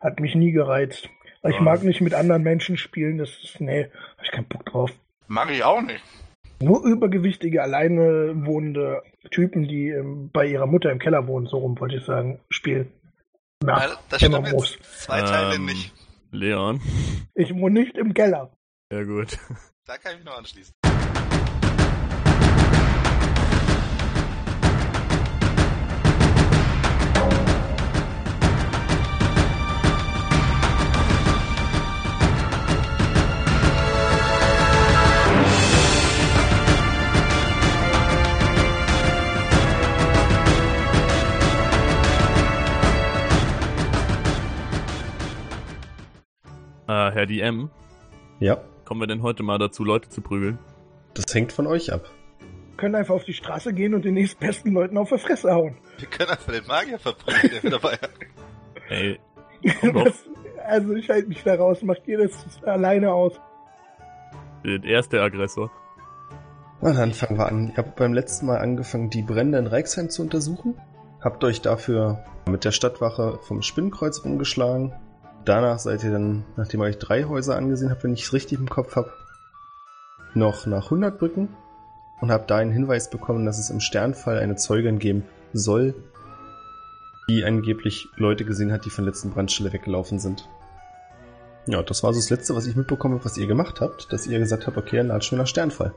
Hat mich nie gereizt. Ich Ja. mag nicht mit anderen Menschen spielen, das ist, nee, hab ich keinen Bock drauf. Mag ich auch nicht. Nur übergewichtige, alleine wohnende Typen, die ähm, bei ihrer Mutter im Keller wohnen, so rum wollte ich sagen, spielen. Na, Ja, das stimmt jetzt zwei Teile Ähm, nicht. Leon. Ich wohne nicht im Keller. Ja, gut. Da kann ich mich noch anschließen. Äh, Herr DM, Ja, kommen wir denn heute mal dazu, Leute zu prügeln? das hängt von euch ab. Können einfach auf die Straße gehen und den nächstbesten Leuten auf die Fresse hauen. Wir können einfach den Magier verprügeln, der wir dabei hat. Ey. Das, also ich halte mich da raus, macht ihr das alleine aus. er ist der Aggressor. Na, dann fangen wir an. Ihr habt beim letzten Mal angefangen, die Brände in Reichsheim zu untersuchen. Habt euch dafür mit der Stadtwache vom Spinnkreuz rumgeschlagen. Danach seid ihr dann, nachdem ihr euch drei Häuser angesehen habt, wenn ich es richtig im Kopf habe, noch nach 100 Brücken und habt da einen Hinweis bekommen, dass es im Sternfall eine Zeugin geben soll, die angeblich Leute gesehen hat, die von der letzten Brandstelle weggelaufen sind. Ja, das war so das Letzte, was ich mitbekommen habe, was ihr gemacht habt, dass ihr gesagt habt, okay, dann latschen wir nach Sternfall.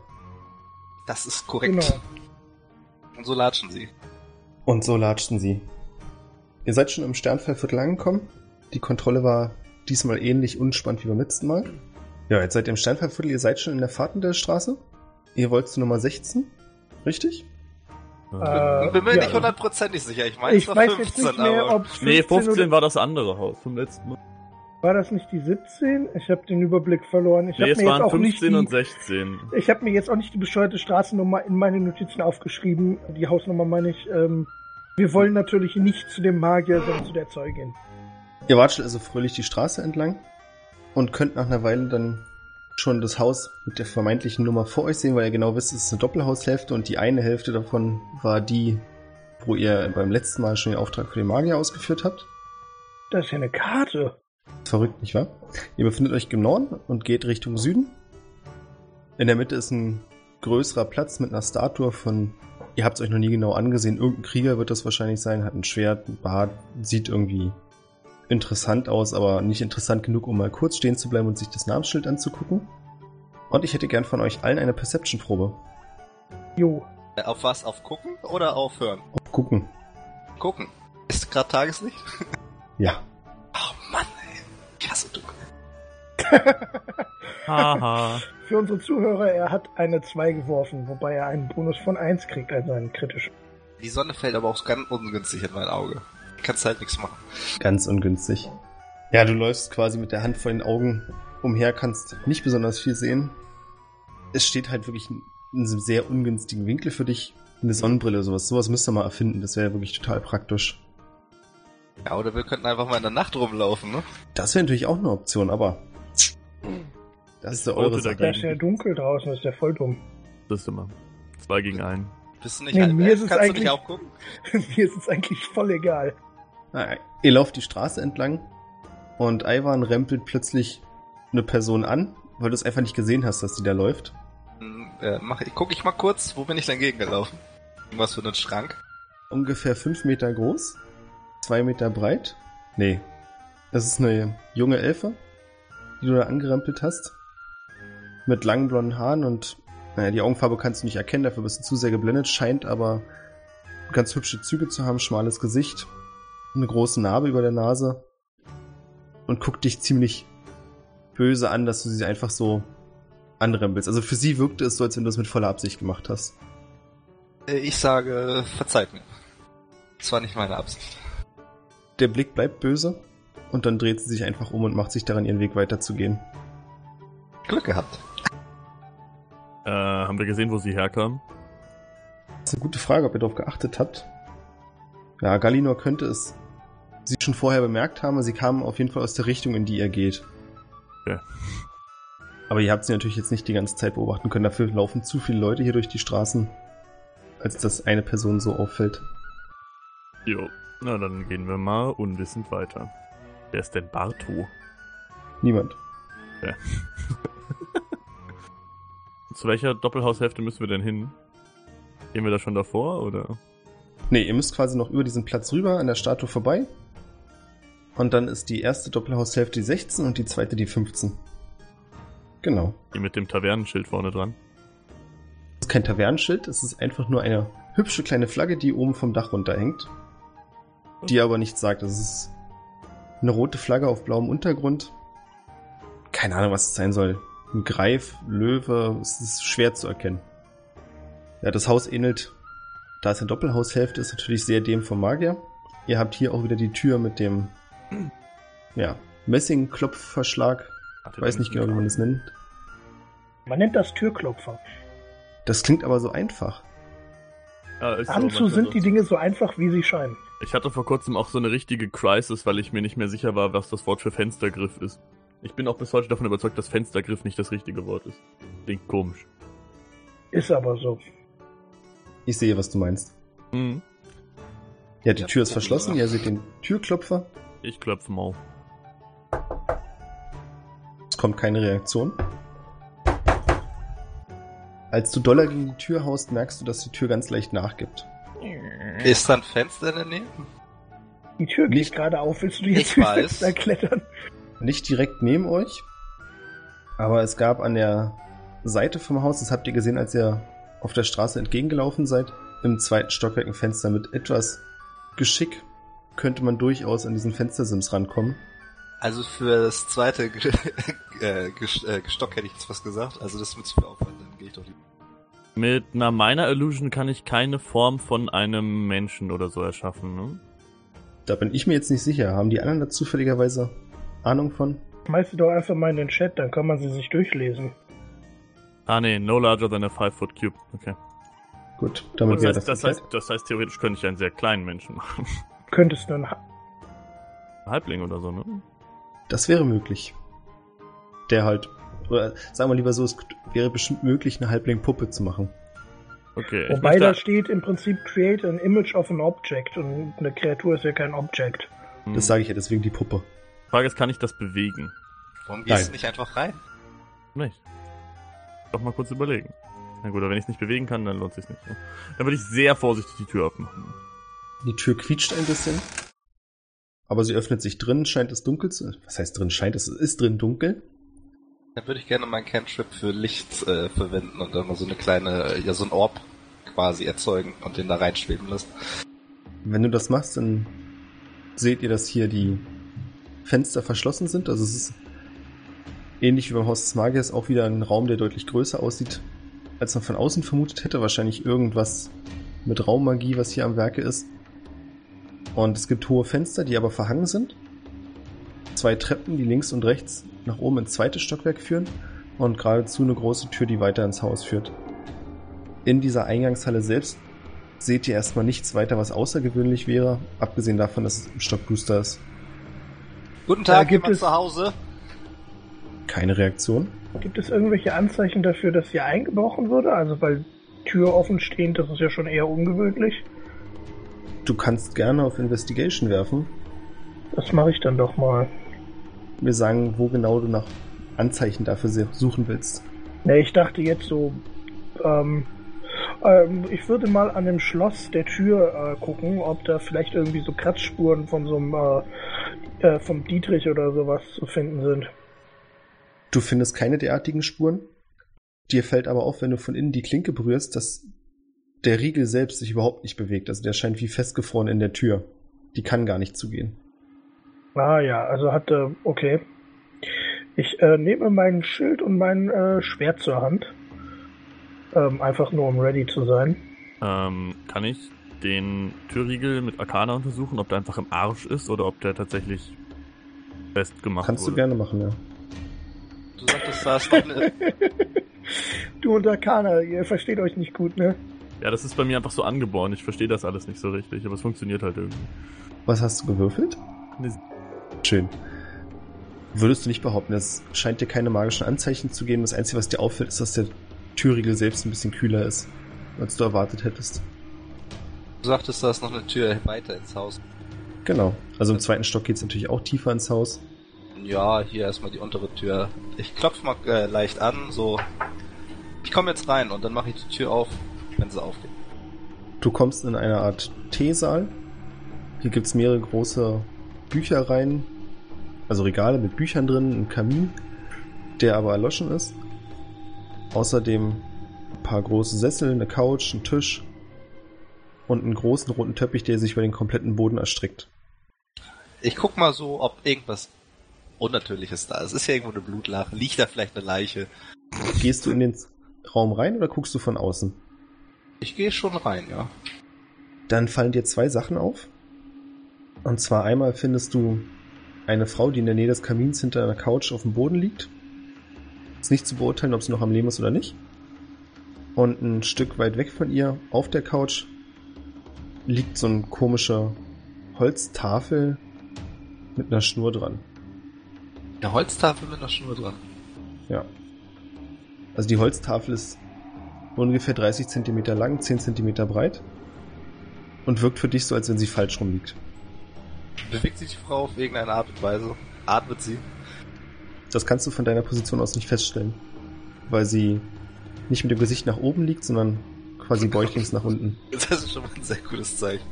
Das ist korrekt. Genau. Und so latschen sie. Und so latschten sie. Ihr seid schon im Sternfellviertel angekommen. Die Kontrolle war diesmal ähnlich unspannend wie beim letzten Mal. Ja, jetzt seid ihr im Sternfellviertel, ihr seid schon in der Fahrtendelstraße. Ihr wollt zu Nummer 16, richtig? Äh, Ich bin mir ja. nicht hundertprozentig sicher. Ich meine, es Ich war weiß 15, jetzt nicht mehr, ob es nee, 15 oder, war das andere Haus vom letzten Mal. war das nicht die 17? Ich habe den Überblick verloren. Ich nee, habe es mir jetzt waren auch nicht 15 die, und 16. Ich habe mir jetzt auch nicht die bescheuerte Straßennummer in meine Notizen aufgeschrieben. Die Hausnummer meine ich. Ähm, wir wollen natürlich nicht zu dem Magier, sondern zu der Zeugin. Ihr watschelt also fröhlich die Straße entlang und könnt nach einer Weile dann schon das Haus mit der vermeintlichen Nummer vor euch sehen, weil ihr genau wisst, es ist eine Doppelhaushälfte und die eine Hälfte davon war die, wo ihr beim letzten Mal schon den Auftrag für den Magier ausgeführt habt. Das ist ja eine Karte. Verrückt, nicht wahr? Ihr befindet euch im Norden und geht Richtung Süden. In der Mitte ist ein größerer Platz mit einer Statue von, ihr habt es euch noch nie genau angesehen, irgendein Krieger wird das wahrscheinlich sein, hat ein Schwert, ein Bart, sieht irgendwie interessant aus, aber nicht interessant genug, um mal kurz stehen zu bleiben und sich das Namensschild anzugucken. Und ich hätte gern von euch allen eine Perception-Probe. Jo. Äh, Auf was? Auf gucken oder auf hören? Gucken. Gucken. Ist gerade Tageslicht? Ja. Oh Mann, ey. Ich hasse dunkel. Haha. Für unsere Zuhörer, er hat eine 2 geworfen, wobei er einen Bonus von 1 kriegt, also einen kritischen. Die Sonne fällt aber auch ganz ungünstig in mein Auge. Kannst halt nichts machen. Ganz ungünstig. Ja, du läufst quasi mit der Hand vor den Augen umher, kannst nicht besonders viel sehen. Es steht halt wirklich in in einem sehr ungünstigen Winkel für dich. Eine Sonnenbrille oder sowas. Sowas müsst ihr mal erfinden. Das wäre wirklich total praktisch. Ja, oder wir könnten einfach mal in der Nacht rumlaufen, ne? Das wäre natürlich auch eine Option, aber. Das ist ja wollte eure Sache. Da ist ja dunkel draußen, das ist ja voll dumm. Das ist immer. Zwei gegen einen. Bist du nicht Nee, halb mir elf? ist es Kannst du eigentlich- nicht auch gucken? Mir ist es eigentlich voll egal. Ihr lauft die Straße entlang und Ivan rempelt plötzlich eine Person an, weil du es einfach nicht gesehen hast, dass die da läuft. Hm, Äh, mach, ich, guck ich mal kurz, wo bin ich denn gegengelaufen? Irgendwas für einen Schrank? ungefähr fünf Meter groß, zwei Meter breit. Nee, das ist eine junge Elfe, die du da angerempelt hast. Mit langen blonden Haaren und, naja, die Augenfarbe kannst du nicht erkennen, dafür bist du zu sehr geblendet, scheint aber ganz hübsche Züge zu haben, schmales Gesicht, eine große Narbe über der Nase und guckt dich ziemlich böse an, dass du sie einfach so anrempelst. Also für sie wirkte es so, als wenn du es mit voller Absicht gemacht hast. Äh, ich sage, verzeiht mir. Das war nicht meine Absicht. Der Blick bleibt böse und dann dreht sie sich einfach um und macht sich daran, ihren Weg weiterzugehen. Glück gehabt. Äh, haben wir gesehen, wo sie herkam? Das ist eine gute Frage, ob ihr darauf geachtet habt. Ja, Galinor könnte es sie schon vorher bemerkt haben, sie kam auf jeden Fall aus der Richtung, in die ihr geht. Ja. Aber ihr habt sie natürlich jetzt nicht die ganze Zeit beobachten können. Dafür laufen zu viele Leute hier durch die Straßen, als dass eine Person so auffällt. Jo. Na, dann gehen wir mal unwissend weiter. Wer ist denn Bartu? Niemand. Zu welcher Doppelhaushälfte müssen wir denn hin? Gehen wir da schon davor, oder? Nee, ihr müsst quasi noch über diesen Platz rüber an der Statue vorbei. Und dann ist die erste Doppelhaushälfte die 16 und die zweite die 15. Genau. Die mit dem Tavernenschild vorne dran. Das ist kein Tavernenschild, es ist einfach nur eine hübsche kleine Flagge, die oben vom Dach runterhängt. Die aber nichts sagt. Es ist eine rote Flagge auf blauem Untergrund. Keine Ahnung, was es sein soll. Ein Greif, Löwe, es ist schwer zu erkennen. Ja, das Haus ähnelt, da es eine Doppelhaushälfte ist, natürlich sehr dem vom Magier. Ihr habt hier auch wieder die Tür mit dem, ja, Messingklopfverschlag. Ich weiß nicht genau, wie man das nennt. Man nennt das Türklopfer. Das klingt aber so einfach. Ja, manchmal sind so. die Dinge so einfach, wie sie scheinen. Ich hatte vor kurzem auch so eine richtige Crisis, weil ich mir nicht mehr sicher war, was das Wort für Fenstergriff ist. Ich bin auch bis heute davon überzeugt, dass Fenstergriff nicht das richtige Wort ist. Klingt komisch. Ist aber so. Ich sehe, was du meinst. Hm. Ja, die Ja, Tür ist verschlossen. Ihr seht den Türklopfer. Ich klopfe mal auf. Es kommt keine Reaktion. Als du doller gegen die Tür haust, merkst du, dass die Tür ganz leicht nachgibt. Ist da ein Fenster Nähe? Die Tür geht Nicht- gerade auf. Willst du jetzt durchs. Fenster klettern? Nicht direkt neben euch, aber es gab an der Seite vom Haus, das habt ihr gesehen, als ihr auf der Straße entgegengelaufen seid, im zweiten Stockwerk ein Fenster mit etwas Geschick könnte man durchaus an diesen Fenstersims rankommen. Also für das zweite äh, äh, Gestock hätte ich jetzt was gesagt. Also das mir zu viel Aufwand, dann gehe ich doch lieber. Mit einer Minor Illusion kann ich keine Form von einem Menschen oder so erschaffen, ne? Da bin ich mir jetzt nicht sicher. Haben die anderen da zufälligerweise Ahnung von? Schmeiß sie doch einfach mal in den Chat, dann kann man sie sich durchlesen. Ah nee, no larger than a 5 foot cube. Okay. Gut, damit Das wäre heißt, das, das, heißt, das heißt, theoretisch könnte ich einen sehr kleinen Menschen machen. Könntest du einen Ha- Halbling oder so, ne? Das wäre möglich. Der halt, oder sagen wir lieber so, es wäre bestimmt möglich, eine Halbling-Puppe zu machen. Okay. Wobei da steht im Prinzip create an image of an object und eine Kreatur ist ja kein Object. Hm. Das sage ich ja deswegen die Puppe. Frage ist, kann ich das bewegen? Warum gehst Nein. du nicht einfach rein? Nicht. Doch mal kurz überlegen. Na gut, aber wenn ich es nicht bewegen kann, dann lohnt es sich nicht. Dann würde ich sehr vorsichtig die Tür aufmachen. Die Tür quietscht ein bisschen. Aber sie öffnet sich drin, scheint es dunkel zu. Was heißt drin scheint es? Ist drin dunkel. Dann würde ich gerne meinen Cantrip für Licht äh, verwenden und dann mal so eine kleine, äh, ja so ein Orb quasi erzeugen und den da reinschweben lassen. Wenn du das machst, dann seht ihr, dass hier die Fenster verschlossen sind. Also es ist ähnlich wie beim Haus des Magiers auch wieder ein Raum, der deutlich größer aussieht, als man von außen vermutet hätte. Wahrscheinlich irgendwas mit Raummagie, was hier am Werke ist. Und es gibt hohe Fenster, die aber verhangen sind. Zwei Treppen, die links und rechts nach oben ins zweite Stockwerk führen. Und geradezu eine große Tür, die weiter ins Haus führt. In dieser Eingangshalle selbst seht ihr erstmal nichts weiter, was außergewöhnlich wäre, abgesehen davon, dass es im Stock duster ist. Guten Da Tag, gibt jemand es- zu Hause? Keine Reaktion. Gibt es irgendwelche Anzeichen dafür, dass hier eingebrochen wurde? Also weil Tür offen stehend, das ist ja schon eher ungewöhnlich. Du kannst gerne auf Investigation werfen. Das mache ich dann doch mal. Wir sagen, wo genau du nach Anzeichen dafür suchen willst. Ne, ich dachte jetzt so, ähm, ähm, ich würde mal an dem Schloss der Tür äh, gucken, ob da vielleicht irgendwie so Kratzspuren von so einem, äh, äh, vom Dietrich oder sowas zu finden sind. Du findest keine derartigen Spuren. Dir fällt aber auf, wenn du von innen die Klinke berührst, dass der Riegel selbst sich überhaupt nicht bewegt. Also der scheint wie festgefroren in der Tür. Die kann gar nicht zugehen. Ah ja, also hatte, okay. Ich äh, nehme mein Schild und mein äh, Schwert zur Hand. Ähm, einfach nur um ready zu sein. Ähm, kann ich den Türriegel mit Arcana untersuchen, ob der einfach im Arsch ist oder ob der tatsächlich festgemacht Kannst du wurde? gerne machen, ja. Du sagtest, da ist noch eine... Du und Arcana, ihr versteht euch nicht gut, ne? Ja, das ist bei mir einfach so angeboren. Ich verstehe das alles nicht so richtig, aber es funktioniert halt irgendwie. Was hast du gewürfelt? Eine- Schön. Würdest du nicht behaupten, es scheint dir keine magischen Anzeichen zu geben. Das Einzige, was dir auffällt, ist, dass der Türriegel selbst ein bisschen kühler ist, als du erwartet hättest. Du sagtest, da ist noch eine Tür weiter ins Haus. Genau. Also im zweiten Stock geht's natürlich auch tiefer ins Haus. Ja, hier erstmal die untere Tür. Ich klopfe mal äh, leicht an, so. Ich komme jetzt rein und dann mache ich die Tür auf, wenn sie aufgeht. Du kommst in eine Art Teesaal. Hier gibt's mehrere große Bücherreihen, also Regale mit Büchern drin, ein Kamin, der aber erloschen ist. Außerdem ein paar große Sessel, eine Couch, ein Tisch und einen großen roten Teppich, der sich über den kompletten Boden erstreckt. Ich guck mal so, ob irgendwas Unnatürliches da ist. Es ist ja irgendwo eine Blutlache. Liegt da vielleicht eine Leiche? Gehst du in den Raum rein oder guckst du von außen? Ich gehe schon rein, ja. Dann fallen dir zwei Sachen auf. Und zwar einmal findest du eine Frau, die in der Nähe des Kamins hinter einer Couch auf dem Boden liegt. Ist nicht zu beurteilen, ob sie noch am Leben ist oder nicht. Und ein Stück weit weg von ihr, auf der Couch, liegt so eine komische Holztafel mit einer Schnur dran. Eine Holztafel mit einer Schnur dran. Ja. Also die Holztafel ist ungefähr 30 Zentimeter lang, 10 Zentimeter breit und wirkt für dich so, als wenn sie falsch rumliegt. Bewegt sich die Frau auf irgendeine Art und Weise? Atmet sie? Das kannst du von deiner Position aus nicht feststellen, weil sie nicht mit dem Gesicht nach oben liegt, sondern quasi bäuchlings nach unten. Das ist schon mal ein sehr gutes Zeichen.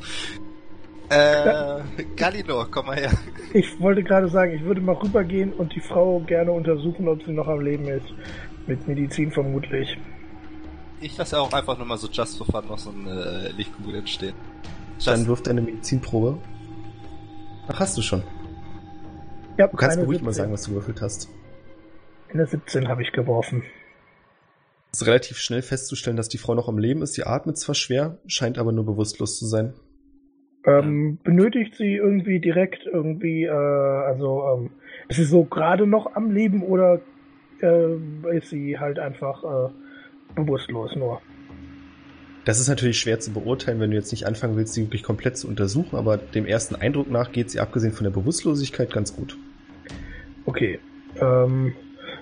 Äh, Galinor, komm mal her. Ich wollte gerade sagen, ich würde mal rübergehen und die Frau gerne untersuchen, ob sie noch am Leben ist. Mit Medizin vermutlich. Ich lasse auch einfach nur mal so just for fun noch so eine äh, Lichtkugel entstehen. Dann Just, wirft deine Medizinprobe. Ach, hast du schon. Ja, Du kannst eine mir ruhig mal 17. sagen, was du gewürfelt hast. Eine 17 habe ich geworfen. Es ist relativ schnell festzustellen, dass die Frau noch am Leben ist. Sie atmet zwar schwer, scheint aber nur bewusstlos zu sein. Ähm, benötigt sie irgendwie direkt irgendwie, äh, also ähm, ist sie so gerade noch am Leben oder äh, ist sie halt einfach äh, bewusstlos nur? Das ist natürlich schwer zu beurteilen, wenn du jetzt nicht anfangen willst, sie wirklich komplett zu untersuchen, aber dem ersten Eindruck nach geht sie abgesehen von der Bewusstlosigkeit ganz gut. Okay. Ähm,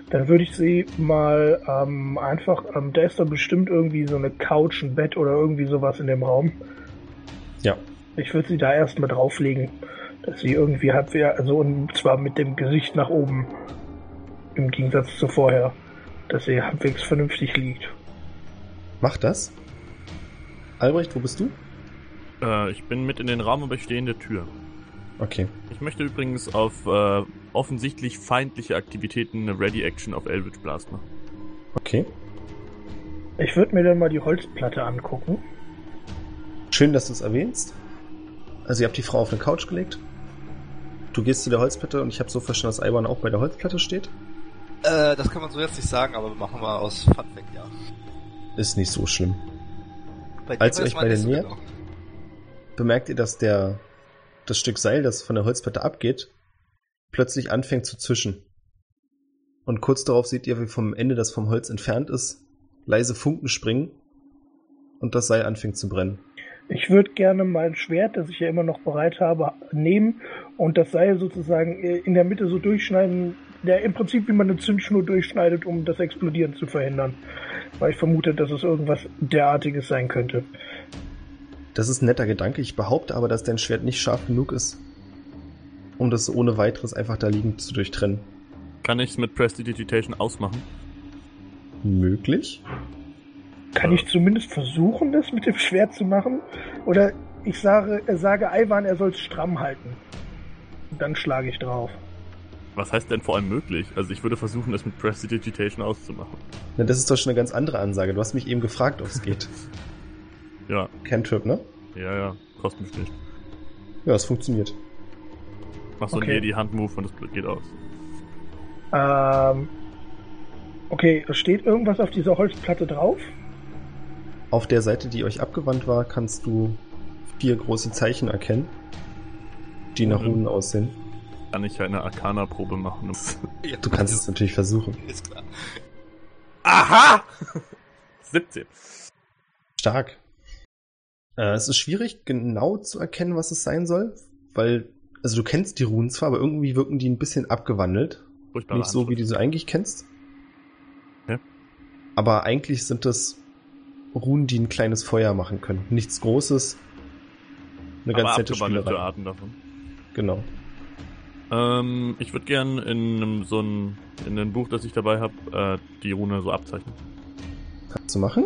dann würde ich sie mal ähm, einfach, ähm, da ist doch bestimmt irgendwie so eine Couch, ein Bett oder irgendwie sowas in dem Raum. Ja. Ich würde sie da erstmal drauflegen, dass sie irgendwie halbwegs, also und zwar mit dem Gesicht nach oben, im Gegensatz zu vorher, dass sie halbwegs vernünftig liegt. Mach das. Albrecht, wo bist du? Äh, ich bin mit in den Raum, aber ich stehe in der Tür. Okay. Ich möchte übrigens auf äh, offensichtlich feindliche Aktivitäten eine Ready Action auf Eldritch Blast machen. Okay. Ich würde mir dann mal die Holzplatte angucken. Schön, dass du es erwähnst. Also ihr habt die Frau auf eine Couch gelegt. Du gehst zu der Holzplatte und ich habe so verstanden, dass Iwan auch bei der Holzplatte steht. äh, das kann man so jetzt nicht sagen, aber wir machen mal aus Fun Fact, ja. Ist nicht so schlimm. Bei Als ihr euch bei der nähert? bemerkt ihr, dass der das Stück Seil, das von der Holzplatte abgeht, plötzlich anfängt zu zischen. Und kurz darauf seht ihr, wie vom Ende, das vom Holz entfernt ist, leise Funken springen und das Seil anfängt zu brennen. Ich würde gerne mein Schwert, das ich ja immer noch bereit habe, nehmen und das Seil sozusagen äh, in der Mitte so durchschneiden, der im Prinzip wie man eine Zündschnur durchschneidet, um das Explodieren zu verhindern. Weil ich vermute, dass es irgendwas derartiges sein könnte. Das ist ein netter Gedanke. Ich behaupte aber, dass dein Schwert nicht scharf genug ist, um das ohne weiteres einfach da liegend zu durchtrennen. Kann ich es mit Prestidigitation ausmachen? Möglich? Kann ich zumindest versuchen, das mit dem Schwert zu machen? Oder ich sage, sage Ivan, er soll es stramm halten. Und dann schlage ich drauf. Was heißt denn vor allem möglich? Also ich würde versuchen, das mit Prestidigitation auszumachen. Na, das ist doch schon eine ganz andere Ansage. Du hast mich eben gefragt, ob es geht. Ja, Cantrip, ne? ja, ja. Kostet mich nicht. Ja, es funktioniert. Mach so Okay. ein Jedi-Hand-Move und das geht aus. Ähm, okay, steht irgendwas auf dieser Holzplatte drauf? Auf der Seite, die euch abgewandt war, kannst du vier große Zeichen erkennen, die nach Mhm. Runen aussehen. Kann ich eine Arcana-Probe machen? Ja, Du kannst es natürlich versuchen. Ist klar. Aha! 17. Stark. Äh, es ist schwierig, genau zu erkennen, was es sein soll, weil, also du kennst die Runen zwar, aber irgendwie wirken die ein bisschen abgewandelt. Furchtbarer Nicht so, wie du sie eigentlich kennst. Ja. Aber eigentlich sind das Runen, die ein kleines Feuer machen können. Nichts Großes. Eine Aber ganz nette abgewandelte Spielerei. Arten davon. Genau. Ähm, ich würde gern in einem, so ein, in einem Buch, das ich dabei habe, äh, die Rune so abzeichnen. Kannst du machen?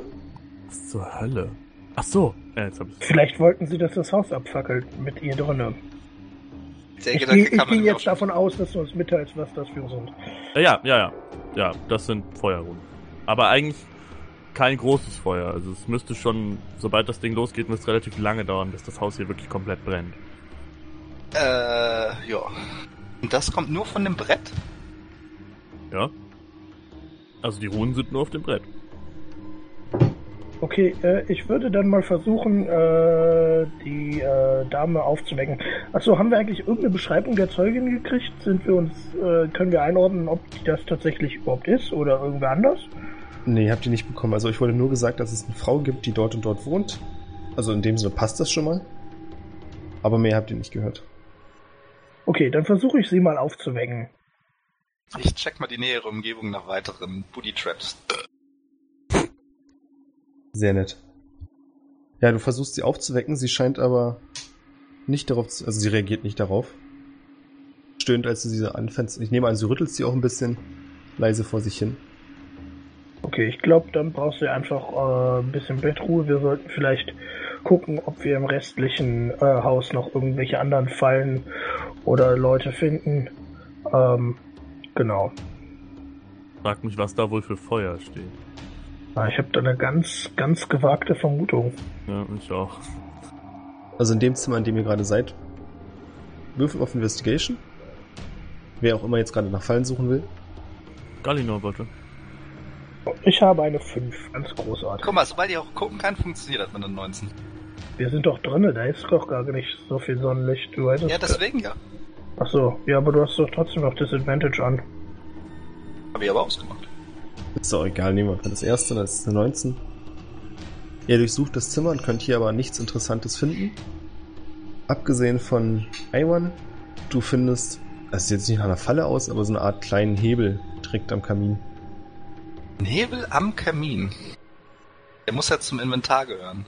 Was zur Hölle? Ach so, äh, jetzt hab ich's. Vielleicht wollten sie, dass das Haus abfackelt mit ihr drinne. Der Ich gehe nämlich jetzt davon aus, dass du uns mitteilst, was das für sind. Äh, ja, ja, ja. Ja, das sind Feuerrunen. Aber eigentlich kein großes Feuer. Also es müsste schon, sobald das Ding losgeht, müsste es relativ lange dauern, bis das Haus hier wirklich komplett brennt. Äh, ja. Und das kommt nur von dem Brett? Ja? Also die Runen sind nur auf dem Brett. Okay, äh, ich würde dann mal versuchen, äh, die äh, Dame aufzuwecken. Achso, haben wir eigentlich irgendeine Beschreibung der Zeugin gekriegt? Sind wir uns, äh, können wir einordnen, ob die das tatsächlich überhaupt ist oder irgendwer anders? Nee, habt ihr nicht bekommen. Also euch wurde nur gesagt, dass es eine Frau gibt, die dort und dort wohnt. Also in dem Sinne passt das schon mal. Aber mehr habt ihr nicht gehört. Okay, dann versuche ich sie mal aufzuwecken. Ich check mal die nähere Umgebung nach weiteren Booty Traps. Sehr nett. Ja, du versuchst sie aufzuwecken, sie scheint aber nicht darauf zu, also sie reagiert nicht darauf. Stöhnt, als du sie anfängst. Ich nehme an, sie rüttelt sie auch ein bisschen leise vor sich hin. Okay, ich glaube, dann brauchst du einfach äh, ein bisschen Bettruhe. Wir sollten vielleicht gucken, ob wir im restlichen äh, Haus noch irgendwelche anderen Fallen oder Leute finden. Ähm, genau. Frag mich, was da wohl für Feuer steht. Ah, Ich habe da eine ganz, ganz gewagte Vermutung. Ja, ich auch. Also in dem Zimmer, in dem ihr gerade seid, würfel auf Investigation. Wer auch immer jetzt gerade nach Fallen suchen will. Galinor bitte. Ich habe eine 5, ganz großartig. Guck mal, sobald ich auch gucken kann, funktioniert das mit einer 19. Wir sind doch drinnen, da ist doch gar nicht so viel Sonnenlicht. Du hättest Ja, deswegen ja. Ach so, ja, aber du hast doch trotzdem noch Disadvantage an. Hab ich aber ausgemacht. Ist doch egal, nehmen wir einfach das erste, das ist eine 19. Ihr durchsucht das Zimmer und könnt hier aber nichts Interessantes finden. Abgesehen von Iwan, du findest, das sieht jetzt nicht nach einer Falle aus, aber so eine Art kleinen Hebel direkt am Kamin. Ein Hebel am Kamin. Der muss ja zum Inventar gehören.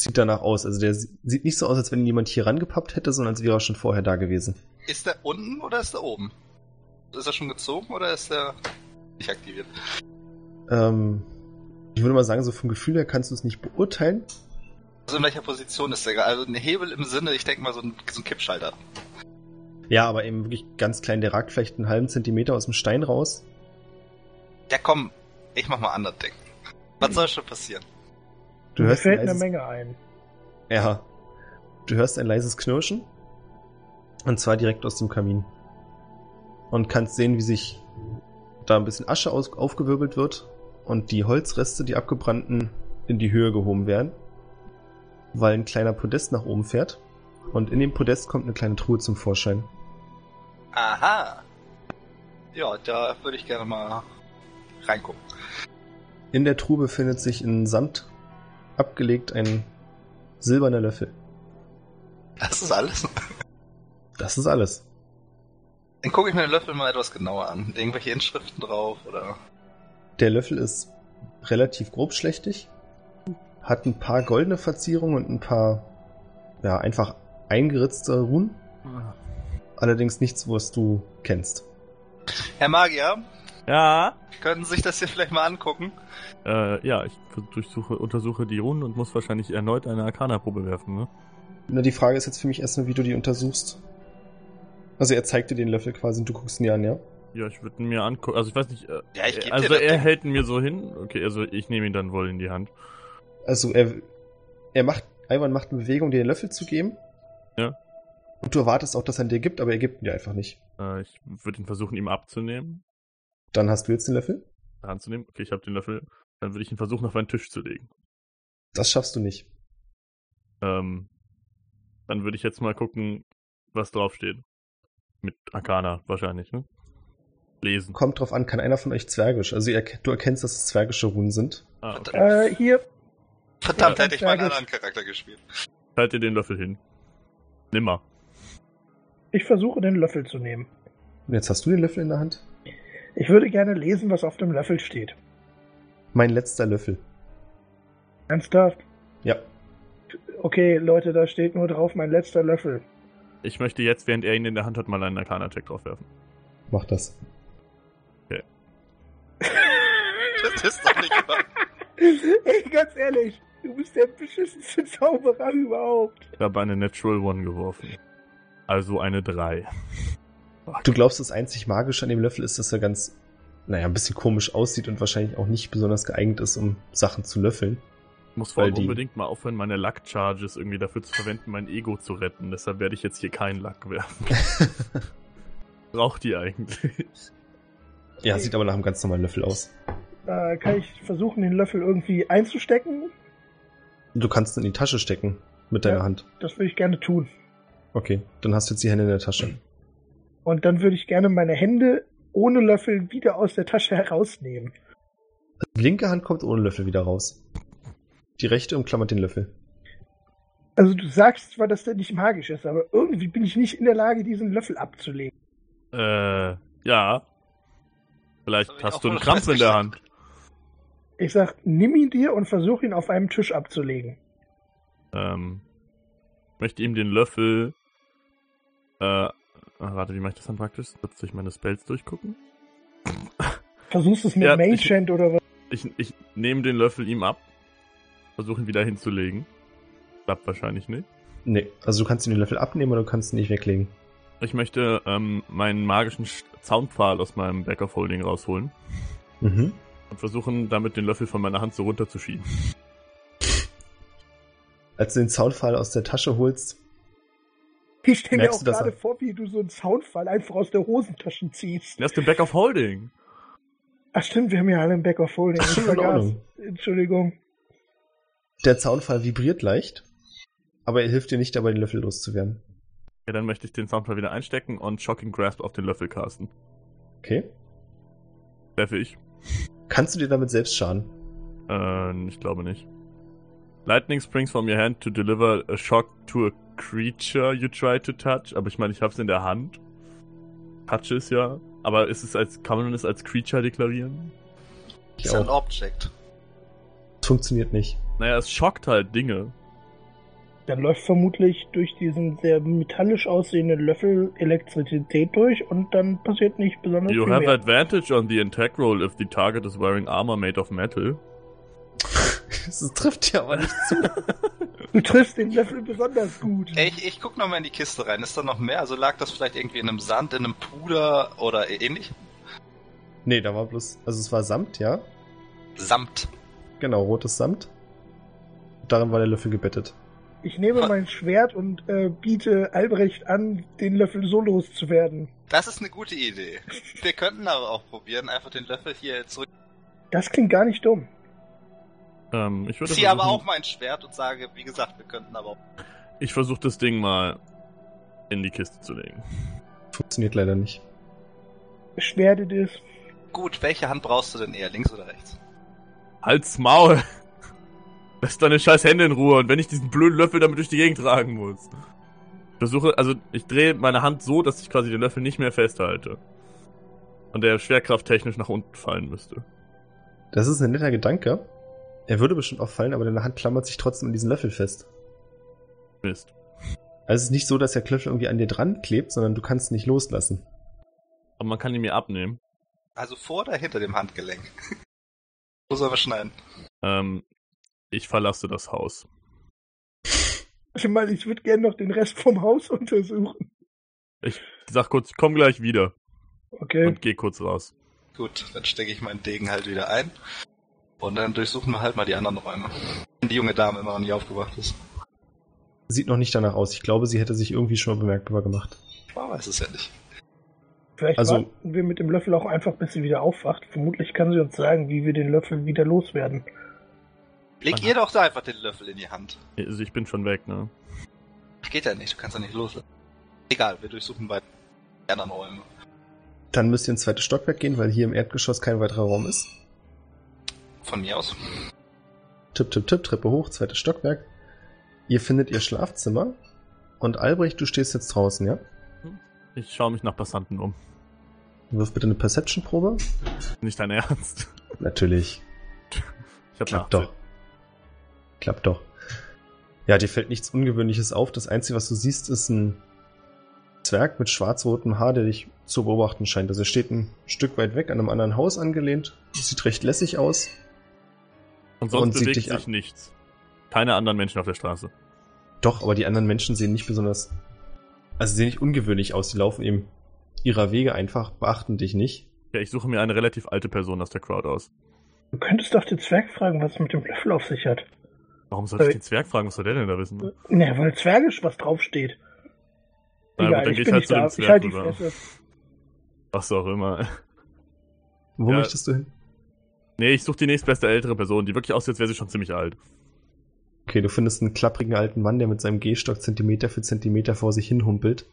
Sieht danach aus, also der sie- sieht nicht so aus, als wenn ihn jemand hier rangepappt hätte, sondern als wäre er schon vorher da gewesen. Ist der unten oder ist der oben? Ist er schon gezogen oder ist der nicht aktiviert? Ähm, ich würde mal sagen, so vom Gefühl her kannst du es nicht beurteilen. Also in welcher Position ist der? Also ein Hebel im Sinne, ich denke mal so ein, so ein Kippschalter. Ja, aber eben wirklich ganz klein, der ragt vielleicht einen halben Zentimeter aus dem Stein raus. Ja komm, ich mach mal anders Ding. Was soll schon passieren? Du Mir hörst fällt ein eine leises- Menge ein. Ja. Du hörst ein leises Knirschen. Und zwar direkt aus dem Kamin. Und kannst sehen, wie sich da ein bisschen Asche aus aufgewirbelt wird und die Holzreste, die abgebrannten, in die Höhe gehoben werden. Weil ein kleiner Podest nach oben fährt. Und in dem Podest kommt eine kleine Truhe zum Vorschein. Aha. Ja, da würde ich gerne mal reingucken. In der Truhe befindet sich in Samt abgelegt ein silberner Löffel. Das ist alles. Das ist alles. Dann gucke ich mir den Löffel mal etwas genauer an. Irgendwelche Inschriften drauf oder. Der Löffel ist relativ grobschlächtig, hat ein paar goldene Verzierungen und ein paar, ja, einfach eingeritzte Runen. Allerdings nichts, was du kennst. Herr Magier, Ja? können Sie sich das hier vielleicht mal angucken? Äh, ja, ich durchsuche, untersuche die Runen und muss wahrscheinlich erneut eine Arcana-Probe werfen, ne? Na, die Frage ist jetzt für mich erstmal, wie du die untersuchst. Also er zeigt dir den Löffel quasi und du guckst ihn dir an, ja? Ja, ich würde ihn mir angucken. Also ich weiß nicht. Äh, Ja, ich geb also er Ding. hält ihn mir so hin. Okay, also ich nehme ihn dann wohl in die Hand. Also er, er macht, Ivan macht eine Bewegung, dir den Löffel zu geben. Ja. Und du erwartest auch, dass er ihn dir gibt, aber er gibt ihn dir einfach nicht. Äh, ich würde ihn versuchen, ihm abzunehmen. Dann hast du jetzt den Löffel. Anzunehmen. Okay, ich habe den Löffel. Dann würde ich ihn versuchen, auf einen Tisch zu legen. Das schaffst du nicht. Ähm, dann würde ich jetzt mal gucken, was draufsteht. Mit Arcana wahrscheinlich, ne? Lesen. Kommt drauf an, kann einer von euch Zwergisch? Also ihr, du erkennst, dass es zwergische Runen sind. Ah, okay. Äh, hier, Verdammt, Ja, hätte ich mal einen anderen Charakter gespielt. Halt dir den Löffel hin. Nimmer. ich versuche den Löffel zu nehmen. Und jetzt hast du den Löffel in der Hand. Ich würde gerne lesen, was auf dem Löffel steht. Mein letzter Löffel. Ernsthaft? Ja. Okay, Leute, da steht nur drauf, mein letzter Löffel. ich möchte jetzt, während er ihn in der Hand hat, mal einen Arcana-Check drauf werfen. Mach das. Das ist doch nicht wahr. Ey, ganz ehrlich, du bist der beschissenste Zauberer überhaupt. Ich habe eine Natural One geworfen. Also eine 3. Du glaubst, das einzig Magische an dem Löffel ist, dass er ganz, naja, ein bisschen komisch aussieht und wahrscheinlich auch nicht besonders geeignet ist, um Sachen zu löffeln. Ich muss vor allem die- unbedingt mal aufhören, meine Luck-Charges irgendwie dafür zu verwenden, mein Ego zu retten. Deshalb werde ich jetzt hier keinen Luck werfen. Braucht die eigentlich? Ja, sieht aber nach einem ganz normalen Löffel aus. Äh, kann ich versuchen, den Löffel irgendwie einzustecken? Du kannst ihn in die Tasche stecken mit deiner Ja. Hand. Das würde ich gerne tun. Okay, dann hast du jetzt die Hände in der Tasche. Und dann würde ich gerne meine Hände ohne Löffel wieder aus der Tasche herausnehmen. Die linke Hand kommt ohne Löffel wieder raus. Die rechte umklammert den Löffel. Also du sagst zwar, dass der nicht magisch ist, aber irgendwie bin ich nicht in der Lage, diesen Löffel abzulegen. Äh, ja. Vielleicht hast du einen Krampf in der. Hand. Ich sag, nimm ihn dir und versuch ihn auf einem Tisch abzulegen. Ähm, möchte ihm den Löffel. Äh, ah, warte, wie mache ich das dann praktisch? Kurz durch meine Spells durchgucken. Versuchst es mit Ja, Mage ich- Hand oder was? Ich, ich nehme den Löffel ihm ab. Versuche ihn wieder hinzulegen. Klappt wahrscheinlich nicht. Nee, also du kannst ihn den Löffel abnehmen oder du kannst ihn nicht weglegen. Ich möchte ähm, meinen magischen Sch- Zaunpfahl aus meinem Back of Holding rausholen Mhm. und versuchen, damit den Löffel von meiner Hand so runterzuschieben. Als du den Zaunpfahl aus der Tasche holst, Ich stelle mir auch du gerade vor, wie du so einen Soundfall einfach aus der Hosentasche ziehst. Er ist im Back of Holding. Ach stimmt, wir haben ja alle einen Back of Holding. Ich Ach, in vergaß. Entschuldigung. der Zaunpfahl vibriert leicht, aber er hilft dir nicht dabei, den Löffel loszuwerden. Ja, dann möchte ich den Soundpfahl wieder einstecken und Shocking Grasp auf den Löffel casten. Okay? Treffe ich. Kannst du dir damit selbst schaden? Äh, ich glaube nicht. Lightning springs from your hand to deliver a shock to a creature you try to touch. Aber ich meine, ich hab's in der Hand. Touch es ja. Aber ist es als, kann man es als Creature deklarieren? Ist ein. Object. Das funktioniert nicht. Naja, es schockt halt Dinge. Dann läuft vermutlich durch diesen sehr metallisch aussehenden Löffel Elektrizität durch und dann passiert nicht besonders You viel have mehr. advantage on the attack roll if the target is wearing armor made of metal. Das trifft ja aber nicht zu. Du triffst den Löffel besonders gut. Ey, ich, ich guck noch mal in die Kiste rein. Ist da noch mehr? Also lag das vielleicht irgendwie in einem Sand, in einem Puder oder ähnlich? nee, da war bloß, also es war Samt, ja? Samt. Genau, rotes Samt. Darin war der Löffel gebettet. Ich nehme mein Schwert und äh, biete Albrecht an, den Löffel so loszuwerden. Das ist eine gute Idee. Wir könnten aber auch probieren, einfach den Löffel hier zurück. Das klingt gar nicht dumm. Ähm, ich würde Ich ziehe aber auch mein Schwert und sage, wie gesagt, wir könnten aber auch. Ich versuche das Ding mal in die Kiste zu legen. Funktioniert leider nicht. Schwerdet es. Gut, welche Hand brauchst du denn eher, links oder rechts? Halt's Maul! Lass deine scheiß Hände in Ruhe und wenn ich diesen blöden Löffel damit durch die Gegend tragen muss. Ich versuche, also ich drehe meine Hand so, dass ich quasi den Löffel nicht mehr festhalte. Und der Schwerkraft technisch nach unten fallen müsste. Das ist ein netter Gedanke. Er würde bestimmt auch fallen, aber deine Hand klammert sich trotzdem an diesen Löffel fest. Mist. Also es ist nicht so, dass der Löffel irgendwie an dir dran klebt, sondern du kannst ihn nicht loslassen. Aber man kann ihn mir abnehmen. Also vor oder hinter dem Handgelenk? Sollen wir schneiden? Ähm, ich verlasse das Haus. Ich meine, ich würde gerne noch den Rest vom Haus untersuchen. Ich sag kurz, komm gleich wieder Okay. und geh kurz raus. Gut, dann stecke ich meinen Degen halt wieder ein. Und dann durchsuchen wir halt mal die anderen Räume. Wenn die junge Dame immer noch nicht aufgewacht ist. Sieht noch nicht danach aus. Ich glaube, sie hätte sich irgendwie schon mal bemerkbar gemacht. Man weiß es ja nicht. Vielleicht also- warten wir mit dem Löffel auch einfach, bis sie wieder aufwacht. Vermutlich kann sie uns sagen, wie wir den Löffel wieder loswerden. Leg Aha. ihr doch da einfach den Löffel in die Hand. Also ich bin schon weg, ne? Geht ja nicht, du kannst ja nicht loslassen. Egal, wir durchsuchen weiter die anderen Räume. Dann müsst ihr ins zweite Stockwerk gehen, weil hier im Erdgeschoss kein weiterer Raum ist. Von mir aus. Tipp, tipp, tipp, Treppe hoch, zweites Stockwerk. Ihr findet ihr Schlafzimmer. Und Albrecht, du stehst jetzt draußen, ja? Ich schaue mich nach Passanten um. Wirf bitte eine Perception-Probe. Nicht dein Ernst. Natürlich. Ich hab Klappt doch. Klappt doch. Ja, dir fällt nichts Ungewöhnliches auf. Das Einzige, was du siehst, ist ein Zwerg mit schwarz-rotem Haar, der dich zu beobachten scheint. Also er steht ein Stück weit weg an einem anderen Haus angelehnt. Sieht recht lässig aus. Und sonst Und bewegt sich an. nichts. Keine anderen Menschen auf der Straße. Doch, aber die anderen Menschen sehen nicht besonders. Also sehen nicht ungewöhnlich aus. Die laufen eben ihrer Wege einfach, beachten dich nicht. Ja, ich suche mir eine relativ alte Person aus der Crowd aus. Du könntest doch den Zwerg fragen, was es mit dem Löffel auf sich hat. Warum soll ich den Zwerg fragen? Was soll der denn da wissen? Ne, weil zwergisch was draufsteht. Na Egal, dann ich geh ich bin halt nicht zu dem da. Ich Zwerg halte die rüber. Fresse. Was auch immer. Wo Ja. möchtest du hin? Nee, ich suche die nächstbeste ältere Person, die wirklich aussieht, als wäre sie schon ziemlich alt. Okay, du findest einen klapprigen alten Mann, der mit seinem Gehstock Zentimeter für Zentimeter vor sich hin humpelt.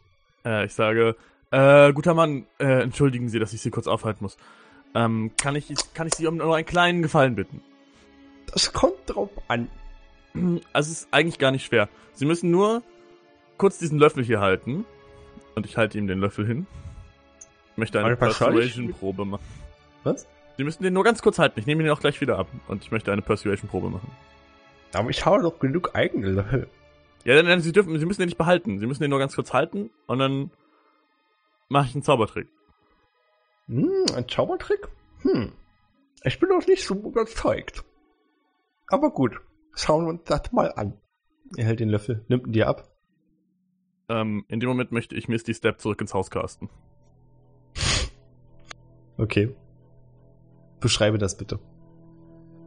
Äh, ich sage, äh, guter Mann, äh, entschuldigen Sie, dass ich Sie kurz aufhalten muss. Ähm, kann ich, kann ich Sie um nur einen kleinen Gefallen bitten? Das kommt drauf an. Also es ist eigentlich gar nicht schwer. Sie müssen nur kurz diesen Löffel hier halten. Und ich halte ihm den Löffel hin. Ich möchte eine Persuasion-Probe machen. Was? Sie müssen den nur ganz kurz halten. Ich nehme ihn auch gleich wieder ab. Und ich möchte eine Persuasion-Probe machen. Aber ich habe doch genug eigene Löffel. Ja, dann, dann Sie dürfen, Sie müssen den nicht behalten. Sie müssen den nur ganz kurz halten. Und dann mache ich einen Zaubertrick. Hm, ein Zaubertrick? Hm. Ich bin noch nicht so überzeugt. Aber gut, schauen wir uns das mal an. Er hält den Löffel, nimmt ihn dir ab. Ähm, in dem Moment möchte ich Misty Step zurück ins Haus casten. Okay. Beschreibe das bitte.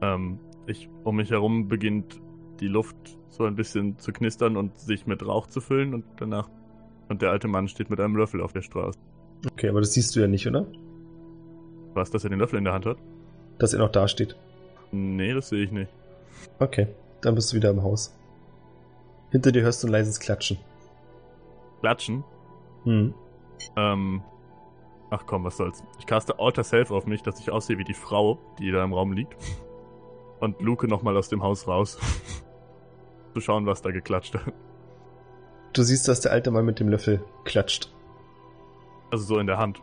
Ähm, ich, um mich herum beginnt die Luft so ein bisschen zu knistern und sich mit Rauch zu füllen und danach. Und der alte Mann steht mit einem Löffel auf der Straße. Okay, aber das siehst du ja nicht, oder? Was, dass er den Löffel in der Hand hat? Dass er noch da steht. Nee, das sehe ich nicht. Okay, dann bist du wieder im Haus. Hinter dir hörst du ein leises Klatschen. Klatschen. Hm. Ähm. Ach komm, was soll's. Ich caste Alter Self auf mich, dass ich aussehe wie die Frau, die da im Raum liegt. Und luke nochmal aus dem Haus raus. zu schauen, was da geklatscht hat. Du siehst, dass der alte Mann mit dem Löffel klatscht. Also so in der Hand.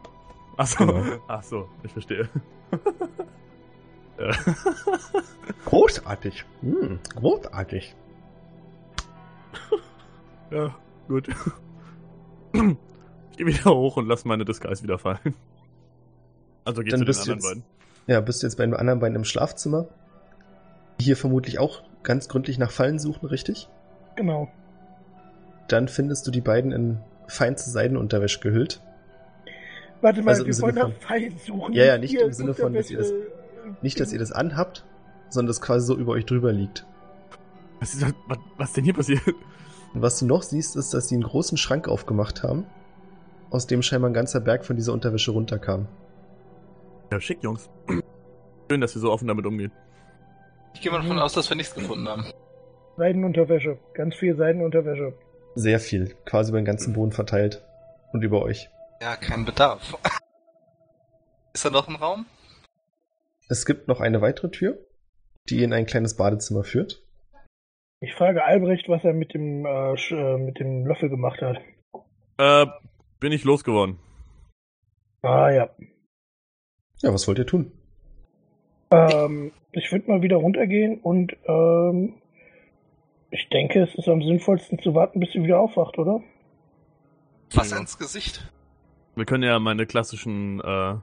Ach so. Genau. Ach so, ich verstehe. Großartig. Hm, großartig. ja, gut. Ich gehe wieder hoch und lass meine Disguise wieder fallen. Also geht's Dann zu den bist du anderen jetzt- beiden. Ja, bist du jetzt bei den anderen beiden im Schlafzimmer. Hier vermutlich auch ganz gründlich nach Fallen suchen, richtig? Genau. Dann findest du die beiden in feinste Seidenunterwäsche gehüllt. Warte mal, Also im wir Sinne wollen nach Pfeilen suchen. Ja, ja, nicht im Sinne von, dass ihr das- Nicht, dass ihr das anhabt, sondern das quasi so über euch drüber liegt. Was, ist, was, was denn hier passiert? Und was du noch siehst, ist, dass sie einen großen Schrank aufgemacht haben, aus dem scheinbar ein ganzer Berg von dieser Unterwäsche runterkam. Ja, schick, Jungs. Schön, dass ihr so offen damit umgehen. Ich gehe mal davon aus, dass wir nichts gefunden haben. Seidenunterwäsche. Ganz viel Seidenunterwäsche. Sehr viel, quasi über den ganzen Boden verteilt. Und über euch. Ja, kein Bedarf. Ist da noch ein Raum? Es gibt noch eine weitere Tür, die in ein kleines Badezimmer führt. Ich frage Albrecht, was er mit dem, äh, äh, mit dem Löffel gemacht hat. Äh, bin ich losgeworden. Ah ja. Ja, was wollt ihr tun? Ähm, ich würde mal wieder runtergehen und ähm, ich denke, es ist am sinnvollsten zu warten, bis sie wieder aufwacht, oder? Was Ja. ins Gesicht? Wir können ja meine klassischen äh,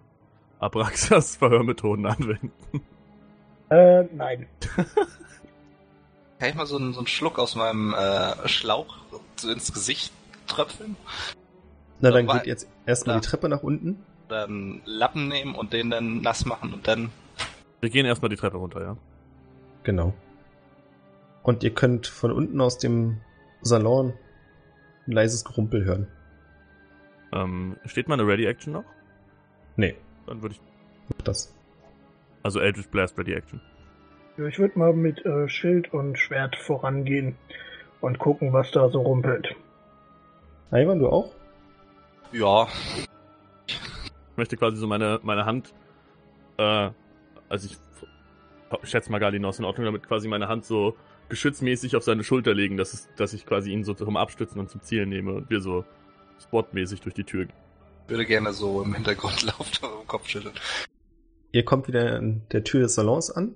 Abraxas-Verhörmethoden anwenden. Äh, nein. Kann ich mal so einen, so einen Schluck aus meinem äh, Schlauch ins Gesicht tröpfeln? Na, dann geht jetzt erstmal die Treppe nach unten. Einen Lappen nehmen und den dann nass machen und dann. Wir gehen erstmal die Treppe runter, ja. Genau. Und ihr könnt von unten aus dem Salon ein leises Gerumpel hören. Ähm, steht meine Ready-Action noch? Nee, Dann würde ich. mach das. Also Eldritch Blast Ready-Action. Ja, Ich würde mal mit äh, Schild und Schwert vorangehen und gucken, was da so rumpelt. Ivan, du auch? Ja, Ich möchte quasi so meine, meine Hand, äh, also ich ich schätze mal Galinos in Ordnung, damit quasi meine Hand so geschützmäßig auf seine Schulter legen, dass, es, dass ich quasi ihn so zum Abstützen und zum Ziel nehme und wir so spotmäßig durch die Tür gehen. würde gerne so im Hintergrund laufen und im Kopf schütteln. Ihr kommt wieder an der Tür des Salons an.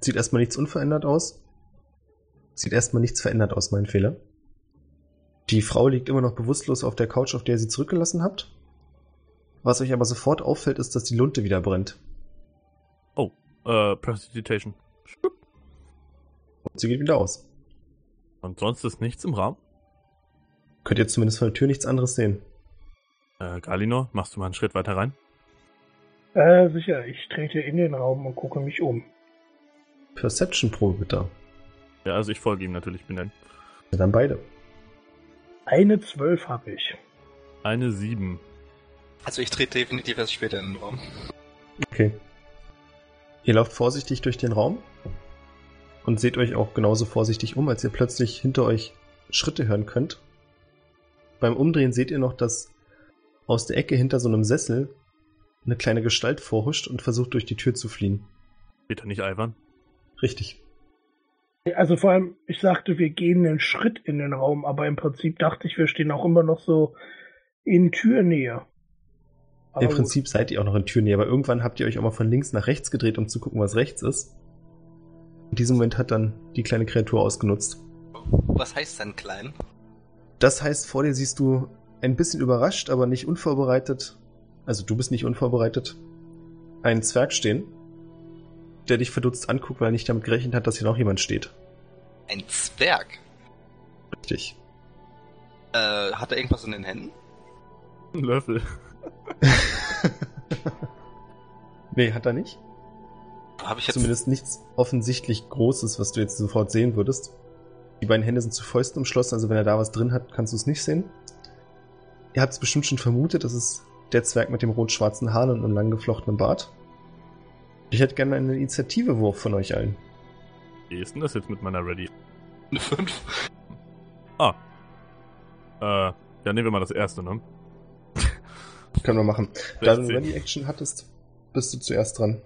Sieht erstmal nichts unverändert aus. Sieht erstmal nichts verändert aus, mein Fehler. Die Frau liegt immer noch bewusstlos auf der Couch, auf der ihr sie zurückgelassen habt. Was euch aber sofort auffällt, ist, dass die Lunte wieder brennt. Oh, äh, Prestidigitation. Und sie geht wieder aus. Und sonst ist nichts im Raum? Könnt ihr zumindest von der Tür nichts anderes sehen. Äh, Galinor, machst du mal einen Schritt weiter rein? Äh, sicher, ich trete in den Raum und gucke mich um. Perception-Probe bitte. Ja, also ich folge ihm natürlich, bin dann. Ja, dann beide. Eine Zwölf habe ich. Eine sieben. Also ich trete definitiv erst später in den Raum. Okay. Ihr lauft vorsichtig durch den Raum und seht euch auch genauso vorsichtig um, als ihr plötzlich hinter euch Schritte hören könnt. Beim Umdrehen seht ihr noch, dass aus der Ecke hinter so einem Sessel eine kleine Gestalt vorhuscht und versucht durch die Tür zu fliehen. Bitte nicht albern. Richtig. Also vor allem, ich sagte, wir gehen einen Schritt in den Raum, aber im Prinzip dachte ich, wir stehen auch immer noch so in Türnähe. Aber Im gut. Prinzip seid ihr auch noch in Türnähe, aber irgendwann habt ihr euch auch mal von links nach rechts gedreht, um zu gucken, was rechts ist. In diesem Moment hat dann die kleine Kreatur ausgenutzt. Was heißt denn klein? Das heißt, vor dir siehst du ein bisschen überrascht, aber nicht unvorbereitet, also du bist nicht unvorbereitet, einen Zwerg stehen, der dich verdutzt anguckt, weil er nicht damit gerechnet hat, dass hier noch jemand steht. Ein Zwerg. Richtig. Äh, hat er irgendwas in den Händen? Ein Löffel. nee, hat er nicht. Habe ich jetzt Zumindest nichts offensichtlich Großes, was du jetzt sofort sehen würdest. Die beiden Hände sind zu Fäusten umschlossen, also wenn er da was drin hat, kannst du es nicht sehen. Ihr habt es bestimmt schon vermutet, das ist der Zwerg mit dem rot-schwarzen Haaren und einem lang geflochtenen Bart. Ich hätte gerne einen Initiativewurf von euch allen. Wie ist denn das jetzt mit meiner Ready? eine 5. Ah. Äh, ja, nehmen wir mal das erste, ne? Können wir machen. Da du eine 16. Ready-Action hattest, bist du zuerst dran.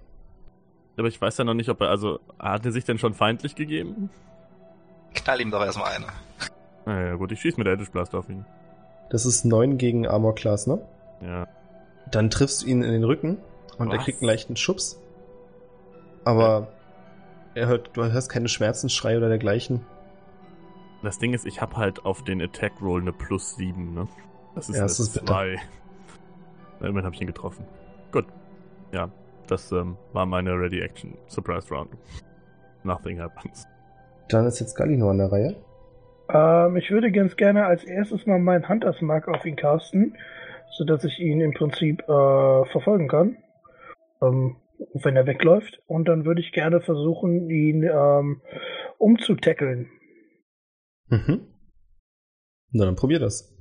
Aber ich weiß ja noch nicht, ob er, also, hat er sich denn schon feindlich gegeben? Knall ihm doch erstmal eine. Naja, gut, ich schieß mit der Eldritch Blast auf ihn. Das ist 9 gegen Armor Class, ne? Ja. Dann triffst du ihn in den Rücken und er Was? kriegt einen leichten Schubs. Aber er hört, du hörst keine Schmerzensschrei oder dergleichen. Das Ding ist, ich habe halt auf den Attack Roll eine plus 7, ne? Das ist Ja, eine das ist bitter. 2. Na, Immerhin habe ich ihn getroffen. Gut. Ja, das ähm, war meine Ready Action Surprise Round. Nothing happens. Dann ist jetzt Galino an der Reihe. Ähm, ich würde ganz gerne als erstes mal meinen Hunters Mark auf ihn casten, sodass ich ihn im Prinzip äh, verfolgen kann, ähm, wenn er wegläuft. Und dann würde ich gerne versuchen, ihn ähm, umzutackeln. Mhm. Na, dann probier das.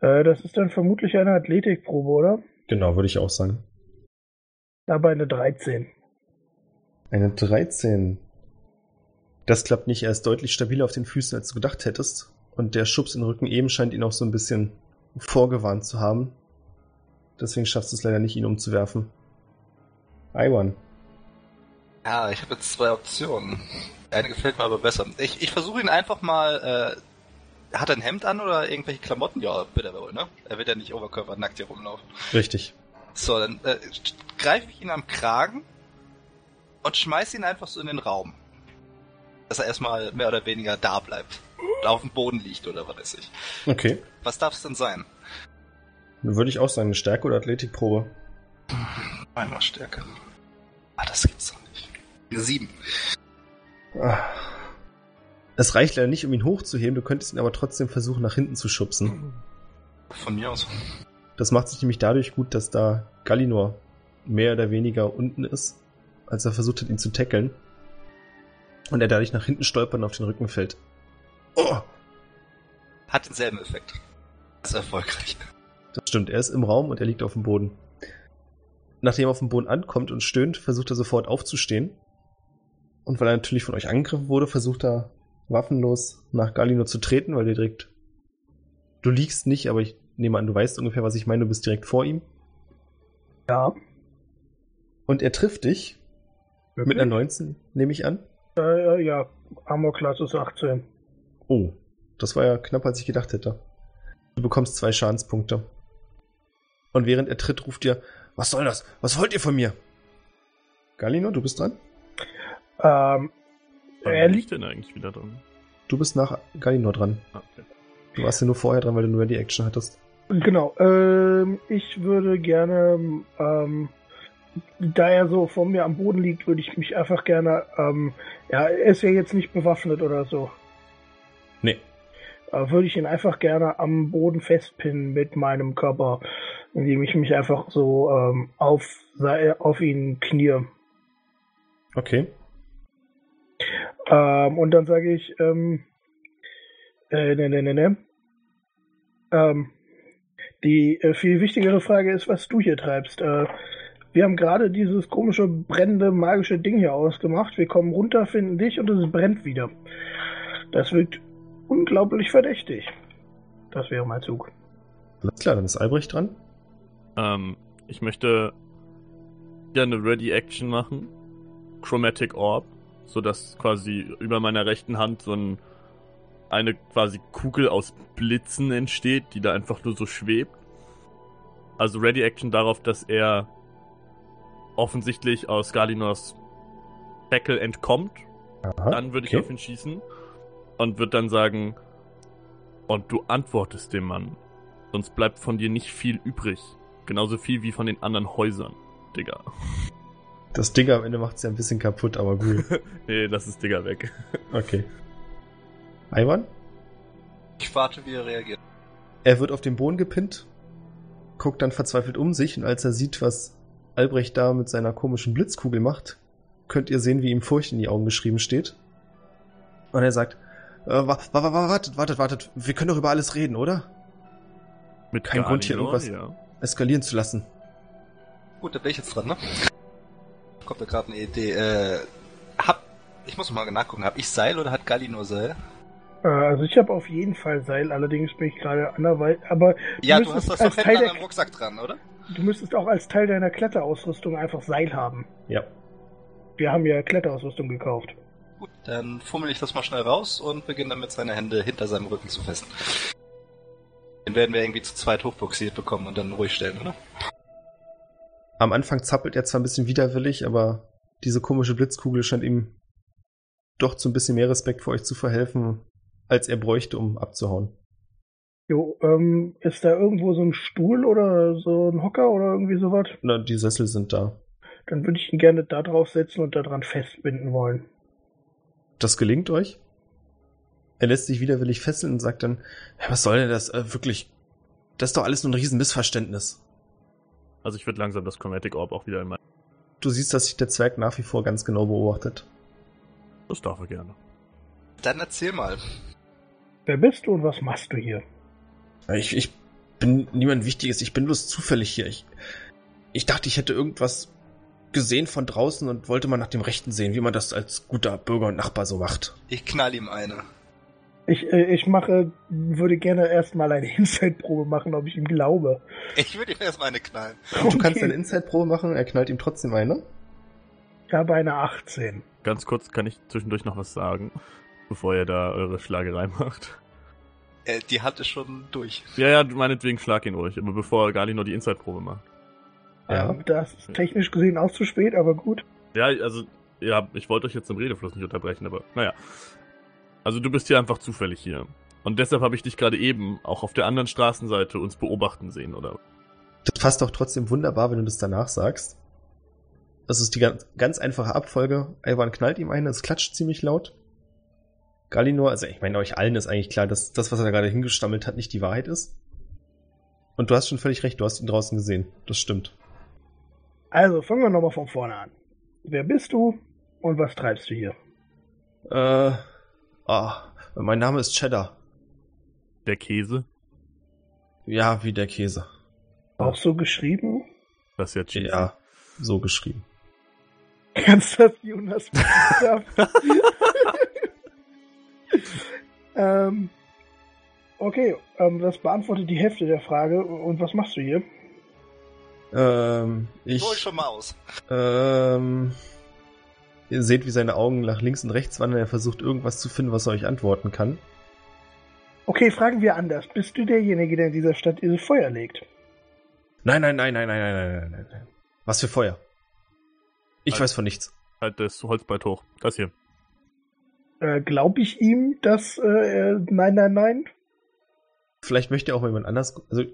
Äh, das ist dann vermutlich eine Athletikprobe, oder? Genau, würde ich auch sagen. Dabei eine 13. Eine 13. Das klappt nicht. Er ist deutlich stabiler auf den Füßen, als du gedacht hättest. Und der Schubs in den Rücken eben scheint ihn auch so ein bisschen vorgewarnt zu haben. Deswegen schaffst du es leider nicht, ihn umzuwerfen. Iwan. Ja, ich habe jetzt zwei Optionen. Eine gefällt mir aber besser. Ich, ich versuche ihn einfach mal. Äh, hat er ein Hemd an oder irgendwelche Klamotten? Ja, wird er wohl, ne? Er wird ja nicht oberkörpernackt hier rumlaufen. Richtig. So, dann äh, greife ich ihn am Kragen und schmeiß ihn einfach so in den Raum. Dass er erstmal mehr oder weniger da bleibt. Oder auf dem Boden liegt oder was weiß ich. Okay. Was darf es denn sein? Würde ich auch sagen, eine Stärke- oder Athletikprobe. Einmal Stärke. Ah, das gibt's doch nicht. Eine Sieben. Ah. Es reicht leider nicht, um ihn hochzuheben. Du könntest ihn aber trotzdem versuchen, nach hinten zu schubsen. Von mir aus. Das macht sich nämlich dadurch gut, dass da Gallinor mehr oder weniger unten ist, als er versucht hat, ihn zu tackeln. Und er dadurch nach hinten stolpern und auf den Rücken fällt. Oh! Hat denselben Effekt. Ist erfolgreich. Das stimmt, er ist im Raum und er liegt auf dem Boden. Nachdem er auf dem Boden ankommt und stöhnt, versucht er sofort aufzustehen. Und weil er natürlich von euch angegriffen wurde, versucht er waffenlos nach Gallinor zu treten, weil er direkt. Du liegst nicht, aber ich nehme an, du weißt ungefähr, was ich meine, du bist direkt vor ihm. Ja. Und er trifft dich mit einer 19, nehme ich an. Äh, ja, Armor Class ist 18. Oh, das war ja knapp, als ich gedacht hätte. Du bekommst zwei Schadenspunkte. Und während er tritt, ruft ihr, was soll das? Was wollt ihr von mir? Galino, du bist dran? Ähm, Wann er liegt, denn eigentlich wieder drin? Du bist nach Galino dran. Ah, okay. Du warst ja nur vorher dran, weil du nur die Action hattest. Genau. Ähm, ich würde gerne, ähm, da er so vor mir am Boden liegt, würde ich mich einfach gerne, ähm, ja, er ist ja jetzt nicht bewaffnet oder so. Nee. Äh, würde ich ihn einfach gerne am Boden festpinnen mit meinem Körper, indem ich mich einfach so ähm, auf, auf ihn knie. Okay. Ähm, und dann sage ich, ähm, äh, ne, ne, ne, ne. Ähm, die äh, viel wichtigere Frage ist, was du hier treibst. Äh, wir haben gerade dieses komische, brennende, magische Ding hier ausgemacht. Wir kommen runter, finden dich und es brennt wieder. Das wirkt unglaublich verdächtig. Das wäre mein Zug. Alles klar, dann ist Albrecht dran. Ähm, ich möchte gerne Ready Action machen. Chromatic Orb, sodass quasi über meiner rechten Hand so ein, eine quasi Kugel aus Blitzen entsteht, die da einfach nur so schwebt. Also Ready Action darauf, dass er offensichtlich aus Galinors Tackle entkommt. Aha, Dann würde okay. ich auf ihn schießen und würde dann sagen, und du antwortest dem Mann. Sonst bleibt von dir nicht viel übrig. Genauso viel wie von den anderen Häusern, Digga. Das Ding am Ende macht es ja ein bisschen kaputt, aber gut. nee, das ist Digga weg. Okay. Ivan? Ich warte, wie er reagiert. Er wird auf den Boden gepinnt, guckt dann verzweifelt um sich und als er sieht, was Albrecht da mit seiner komischen Blitzkugel macht, könnt ihr sehen, wie ihm Furcht in die Augen geschrieben steht. Und er sagt, äh, wa wa wa wartet, wartet, wartet, wir können doch über alles reden, oder? Mit Kein Grund, hier irgendwas- Ja. Eskalieren zu lassen. Gut, da bin ich jetzt dran, ne? Kommt mir gerade eine Idee. Äh, hab, ich muss mal nachgucken, hab ich Seil oder hat Galli nur Seil? Äh, also ich habe auf jeden Fall Seil, allerdings bin ich gerade anderweitig. Aber Ja, du hast das als doch Teil hinten an deinem Rucksack dran, oder? du müsstest auch als Teil deiner Kletterausrüstung einfach Seil haben. Ja. Wir haben ja Kletterausrüstung gekauft. Gut, dann fummel ich das mal schnell raus und beginne damit seine Hände hinter seinem Rücken zu festen. Den werden wir irgendwie zu zweit hochboxiert bekommen und dann ruhig stellen, oder? Am Anfang zappelt er zwar ein bisschen widerwillig, aber diese komische Blitzkugel scheint ihm doch zu ein bisschen mehr Respekt vor euch zu verhelfen, als er bräuchte, um abzuhauen. Jo, ähm, ist da irgendwo so ein Stuhl oder so ein Hocker oder irgendwie sowas? Na, die Sessel sind da. Dann würde ich ihn gerne da drauf setzen und daran festbinden wollen. Das gelingt euch? Er lässt sich widerwillig fesseln und sagt dann, "Ja, was soll denn das? Äh, wirklich, das ist doch alles nur ein Riesenmissverständnis. Also ich würde langsam das Chromatic Orb auch wieder in mein... Du siehst, dass sich der Zwerg nach wie vor ganz genau beobachtet. Das darf er gerne. Dann erzähl mal. Wer bist du und was machst du hier? Ich, ich bin niemand Wichtiges, ich bin bloß zufällig hier. Ich, ich dachte, ich hätte irgendwas gesehen von draußen und wollte mal nach dem Rechten sehen, wie man das als guter Bürger und Nachbar so macht. Ich knall ihm eine. Ich, äh, ich mache, würde gerne erstmal eine Inside-Probe machen, ob ich ihm glaube. Ich würde ihm erstmal eine knallen. Du kannst eine Inside-Probe machen, er knallt ihm trotzdem eine. Ich habe eine 18. Ganz kurz kann ich zwischendurch noch was sagen, bevor ihr da eure Schlagerei macht. Äh, die Hand ist schon durch. Ja, ja, meinetwegen schlag ihn ruhig, aber bevor Gali nur die Inside-Probe macht. Ja. Ähm, das ist technisch gesehen auch zu spät, aber gut. Ja, also, ja, ich wollte euch jetzt im Redefluss nicht unterbrechen, aber naja. Also du bist hier einfach zufällig hier. Und deshalb habe ich dich gerade eben auch auf der anderen Straßenseite uns beobachten sehen, oder? Das passt doch trotzdem wunderbar, wenn du das danach sagst. Das ist die ganz, ganz einfache Abfolge. Ivan knallt ihm eine, es klatscht ziemlich laut. Galinor, also ich meine, euch allen ist eigentlich klar, dass das, was er da gerade hingestammelt hat, nicht die Wahrheit ist. Und du hast schon völlig recht, du hast ihn draußen gesehen. Das stimmt. Also, fangen wir nochmal von vorne an. Wer bist du und was treibst du hier? Äh, ah, mein Name ist Cheddar. Der Käse? Ja, wie der Käse. Auch so geschrieben? Das ist ja cheesy. Ja, so geschrieben. Kannst du das Jonas ähm, Okay, ähm, das beantwortet die Hälfte der Frage. Und was machst du hier? Ähm, Ich ich, hol schon mal aus. ähm, ihr seht, wie seine Augen nach links und rechts wandern. Er versucht irgendwas zu finden, was er euch antworten kann. Okay, fragen wir anders. Bist du derjenige, der in dieser Stadt dieses Feuer legt? Nein, nein, nein, nein, nein, nein, nein, nein, nein, nein. Was für Feuer? Ich Also- weiß von nichts. Halt das Holzbrett hoch. Das hier. Äh, Glaube ich ihm, dass äh, er, nein, nein, nein? vielleicht möchte auch jemand anders. Also,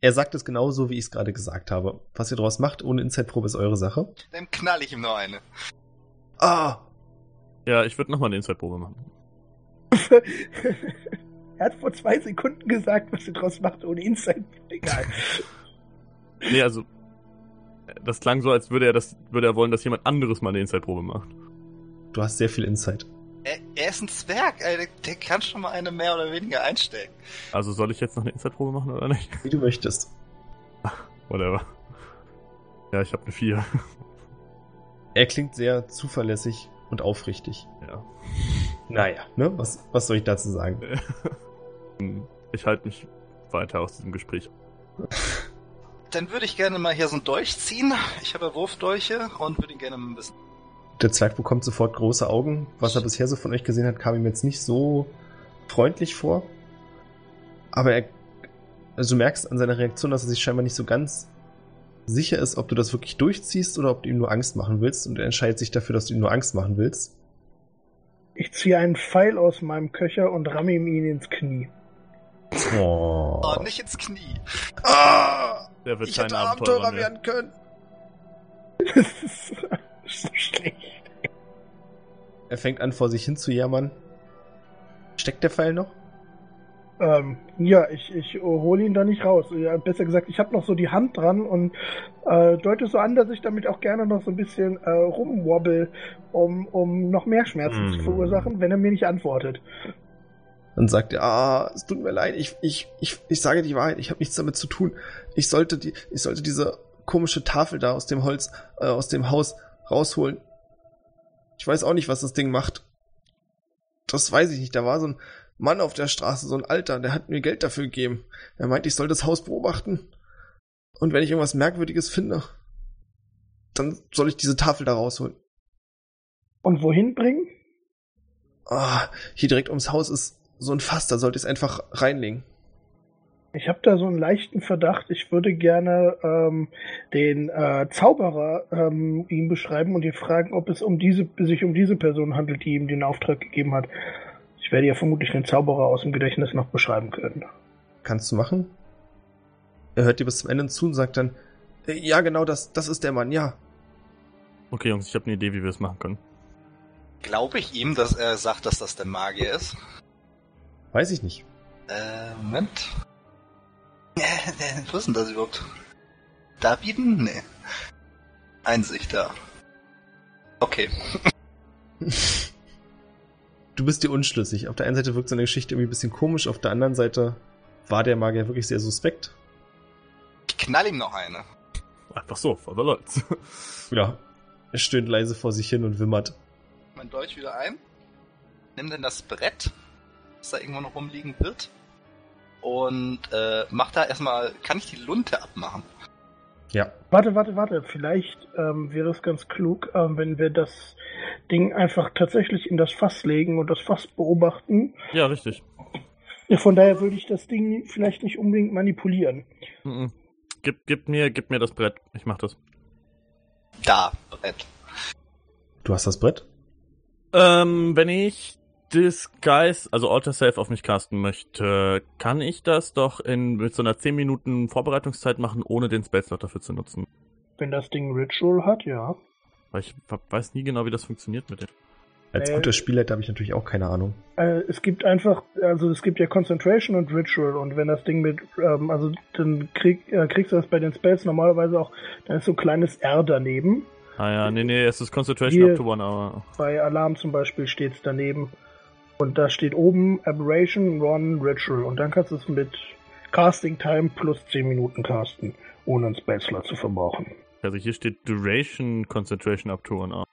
er sagt es genauso, wie ich es gerade gesagt habe. Was ihr daraus macht, ohne Inside-Probe, ist eure Sache. Dann knall ich ihm noch eine. Ah! Ja, ich würde nochmal eine Inside-Probe machen. er hat vor zwei Sekunden gesagt, was er draus macht, ohne Insight. Egal. Nee, also. Das klang so, als würde er das, würde er wollen, dass jemand anderes mal eine Inside-Probe macht. Du hast sehr viel Insight. Er, er ist ein Zwerg, Alter. Der kann schon mal eine mehr oder weniger einstecken. Also soll ich jetzt noch eine Inside-Probe machen oder nicht? Wie du möchtest. Whatever. Ja, ich habe eine 4. Er klingt sehr zuverlässig und aufrichtig. Ja. Naja, ne? Was, was soll ich dazu sagen? Ich halte mich weiter aus diesem Gespräch. Dann würde ich gerne mal hier so einen Dolch ziehen. Ich habe ja Wurfdolche und würde ihn gerne mal ein bisschen. Der Zwerg bekommt sofort große Augen. Was er bisher so von euch gesehen hat, kam ihm jetzt nicht so freundlich vor. Aber er, also du merkst an seiner Reaktion, dass er sich scheinbar nicht so ganz sicher ist, ob du das wirklich durchziehst oder ob du ihm nur Angst machen willst. Und er entscheidet sich dafür, dass du ihm nur Angst machen willst. Ich ziehe einen Pfeil aus meinem Köcher und ramme ihm ihn ins Knie. Oh. Oh, nicht ins Knie. Ah! Der wird Ich kein hätte Abenteurer werden können. Das ist so schlecht. Er fängt an, vor sich hin zu jammern. Steckt der Pfeil noch? Ähm, ja, ich, ich hole ihn da nicht raus. Ja, besser gesagt, ich habe noch so die Hand dran und äh, deute so an, dass ich damit auch gerne noch so ein bisschen äh, rumwobbel, um, um noch mehr Schmerzen Mm. zu verursachen, wenn er mir nicht antwortet. Dann sagt er, ah, es tut mir leid, ich, ich, ich, ich sage die Wahrheit, ich habe nichts damit zu tun. Ich sollte die, ich sollte diese komische Tafel da aus dem Holz, äh, aus dem Haus rausholen. Ich weiß auch nicht, was das Ding macht. Das weiß ich nicht. Da war so ein Mann auf der Straße, so ein Alter, der hat mir Geld dafür gegeben. Er meint, ich soll das Haus beobachten. Und wenn ich irgendwas Merkwürdiges finde, dann soll ich diese Tafel da rausholen. Und wohin bringen? Ah, hier direkt ums Haus ist so ein Fass, da sollte ich es einfach reinlegen. Ich habe da so einen leichten Verdacht. Ich würde gerne ähm, den äh, Zauberer ähm, ihm beschreiben und ihn fragen, ob es um diese, sich um diese Person handelt, die ihm den Auftrag gegeben hat. Ich werde ja vermutlich den Zauberer aus dem Gedächtnis noch beschreiben können. Kannst du machen? Er hört dir bis zum Ende zu und sagt dann, "Äh, ja genau, das, das ist der Mann, ja. Okay, Jungs, ich habe eine Idee, wie wir es machen können. Glaube ich ihm, dass er sagt, dass das der Magier ist? Weiß ich nicht. Äh, Moment. Äh, wo ist denn das überhaupt? Daviden? Nee. Einsicht da. Okay. Du bist dir unschlüssig. Auf der einen Seite wirkt seine Geschichte irgendwie ein bisschen komisch, auf der anderen Seite war der Magier wirklich sehr suspekt. Ich knall ihm noch eine. Einfach so, for the Lords. Ja. Er stöhnt leise vor sich hin und wimmert. Mein Dolch wieder ein. Nimm dann das Brett, das da irgendwo noch rumliegen wird. Und äh, mach da erstmal. Kann ich die Lunte abmachen? Ja. Warte, warte, warte. Vielleicht ähm, wäre es ganz klug, ähm, wenn wir das Ding einfach tatsächlich in das Fass legen und das Fass beobachten. ja, richtig. Ja, von daher würde ich das Ding vielleicht nicht unbedingt manipulieren. Mhm. Gib, gib, mir, gib mir das Brett. Ich mach das. Da, Brett. Du hast das Brett? Ähm, wenn ich Disguise, also Alter Self auf mich casten möchte, kann ich das doch in, mit so einer 10 Minuten Vorbereitungszeit machen, ohne den Spellslot dafür zu nutzen. Wenn das Ding Ritual hat, ja. Weil ich weiß nie genau, wie das funktioniert mit dem. Als Äh, guter Spielleiter habe ich natürlich auch keine Ahnung. Äh, es gibt einfach, also es gibt ja Concentration und Ritual und wenn das Ding mit, ähm, also dann krieg, äh, kriegst du das bei den Spells normalerweise auch, dann ist so ein kleines R daneben. Ah ja, nee, nee, es ist Concentration Hier- up to one hour. Bei Alarm zum Beispiel steht es daneben. Und da steht oben Aberration, Run, Ritual. Und dann kannst du es mit Casting Time plus 10 Minuten casten, ohne einen Spellslot zu verbrauchen. Also hier steht Duration Concentration up to one hour.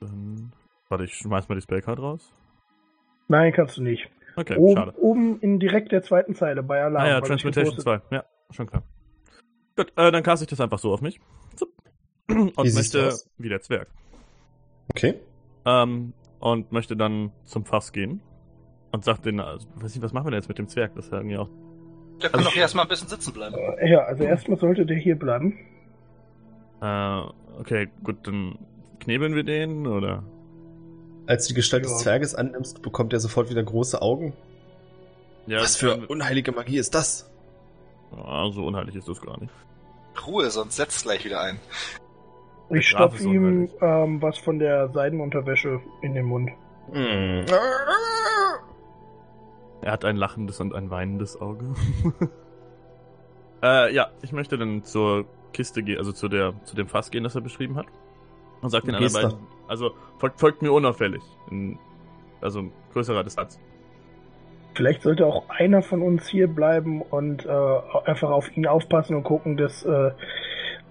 Dann, warte, ich schmeiß mal die Spellcard raus. Nein, kannst du nicht. Okay, oben, schade. oben in direkt der zweiten Zeile bei Alarm. Ah ja, Transmutation gepostet- 2. Ja, schon klar. Gut, äh, dann cast ich das einfach so auf mich. Zup. Und Wie möchte aus? wie der Zwerg. Okay. Ähm, und möchte dann zum Fass gehen. Und sagt den, also, weiß nicht, was machen wir denn jetzt mit dem Zwerg? Das ist ja irgendwie auch. Der kann Also doch erstmal ein bisschen sitzen bleiben. Äh, Ja, also erstmal sollte der hier bleiben. Äh, okay, gut, dann knebeln wir den, oder? Als du die Gestalt Ja. des Zwerges annimmst, bekommt er sofort wieder große Augen. Ja, Was für unheilige Magie ist das? Ja, so unheilig ist das gar nicht. Ruhe, sonst setzt gleich wieder ein. Ich Graf stopf ist ihm ähm, was von der Seidenunterwäsche in den Mund. Er hat ein lachendes und ein weinendes Auge. äh, ja, ich möchte dann zur Kiste gehen, also zu der, zu dem Fass gehen, das er beschrieben hat. Und sagt den anderen beiden, also folgt, folgt mir unauffällig. In, also größerer Distanz. Vielleicht sollte auch einer von uns hier bleiben und äh, einfach auf ihn aufpassen und gucken, dass äh,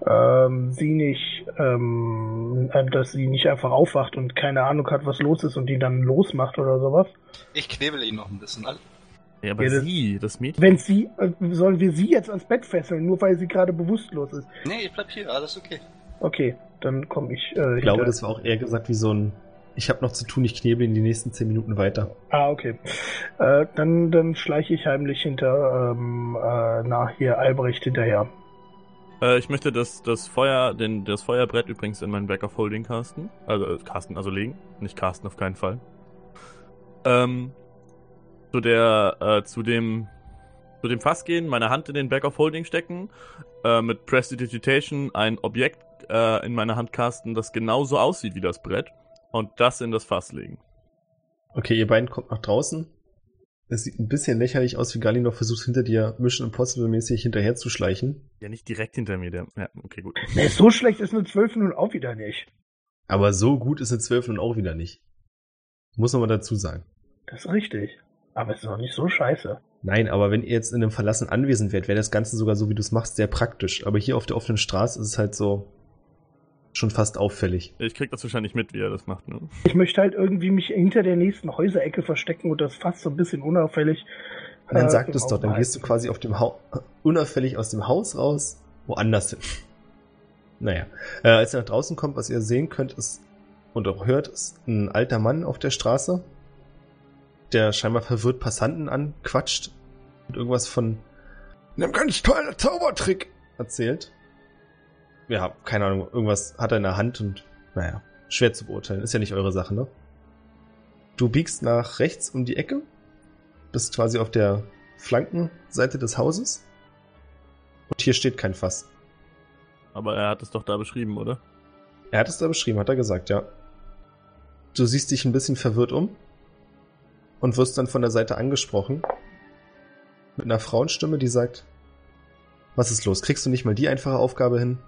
ähm, sie nicht, ähm, äh, dass sie nicht einfach aufwacht und keine Ahnung hat, was los ist und die dann losmacht oder sowas. Ich knebel ihn noch ein bisschen an. Ja, aber Ja, das- sie, das Mädchen. Wenn sie, äh, sollen wir sie jetzt ans Bett fesseln, nur weil sie gerade bewusstlos ist? Nee, ich bleib hier, alles okay. Okay, dann komme ich. Äh, Ich glaube, hinter- das war auch eher gesagt wie so ein Ich habe noch zu tun, ich knebel in die nächsten 10 Minuten weiter. Ah, okay. Äh, dann, dann schleiche ich heimlich hinter ähm, äh, nach hier Albrecht hinterher. Äh, ich möchte das, das Feuer, den, das Feuerbrett übrigens in meinen Back Holding casten. Also äh, casten, also legen. Nicht casten auf keinen Fall. Ähm, zu der, äh, zu dem, zu dem Fass gehen, meine Hand in den Back Holding stecken, äh, mit Prestidigitation ein Objekt äh, in meine Hand casten, das genauso aussieht wie das Brett und das in das Fass legen. Okay, ihr beiden kommt nach draußen. Es sieht ein bisschen lächerlich aus, wie Galinor versucht, hinter dir Mission Impossible mäßig hinterher zu schleichen. Ja, nicht direkt hinter mir, der. Ja, okay, gut. Nee, so schlecht ist eine 12 nun auch wieder nicht. Aber so gut ist eine 12 nun auch wieder nicht. Muss man mal dazu sagen. Das ist richtig. Aber es ist auch nicht so scheiße. Nein, aber wenn ihr jetzt in einem verlassenen Anwesen wärt, wäre das Ganze sogar so, wie du es machst, sehr praktisch. Aber hier auf der offenen Straße ist es halt so schon fast auffällig. Ich krieg das wahrscheinlich mit, wie er das macht, ne? Ich möchte halt irgendwie mich hinter der nächsten Häuserecke verstecken und das fast so ein bisschen unauffällig. Und dann äh, sagt es doch, dann gehst du quasi auf dem Hau unauffällig aus dem Haus raus, woanders hin. Naja, äh, als ihr nach draußen kommt, was ihr sehen könnt, ist und auch hört, ist ein alter Mann auf der Straße, der scheinbar verwirrt Passanten anquatscht und irgendwas von einem ganz tollen Zaubertrick erzählt. Ja, keine Ahnung, irgendwas hat er in der Hand und naja, schwer zu beurteilen. Ist ja nicht eure Sache, ne? Du biegst nach rechts um die Ecke, bist quasi auf der Flankenseite des Hauses und hier steht kein Fass. Aber er hat es doch da beschrieben, oder? Er hat es da beschrieben, hat er gesagt, ja. Du siehst dich ein bisschen verwirrt um und wirst dann von der Seite angesprochen mit einer Frauenstimme, die sagt, was ist los? Kriegst du nicht mal die einfache Aufgabe hin?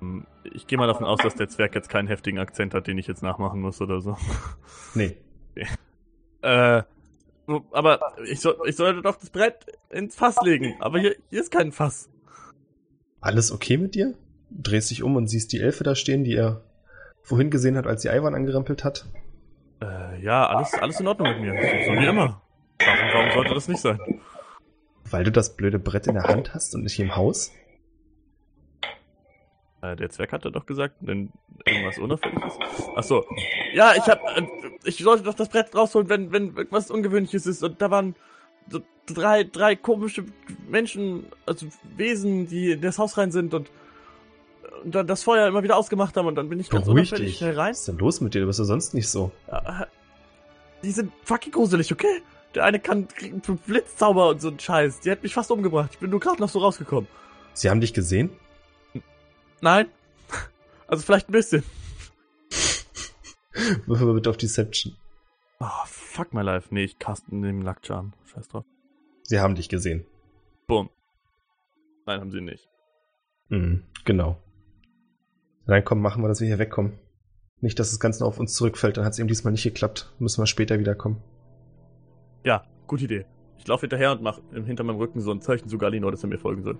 Hm, Ich gehe mal davon aus, dass der Zwerg jetzt keinen heftigen Akzent hat, den ich jetzt nachmachen muss oder so. Nee. Äh, wo- aber ich, soll, ich sollte doch das Brett ins Fass legen. Aber hier, hier ist kein Fass. Alles okay mit dir? Drehst dich um und siehst die Elfe da stehen, die er vorhin gesehen hat, als sie Ivan angerempelt hat. Äh, ja, alles, alles in Ordnung mit mir. So, so wie immer. Warum, warum sollte das nicht sein? Weil du das blöde Brett in der Hand hast und nicht im Haus? Äh, der Zwerg hatte doch gesagt, wenn irgendwas unauffällig ist. Ach so. Ja, ich hab, äh, ich sollte doch das Brett rausholen, wenn, wenn irgendwas Ungewöhnliches ist. Und da waren so drei, drei komische Menschen, also Wesen, die in das Haus rein sind und, und dann das Feuer immer wieder ausgemacht haben. Und dann bin ich ganz Beruhig unauffällig dich. schnell rein. Was ist denn los mit dir? Du bist ja sonst nicht so. Ja, Die sind fucking gruselig, okay? Der eine kann Blitzzauber und so ein Scheiß. Die hat mich fast umgebracht. Ich bin nur gerade noch so rausgekommen. Sie haben dich gesehen? Nein? Also vielleicht ein bisschen. Würfel mal bitte auf Deception. Oh, fuck my life. Nee, ich casten den Lackcharm. Scheiß drauf. Sie haben dich gesehen. Bumm. Nein, haben sie nicht. Mhm, genau. Dann komm, machen wir, dass wir hier wegkommen. Nicht, dass das Ganze auf uns zurückfällt, dann hat es eben diesmal nicht geklappt. Müssen wir später wiederkommen. Ja, gute Idee. Ich laufe hinterher und mache hinter meinem Rücken so ein Zeichen zu Galinor, dass er mir folgen soll.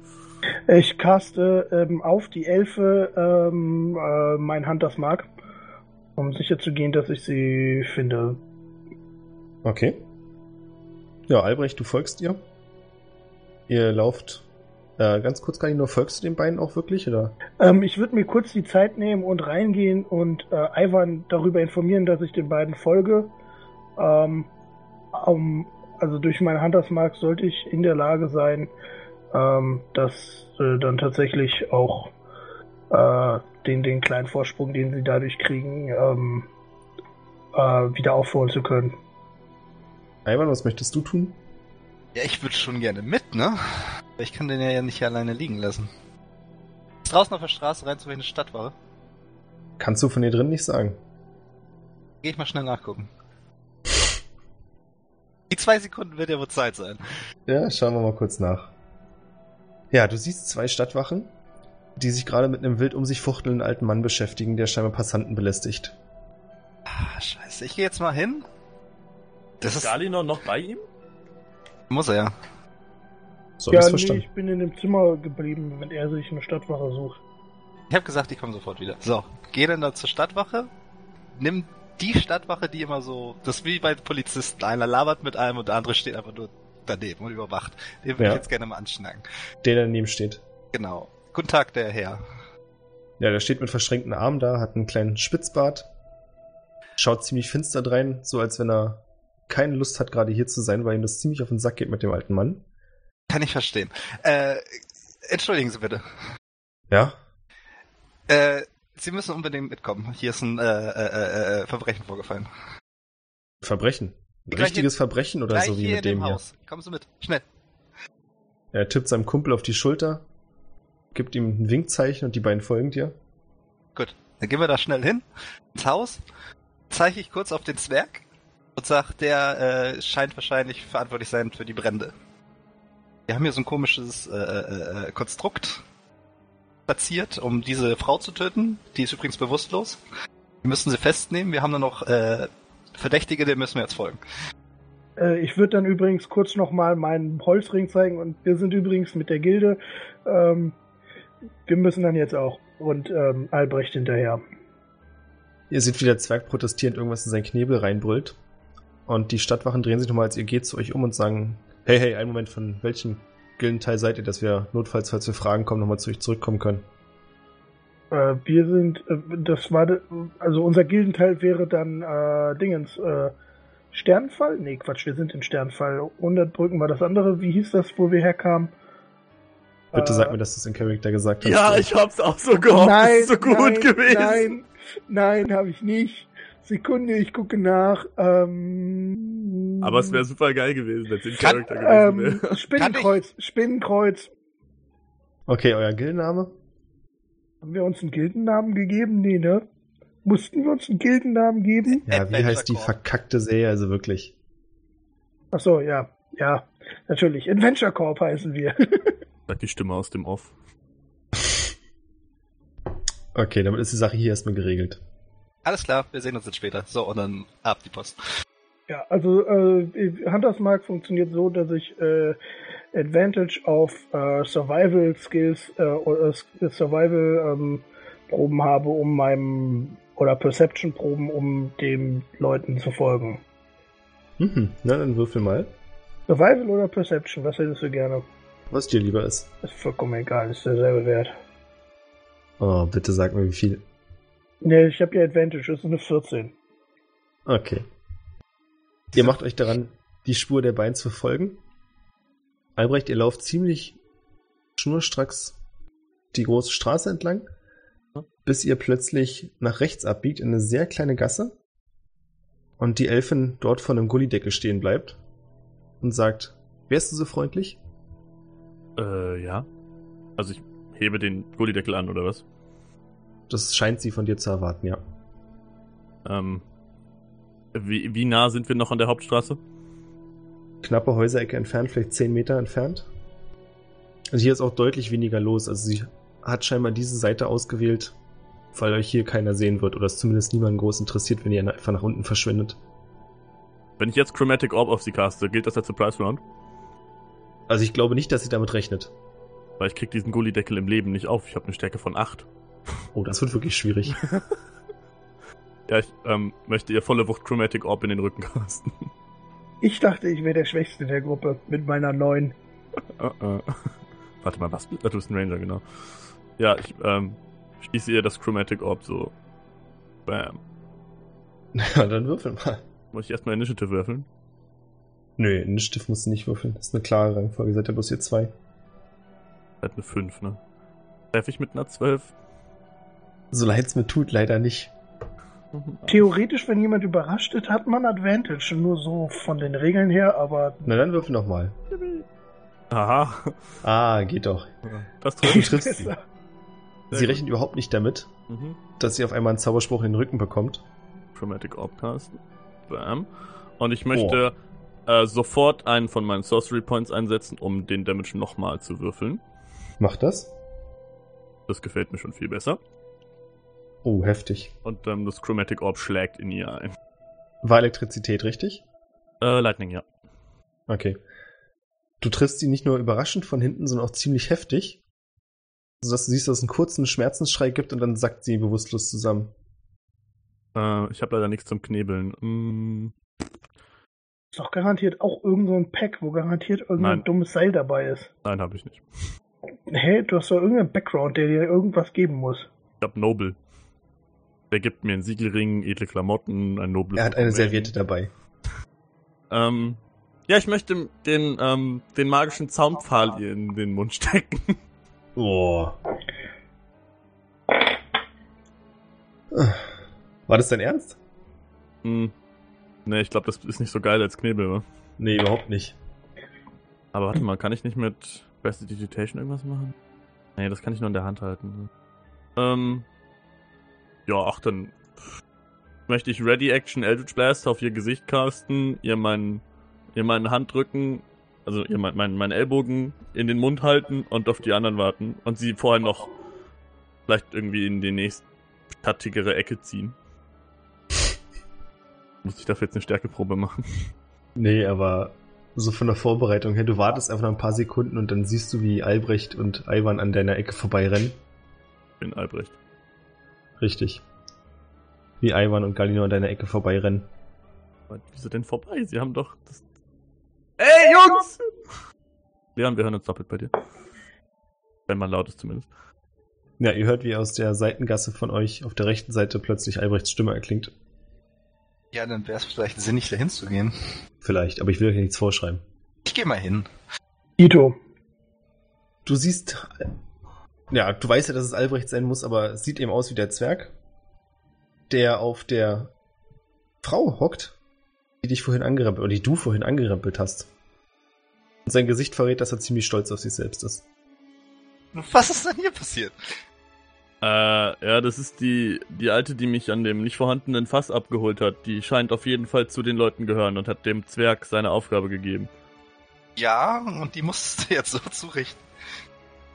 Ich caste ähm, auf die Elfe ähm, äh, mein Hand das mag, um sicher zu gehen, dass ich sie finde. Okay. Ja, Albrecht, du folgst ihr. Ihr lauft. Äh, ganz kurz, nur, folgst du den beiden auch wirklich, oder? Ähm, ich würde mir kurz die Zeit nehmen und reingehen und äh, Ivan darüber informieren, dass ich den beiden folge. Ähm, um, also durch meine Handelsmark sollte ich in der Lage sein, ähm, das äh, dann tatsächlich auch äh, den, den kleinen Vorsprung, den sie dadurch kriegen, ähm, äh, wieder aufholen zu können. Ivan, was möchtest du tun? Ja, ich würde schon gerne mit, ne? Aber ich kann den ja nicht hier alleine liegen lassen. Ist draußen auf der Straße rein zu eine Stadtwache? Kannst du von hier drin nicht sagen. Geh ich mal schnell nachgucken. Die zwei Sekunden wird ja wohl Zeit sein. Ja, schauen wir mal kurz nach. Ja, du siehst zwei Stadtwachen, die sich gerade mit einem wild um sich fuchtelnden alten Mann beschäftigen, der scheinbar Passanten belästigt. Ah, scheiße. Ich gehe jetzt mal hin. Das Ist. Galinon noch bei ihm? Muss er ja. So hab ja, nee, verstanden. ich bin in dem Zimmer geblieben, wenn er sich eine Stadtwache sucht. Ich habe gesagt, ich komme sofort wieder. So, geh dann da zur Stadtwache. Nimm die Stadtwache, die immer so... Das ist wie bei Polizisten. Einer labert mit einem und der andere steht einfach nur daneben und überwacht. Den würde Ja. ich jetzt gerne mal anschnacken. Der daneben steht. Genau. Guten Tag, der Herr. Ja, der steht mit verschränkten Armen da, hat einen kleinen Spitzbart, schaut ziemlich finster drein, so als wenn er keine Lust hat, gerade hier zu sein, weil ihm das ziemlich auf den Sack geht mit dem alten Mann. Kann ich verstehen. Äh, entschuldigen Sie bitte. Ja? Äh, Sie müssen unbedingt mitkommen. Hier ist ein äh, äh, äh, Verbrechen vorgefallen. Verbrechen. Ein richtiges Verbrechen oder so wie hier mit dem hier. Haus. Kommen Sie mit. Schnell. Er tippt seinem Kumpel auf die Schulter, gibt ihm ein Winkzeichen und die beiden folgen dir. Gut. Dann gehen wir da schnell hin. Ins Haus. Zeige ich kurz auf den Zwerg und sag, der äh, scheint wahrscheinlich verantwortlich sein für die Brände. Wir haben hier so ein komisches äh, äh, äh, Konstrukt platziert, um diese Frau zu töten. Die ist übrigens bewusstlos. Wir müssen sie festnehmen. Wir haben nur noch äh, Verdächtige, denen müssen wir jetzt folgen. Äh, ich würde dann übrigens kurz nochmal meinen Holzring zeigen und wir sind übrigens mit der Gilde. Ähm, wir müssen dann jetzt auch. Und ähm, Albrecht hinterher. Ihr seht, wie der Zwerg protestierend irgendwas in seinen Knebel reinbrüllt. Und die Stadtwachen drehen sich nochmal, als ihr geht, zu euch um und sagen, hey, hey, einen Moment, von welchem Gildenteil seid ihr, dass wir notfalls, falls wir Fragen kommen, nochmal zu euch zurückkommen können? Äh, wir sind, äh, das war, also unser Gildenteil wäre dann äh, Dingens, äh, Sternfall? Nee, Quatsch, wir sind in Sternfall. 100 Brücken war das andere. Wie hieß das, wo wir herkamen? Bitte Äh, sag mir, dass du es in Charakter gesagt hast. Ja, ich hab's auch so gehofft. nein, das ist so gut nein, gewesen. Nein, nein, habe ich nicht. Sekunde, ich gucke nach. Ähm, Aber es wäre super geil gewesen, wenn es Kann- Charakter gewesen ähm, wäre. Spinnenkreuz, Spinnenkreuz. Okay, euer Gildenname? Haben wir uns einen Gildennamen gegeben? Nee, ne? Mussten wir uns einen Gildennamen geben? Ja, wie heißt die verkackte Serie, also wirklich? Ach so, ja, ja, natürlich. Adventure Corp heißen wir. Sagt die Stimme aus dem Off. Okay, damit ist die Sache hier erstmal geregelt. Alles klar, wir sehen uns jetzt später. So, und dann ab die Post. Ja, also äh, Hunters Mark funktioniert so, dass ich äh, Advantage auf äh, Survival Skills äh, oder äh, Survival ähm, Proben habe, um meinem oder Perception Proben, um den Leuten zu folgen. Mhm, na dann würfel mal, Survival oder Perception, was hättest du gerne? was dir lieber ist. Ist vollkommen egal, ist derselbe Wert. Oh, bitte sag mir, wie viel. Ne, ich habe ja Advantage, das ist eine 14. Okay. Ihr macht euch daran, die Spur der beiden zu folgen. Albrecht, ihr lauft ziemlich schnurstracks die große Straße entlang, bis ihr plötzlich nach rechts abbiegt in eine sehr kleine Gasse und die Elfin dort vor einem Gullideckel stehen bleibt und sagt, wärst du so freundlich? Äh, ja. Also ich hebe den Gullideckel an, oder was? Das scheint sie von dir zu erwarten, ja. Ähm, wie, wie nah sind wir noch an der Hauptstraße? Knappe Häuserecke entfernt, vielleicht 10 Meter entfernt. Also hier ist auch deutlich weniger los. Also sie hat scheinbar diese Seite ausgewählt, weil euch hier keiner sehen wird oder es zumindest niemanden groß interessiert, wenn ihr einfach nach unten verschwindet. Wenn ich jetzt Chromatic Orb auf sie caste, gilt das als Surprise Round? Also ich glaube nicht, dass sie damit rechnet. Weil ich krieg diesen Gullideckel im Leben nicht auf. Ich habe eine Stärke von 8. Oh, das wird wirklich schwierig. Ja, ich ähm, möchte ihr volle Wucht Chromatic Orb in den Rücken casten. Ich dachte, ich wäre der Schwächste der Gruppe mit meiner 9. Äh, äh. Warte mal, was? Ah, du bist ein Ranger, genau. Ja, ich ähm, schließe ihr das Chromatic Orb so. Bam. ja, dann würfel mal. Muss ich erstmal Initiative würfeln? Nö, Initiative musst du nicht würfeln. Das ist eine klare Rangfolge. Seid ihr bloß ihr zwei. Halt eine 5, ne? Treffe ich mit einer 12? So leid's mir tut, leider nicht. Theoretisch, wenn jemand überrascht ist, hat man Advantage. Nur so von den Regeln her, aber Na dann würfel nochmal. Aha. Ah, geht doch. Das Du trifft. triffst sie. Sie gut. rechnet überhaupt nicht damit, Mhm. dass sie auf einmal einen Zauberspruch in den Rücken bekommt. Chromatic Orb casten. Bam. Und ich möchte äh, sofort einen von meinen Sorcery Points einsetzen, um den Damage nochmal zu würfeln. Macht das? Das gefällt mir schon viel besser. Oh, heftig. Und ähm, das Chromatic Orb schlägt in ihr ein. War Elektrizität richtig? Äh, Lightning, ja. Okay. Du triffst sie nicht nur überraschend von hinten, sondern auch ziemlich heftig. Sodass du siehst, dass es einen kurzen Schmerzensschrei gibt und dann sackt sie bewusstlos zusammen. Äh, ich habe leider nichts zum Knebeln. Mm, Ist doch garantiert auch irgend so ein Pack, wo garantiert irgendein Nein. dummes Seil dabei ist. nein, habe ich nicht. Hä, du hast doch irgendeinen Background, der dir irgendwas geben muss. Ich hab Noble. Der gibt mir einen Siegelring, edle Klamotten, ein Noble. Er hat eine Serviette dabei. Ähm, ja, ich möchte den, ähm, den magischen Zaunpfahl ihr in den Mund stecken. Oh. War das dein Ernst? hm. Ne, ich glaube, das ist nicht so geil als Knebel, wa? Nee, überhaupt nicht. Aber warte mal, kann ich nicht mit Prestidigitation irgendwas machen? Nee, das kann ich nur in der Hand halten. Ähm. Ja, ach, dann möchte ich Ready Action Eldritch Blast auf ihr Gesicht casten, ihr meinen, ihr meine Hand drücken, also ihr mein, mein, meinen Ellbogen in den Mund halten und auf die anderen warten und sie vorher noch vielleicht irgendwie in die nächststattigere Ecke ziehen. Muss ich dafür jetzt eine Stärkeprobe machen? Nee, aber so von der Vorbereitung her, du wartest einfach noch ein paar Sekunden und dann siehst du, wie Albrecht und Ivan an deiner Ecke vorbeirennen. Ich bin Albrecht. Richtig. Wie Ivan und Galino an deiner Ecke vorbeirennen. Aber Wieso denn vorbei? Sie haben doch das. Ey, Jungs! Leon, wir hören uns doppelt bei dir. Wenn man laut ist zumindest. Ja, ihr hört, wie aus der Seitengasse von euch auf der rechten Seite plötzlich Albrechts Stimme erklingt. Ja, dann wäre es vielleicht sinnig, dahin zu gehen. Vielleicht, aber ich will euch nichts vorschreiben. Ich gehe mal hin. Ito. Du siehst, ja, du weißt ja, dass es Albrecht sein muss, aber es sieht eben aus wie der Zwerg, der auf der Frau hockt, die dich vorhin angerempelt, oder die du vorhin angerempelt hast. Und sein Gesicht verrät, dass er ziemlich stolz auf sich selbst ist. Was ist denn hier passiert? Äh, ja, das ist die, die alte, die mich an dem nicht vorhandenen Fass abgeholt hat. Die scheint auf jeden Fall zu den Leuten gehören und hat dem Zwerg seine Aufgabe gegeben. Ja, und die musst du jetzt so zurichten.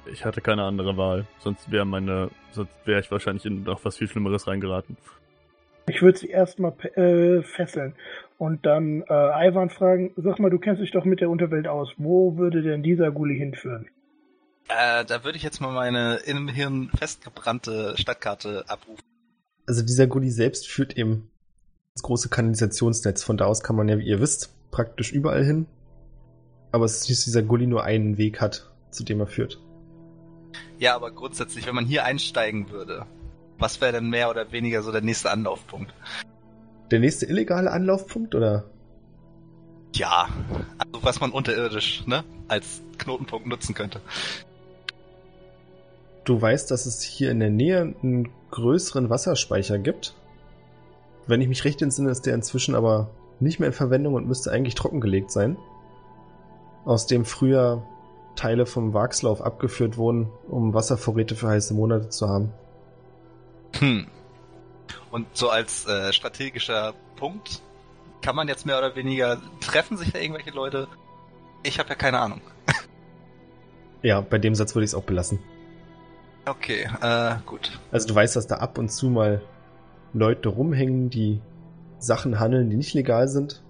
Ich hatte keine andere Wahl. Sonst wäre meine, sonst wäre ich wahrscheinlich in noch was viel Schlimmeres reingeraten. Ich würde sie erstmal äh, fesseln und dann äh, Ivan fragen, sag mal, du kennst dich doch mit der Unterwelt aus. Wo würde denn dieser Gully hinführen? Äh, da würde ich jetzt mal meine im Hirn festgebrannte Stadtkarte abrufen. Also dieser Gully selbst führt eben das große Kanalisationsnetz. Von da aus kann man ja, wie ihr wisst, praktisch überall hin. Aber es ist nicht, dass dieser Gully nur einen Weg hat, zu dem er führt. Ja, aber grundsätzlich, wenn man hier einsteigen würde, was wäre denn mehr oder weniger so der nächste Anlaufpunkt? Der nächste illegale Anlaufpunkt, oder? Ja, also was man unterirdisch, ne, als Knotenpunkt nutzen könnte. Du weißt, dass es hier in der Nähe einen größeren Wasserspeicher gibt. Wenn ich mich recht entsinne, ist der inzwischen aber nicht mehr in Verwendung und müsste eigentlich trockengelegt sein. Aus dem früher Teile vom Wachslauf abgeführt wurden, um Wasservorräte für heiße Monate zu haben. Hm. Und so als äh, strategischer Punkt kann man jetzt mehr oder weniger treffen sich da irgendwelche Leute? Ich habe ja keine Ahnung. Ja, bei dem Satz würde ich es auch belassen. Okay, äh, gut. Also du weißt, dass da ab und zu mal Leute rumhängen, die Sachen handeln, die nicht legal sind.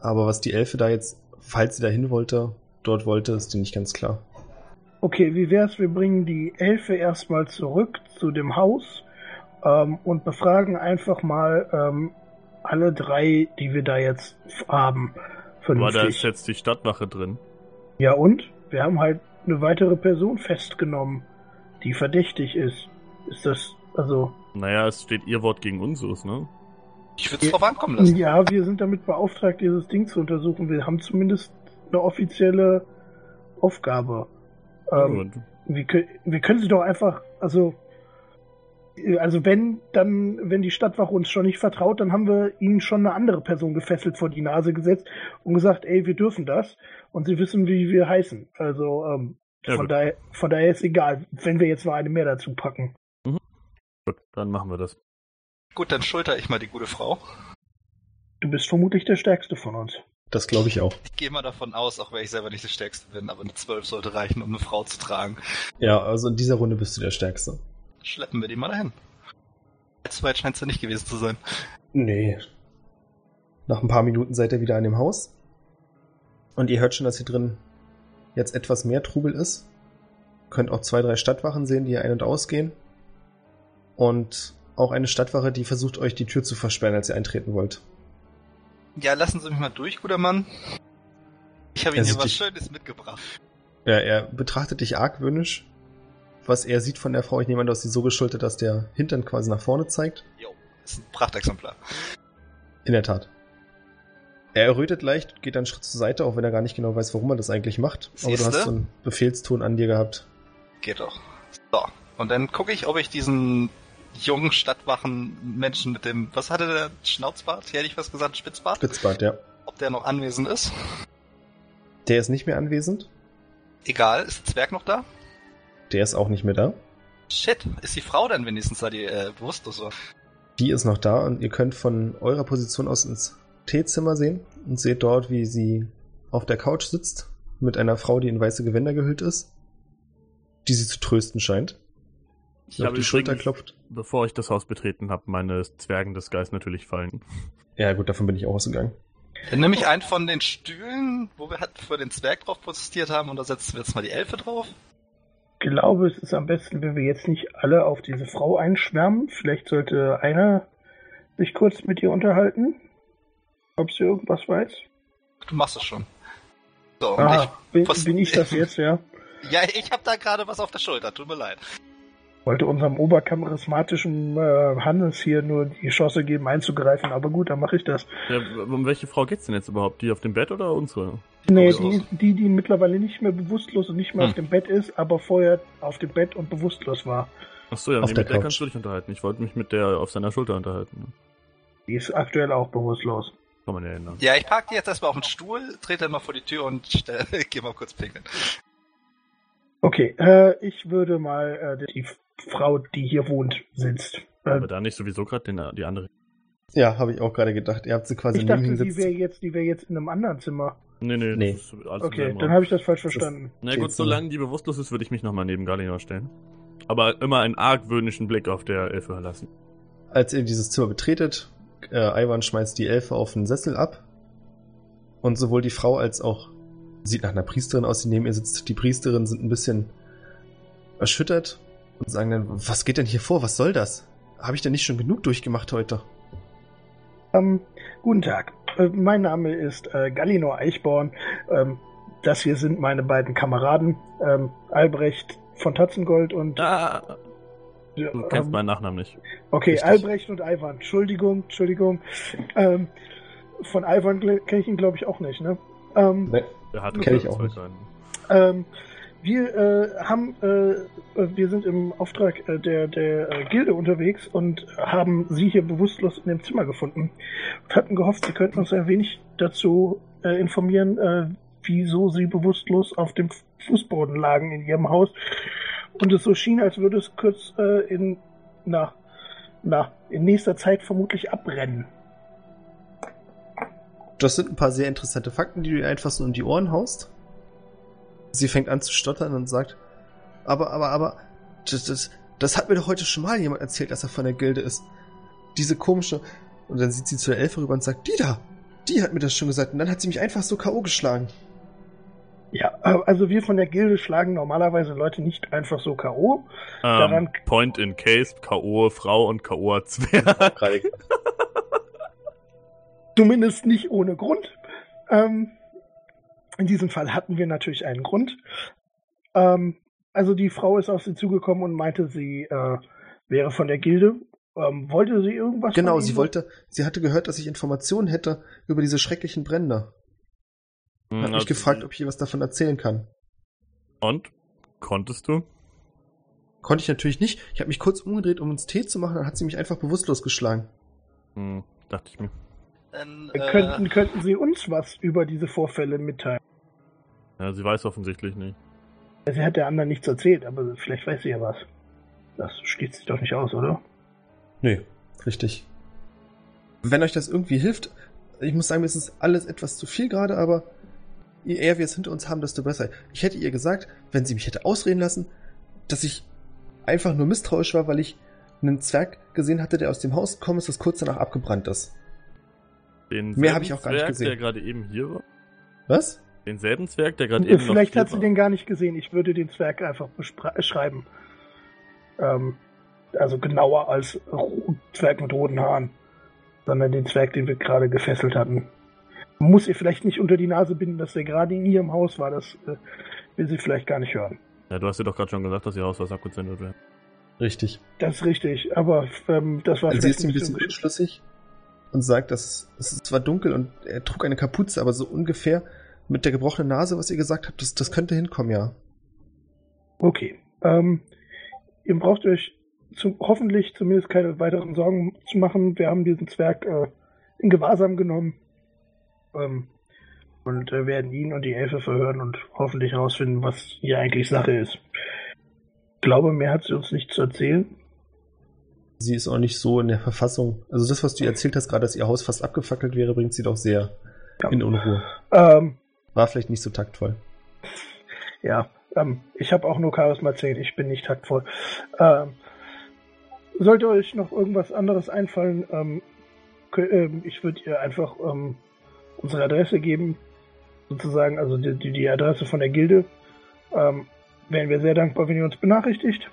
Aber was die Elfe da jetzt, falls sie da hin wollte, dort wollte, ist dir nicht ganz klar. Okay, wie wär's, wir bringen die Elfe erstmal zurück zu dem Haus ähm, und befragen einfach mal ähm, alle drei, die wir da jetzt haben, Aber da ist jetzt die Stadtwache drin. Ja und? Wir haben halt eine weitere Person festgenommen, die verdächtig ist. Ist das, also, Naja, es steht ihr Wort gegen unseres, ne? Ich würde es drauf ankommen lassen. ja, wir sind damit beauftragt, dieses Ding zu untersuchen. Wir haben zumindest eine offizielle Aufgabe. Ähm, wir, wir können sie doch einfach, also, Also wenn dann, wenn die Stadtwache uns schon nicht vertraut, dann haben wir ihnen schon eine andere Person gefesselt vor die Nase gesetzt und gesagt, ey, wir dürfen das und sie wissen, wie wir heißen. Also ähm, Ja, von daher, von daher ist egal, wenn wir jetzt noch eine mehr dazu packen. Gut, dann machen wir das. Gut, dann schulter ich mal die gute Frau. Du bist vermutlich der Stärkste von uns. Das glaube ich auch. Ich gehe mal davon aus, auch wenn ich selber nicht der Stärkste bin, aber eine 12 sollte reichen, um eine Frau zu tragen. Ja, also in dieser Runde bist du der Stärkste. Schleppen wir die mal dahin. Allzu weit scheint es ja nicht gewesen zu sein. Nee. Nach ein paar Minuten seid ihr wieder an dem Haus. Und ihr hört schon, dass hier drin jetzt etwas mehr Trubel ist. Könnt auch zwei, drei Stadtwachen sehen, die hier ein- und ausgehen. Und auch eine Stadtwache, die versucht, euch die Tür zu versperren, als ihr eintreten wollt. Ja, lassen Sie mich mal durch, guter Mann. Ich habe Ihnen hier sieht was dich- Schönes mitgebracht. Ja, er betrachtet dich argwöhnisch. Was er sieht von der Frau, ich nehme an, du hast sie so geschultert, dass der Hintern quasi nach vorne zeigt. Jo, ist ein Prachtexemplar. In der Tat. Er errötet leicht, geht einen Schritt zur Seite, auch wenn er gar nicht genau weiß, warum er das eigentlich macht. Aber du Siehste? hast so einen Befehlston an dir gehabt. Geht doch. So, und dann gucke ich, ob ich diesen jungen Stadtwachen-Menschen mit dem, was hatte der Schnauzbart? Hier hätte ich was gesagt, Spitzbart? Spitzbart, ja. Ob der noch anwesend ist? Der ist nicht mehr anwesend. Egal, ist der Zwerg noch da? Der ist auch nicht mehr da. Shit, ist die Frau dann wenigstens da, die äh, bewusstlos war? Die ist noch da und ihr könnt von eurer Position aus ins Teezimmer sehen und seht dort, wie sie auf der Couch sitzt mit einer Frau, die in weiße Gewänder gehüllt ist, die sie zu trösten scheint. Ich auf habe die Schulter klopft. bevor ich das Haus betreten habe, meine Zwergen des Geist natürlich fallen. Ja, gut, davon bin ich auch ausgegangen. Dann nehme ich einen von den Stühlen, wo wir halt für den Zwerg drauf protestiert haben, und da setzen wir jetzt mal die Elfe drauf. Ich glaube, es ist am besten, wenn wir jetzt nicht alle auf diese Frau einschwärmen. Vielleicht sollte einer sich kurz mit ihr unterhalten, ob sie irgendwas weiß. Du machst es schon. So, und Ah, bin, was- bin ich das jetzt, ja? ich, ja, ich habe da gerade was auf der Schulter, tut mir leid. Wollte unserem obercharismatischen äh, Hannes hier nur die Chance geben, einzugreifen, aber gut, dann mache ich das. Ja, um welche Frau geht's denn jetzt überhaupt? Die auf dem Bett oder unsere? Nee, die, die, die mittlerweile nicht mehr bewusstlos und nicht mehr Hm. auf dem Bett ist, aber vorher auf dem Bett und bewusstlos war. Achso, ja, Auf nee, der mit der Couch. kannst du dich unterhalten. Ich wollte mich mit der auf seiner Schulter unterhalten. Die ist aktuell auch bewusstlos. Kann man ja ändern. Ja, ich park die jetzt erstmal auf den Stuhl, trete dann mal vor die Tür und stell, geh mal kurz pinkeln. Okay, äh, ich würde mal äh, die Frau, die hier wohnt, sitzt. Äh, Aber da nicht sowieso gerade die andere. Ja, habe ich auch gerade gedacht. Ihr habt sie quasi ich neben dachte, ihm die wäre jetzt, die wäre jetzt in einem anderen Zimmer. Nee, nee, Nee. das ist alles Okay, dann habe ich das falsch verstanden. Na gut, solange die bewusstlos ist, würde ich mich nochmal neben Galinor stellen. Aber immer einen argwöhnischen Blick auf der Elfe lassen. Als ihr dieses Zimmer betretet, äh, Ivan schmeißt die Elfe auf den Sessel ab. Und sowohl die Frau als auch sieht nach einer Priesterin aus, die neben ihr sitzt. Die Priesterin sind ein bisschen erschüttert und sagen dann, was geht denn hier vor? Was soll das? Habe ich denn nicht schon genug durchgemacht heute? Ähm, guten Tag. Äh, mein Name ist äh, Gallinor Eichborn. Ähm, das hier sind meine beiden Kameraden, ähm, Albrecht von Tatzengold und Ah, äh, du kennst ähm, meinen Nachnamen nicht. Okay, Richtig. Albrecht und Ivan. Entschuldigung, Entschuldigung. Ähm, von Ivan kenne ich ihn, glaube ich, auch nicht, ne? Ähm, Nee. Der hat Kenn ich auch nicht. Ähm, wir äh, haben, äh, äh, wir sind im Auftrag äh, der, der äh, Gilde unterwegs und haben sie hier bewusstlos in dem Zimmer gefunden und hatten gehofft, sie könnten uns ein wenig dazu äh, informieren, wieso sie bewusstlos auf dem Fußboden lagen in ihrem Haus und es so schien, als würde es kurz in, na, na, in nächster Zeit vermutlich abbrennen. Das sind ein paar sehr interessante Fakten, die du ihr einfach so um die Ohren haust. Sie fängt an zu stottern und sagt, aber, aber, aber, das, das, das hat mir doch heute schon mal jemand erzählt, dass er von der Gilde ist. Diese komische. Und dann sieht sie zu der Elfe rüber und sagt, die da, die hat mir das schon gesagt. Und dann hat sie mich einfach so K.O. geschlagen. Ja, äh, also wir von der Gilde schlagen normalerweise Leute nicht einfach so K.O. Ähm, Daran- Point in Case, K.O. Frau und K.O. Zwerg. Zumindest nicht ohne Grund. Ähm, in diesem Fall hatten wir natürlich einen Grund. Ähm, also die Frau ist auf sie zugekommen und meinte, sie äh, wäre von der Gilde. Ähm, wollte sie irgendwas? Genau, von sie wollte, sie hatte gehört, dass ich Informationen hätte über diese schrecklichen Brände. Hm, Hat mich also- gefragt, ob ich ihr was davon erzählen kann. Und? Konntest du? konnte ich natürlich nicht. Ich habe mich kurz umgedreht, um uns Tee zu machen, dann hat sie mich einfach bewusstlos geschlagen. Hm, dachte ich mir. Dann, Äh, Könnten, könnten Sie uns was über diese Vorfälle mitteilen? Ja, sie weiß offensichtlich nicht. Sie hat der anderen nichts erzählt, aber vielleicht weiß sie ja was. Das schließt sich doch nicht aus, oder? Nö, richtig. Wenn euch das irgendwie hilft, ich muss sagen, mir ist es alles etwas zu viel gerade, aber je eher wir es hinter uns haben, desto besser. Ich hätte ihr gesagt, wenn sie mich hätte ausreden lassen, dass ich einfach nur misstrauisch war, weil ich einen Zwerg gesehen hatte, der aus dem Haus gekommen ist, das kurz danach abgebrannt ist. Den Mehr hab ich auch gar nicht Zwerg, gesehen. der gerade eben hier war? Was? Denselben Zwerg, der gerade eben noch Vielleicht hat sie war? den gar nicht gesehen. Ich würde den Zwerg einfach bespra- schreiben. Ähm, also genauer als Zwerg mit roten Haaren. Sondern den Zwerg, den wir gerade gefesselt hatten. Man muss ihr vielleicht nicht unter die Nase binden, dass der gerade in ihrem Haus war. Das äh, will sie vielleicht gar nicht hören. Ja, du hast ja doch gerade schon gesagt, dass ihr Haus was abgesendet wäre. Richtig. Das ist richtig, aber ähm, das war Also sie ist ein bisschen bisschen unschlüssig und sagt, dass es zwar dunkel und er trug eine Kapuze, aber so ungefähr mit der gebrochenen Nase, was ihr gesagt habt, das, das könnte hinkommen, ja. Okay. Ähm, ihr braucht euch zu, hoffentlich zumindest keine weiteren Sorgen zu machen. Wir haben diesen Zwerg äh, in Gewahrsam genommen ähm, und äh, werden ihn und die Elfe verhören und hoffentlich herausfinden, was hier eigentlich Sache ist. Ich glaube, mehr hat sie uns nicht zu erzählen. Sie ist auch nicht so in der Verfassung. Also das, was du erzählt hast, gerade dass ihr Haus fast abgefackelt wäre, bringt sie doch sehr Ja. in Unruhe. Ähm, War vielleicht nicht so taktvoll. Ja, ähm, ich habe auch nur Charisma 10, ich bin nicht taktvoll. Ähm, sollte euch noch irgendwas anderes einfallen, ähm, ähm, ich würde ihr einfach ähm, unsere Adresse geben, sozusagen, also die, die, Adresse von der Gilde. Wären wir sehr dankbar, wenn ihr uns benachrichtigt.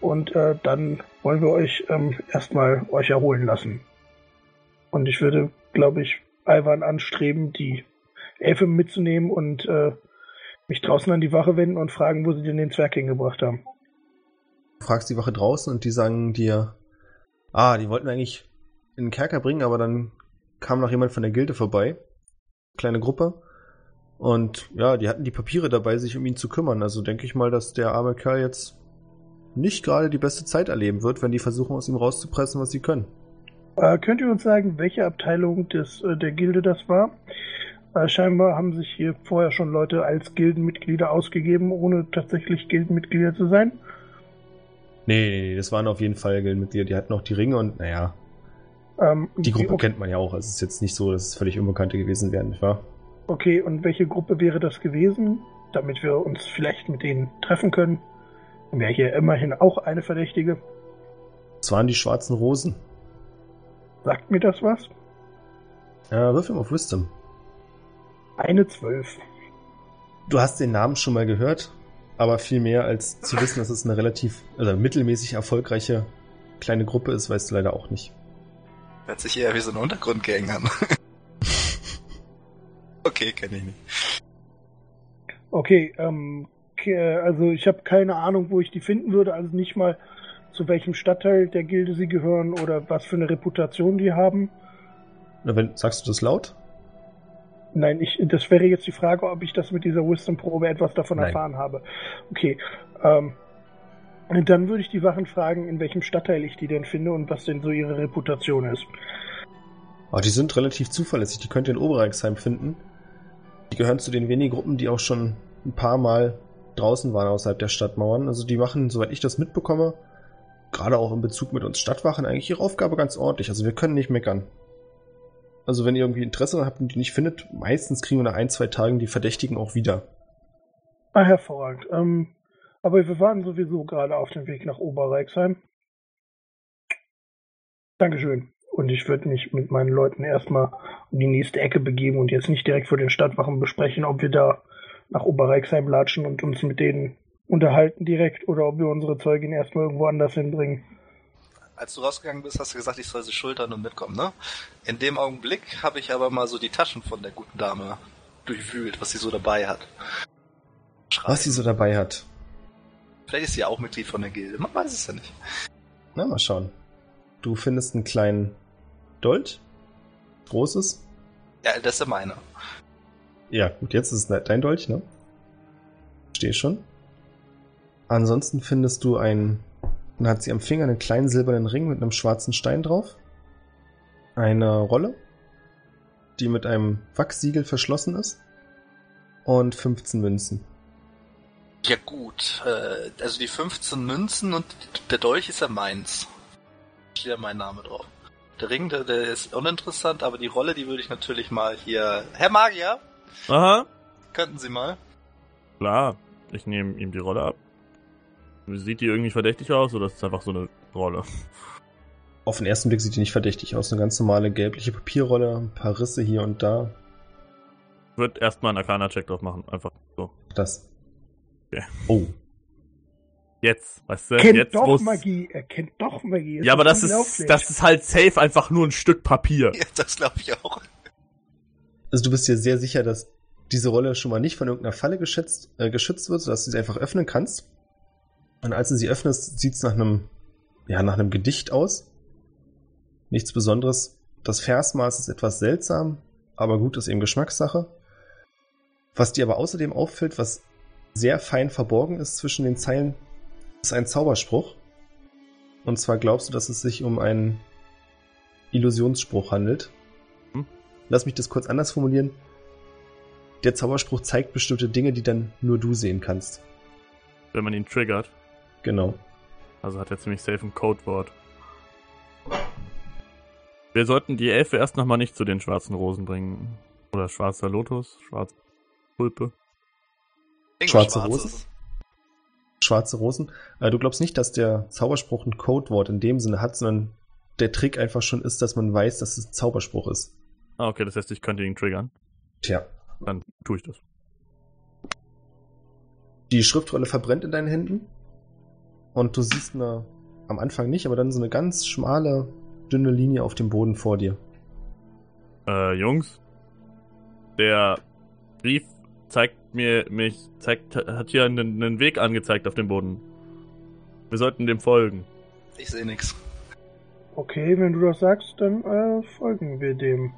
Und äh, dann wollen wir euch ähm, erstmal euch erholen lassen. Und ich würde, glaube ich, Alvan anstreben, die Elfe mitzunehmen und äh, mich draußen an die Wache wenden und fragen, wo sie denn den Zwerg hingebracht haben. Du fragst die Wache draußen und die sagen dir, ah, die wollten eigentlich in den Kerker bringen, aber dann kam noch jemand von der Gilde vorbei. Kleine Gruppe. Und ja, die hatten die Papiere dabei, sich um ihn zu kümmern. Also denke ich mal, dass der arme Kerl jetzt nicht gerade die beste Zeit erleben wird, wenn die versuchen, aus ihm rauszupressen, was sie können. Äh, könnt ihr uns sagen, welche Abteilung des, äh, der Gilde das war? Äh, scheinbar haben sich hier vorher schon Leute als Gildenmitglieder ausgegeben, ohne tatsächlich Gildenmitglieder zu sein. Nee, nee, nee, das waren auf jeden Fall Gildenmitglieder. Die hatten auch die Ringe und naja, Ähm, die Gruppe okay, kennt man ja auch. Es ist jetzt nicht so, dass es völlig Unbekannte gewesen wären, nicht wahr? Okay, und welche Gruppe wäre das gewesen, damit wir uns vielleicht mit denen treffen können? Wäre hier immerhin auch eine Verdächtige. Es waren die schwarzen Rosen. Sagt mir das was? Ja, wirf ihm auf Wisdom. Eine Zwölf. Du hast den Namen schon mal gehört, aber viel mehr als zu wissen, dass es eine relativ, also mittelmäßig erfolgreiche kleine Gruppe ist, weißt du leider auch nicht. Hört sich eher wie so eine Untergrundgang an. okay, kenne ich nicht. Okay, ähm, ke- also ich habe keine Ahnung, wo ich die finden würde, also nicht mal zu welchem Stadtteil der Gilde sie gehören oder was für eine Reputation die haben. Na, wenn, sagst du das laut? Nein, ich, das wäre jetzt die Frage, ob ich das mit dieser Wisdom-Probe etwas davon Nein. erfahren habe. Okay, ähm, dann würde ich die Wachen fragen, in welchem Stadtteil ich die denn finde und was denn so ihre Reputation ist. Aber die sind relativ zuverlässig, die könnt ihr in Oberreichsheim finden. Die gehören zu den wenigen Gruppen, die auch schon ein paar Mal draußen waren außerhalb der Stadtmauern. Also die machen, soweit ich das mitbekomme, gerade auch in Bezug mit uns Stadtwachen eigentlich ihre Aufgabe ganz ordentlich. Also wir können nicht meckern. Also wenn ihr irgendwie Interesse habt und die nicht findet, meistens kriegen wir nach ein, zwei Tagen die Verdächtigen auch wieder. Ah, hervorragend. Ähm, aber wir waren sowieso gerade auf dem Weg nach Oberreichsheim. Dankeschön. Und ich würde mich mit meinen Leuten erstmal um die nächste Ecke begeben und jetzt nicht direkt vor den Stadtwachen besprechen, ob wir da nach Oberreichsheim latschen und uns mit denen unterhalten direkt oder ob wir unsere Zeugin erstmal irgendwo anders hinbringen. Als du rausgegangen bist, hast du gesagt, ich soll sie schultern und mitkommen, ne? In dem Augenblick habe ich aber mal so die Taschen von der guten Dame durchwühlt, was sie so dabei hat. Schreiben. Was sie so dabei hat. Vielleicht ist sie auch Mitglied von der Gilde, man weiß es ja nicht. Na, mal schauen. Du findest einen kleinen Dolch. Großes. Ja, das ist ja meine. Ja, gut, jetzt ist es dein Dolch, ne? Stehe schon. Ansonsten findest du ein, dann hat sie am Finger einen kleinen silbernen Ring mit einem schwarzen Stein drauf. Eine Rolle, die mit einem Wachssiegel verschlossen ist. Und 15 Münzen. Ja gut, äh, also die 15 Münzen und der Dolch ist ja meins. Steht ja mein Name drauf. Der Ring, der, der ist uninteressant, aber die Rolle, die würde ich natürlich mal hier... Herr Magier, Aha. könnten Sie mal? Klar. Ich nehme ihm die Rolle ab. Sieht die irgendwie verdächtig aus oder ist es einfach so eine Rolle? Auf den ersten Blick sieht die nicht verdächtig aus. Eine ganz normale gelbliche Papierrolle, ein paar Risse hier und da. Ich würde erstmal einen Arcana-Check drauf machen. Einfach so. Das. Ja. Oh. Jetzt, weißt du? Kennt jetzt doch wo's- Magie, er kennt doch Magie. Es Ja, aber das ist, das ist halt safe einfach nur ein Stück Papier. Ja, das glaube ich auch. Also du bist dir sehr sicher, dass diese Rolle schon mal nicht von irgendeiner Falle geschätzt, äh, geschützt wird, sodass du sie einfach öffnen kannst. Und als du sie öffnest, sieht es nach einem, ja, nach einem Gedicht aus. Nichts Besonderes. Das Versmaß ist etwas seltsam, aber gut ist eben Geschmackssache. Was dir aber außerdem auffällt, was sehr fein verborgen ist zwischen den Zeilen, ist ein Zauberspruch. Und zwar glaubst du, dass es sich um einen Illusionsspruch handelt. Lass mich das kurz anders formulieren. Der Zauberspruch zeigt bestimmte Dinge, die dann nur du sehen kannst. Wenn man ihn triggert. Genau. Also hat er ziemlich safe ein Codewort. Wir sollten die Elfe erst nochmal nicht zu den schwarzen Rosen bringen. Oder schwarzer Lotus, schwarze Tulpe. Irgendwas Schwarze. Rosen? Schwarze Rosen. Äh, du glaubst nicht, dass der Zauberspruch ein Codewort in dem Sinne hat, sondern der Trick einfach schon ist, dass man weiß, dass es ein Zauberspruch ist. Ah, okay, das heißt, ich könnte ihn triggern. Tja. Dann tue ich das. Die Schriftrolle verbrennt in deinen Händen. Und du siehst eine, am Anfang nicht, aber dann so eine ganz schmale, dünne Linie auf dem Boden vor dir. Äh, Jungs. Der Brief zeigt mir, mich, zeigt, hat hier einen, einen Weg angezeigt auf dem Boden. Wir sollten dem folgen. Ich sehe nix. Okay, wenn du das sagst, dann äh, folgen wir dem.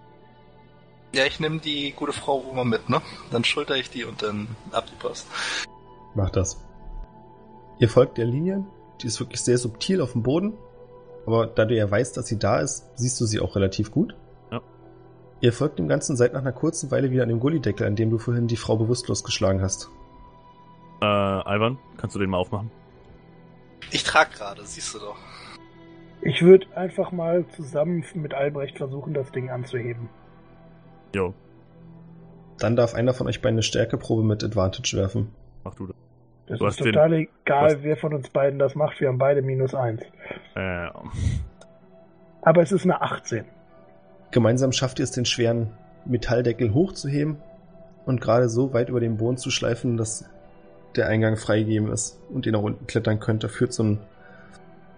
Ja, ich nehme die gute Frau mal mit, ne? Dann schulter ich die und dann ab die Post. Mach das. Ihr folgt der Linie. Die ist wirklich sehr subtil auf dem Boden. Aber da du ja weißt, dass sie da ist, siehst du sie auch relativ gut. Ja. Ihr folgt dem Ganzen seit nach einer kurzen Weile wieder an dem Gullideckel, an dem du vorhin die Frau bewusstlos geschlagen hast. Äh, Ivan, kannst du den mal aufmachen? Ich trag gerade, siehst du doch. Ich würde einfach mal zusammen mit Albrecht versuchen, das Ding anzuheben. Jo, Dann darf einer von euch beiden eine Stärkeprobe mit Advantage werfen. mach du das. Das Du ist den- total du egal, hast- wer von uns beiden das macht. Wir haben beide minus eins. Äh, Aber es ist eine 18. Gemeinsam schafft ihr es, den schweren Metalldeckel hochzuheben und gerade so weit über den Boden zu schleifen, dass der Eingang freigegeben ist und ihr nach unten klettern könnt. Da führt so ein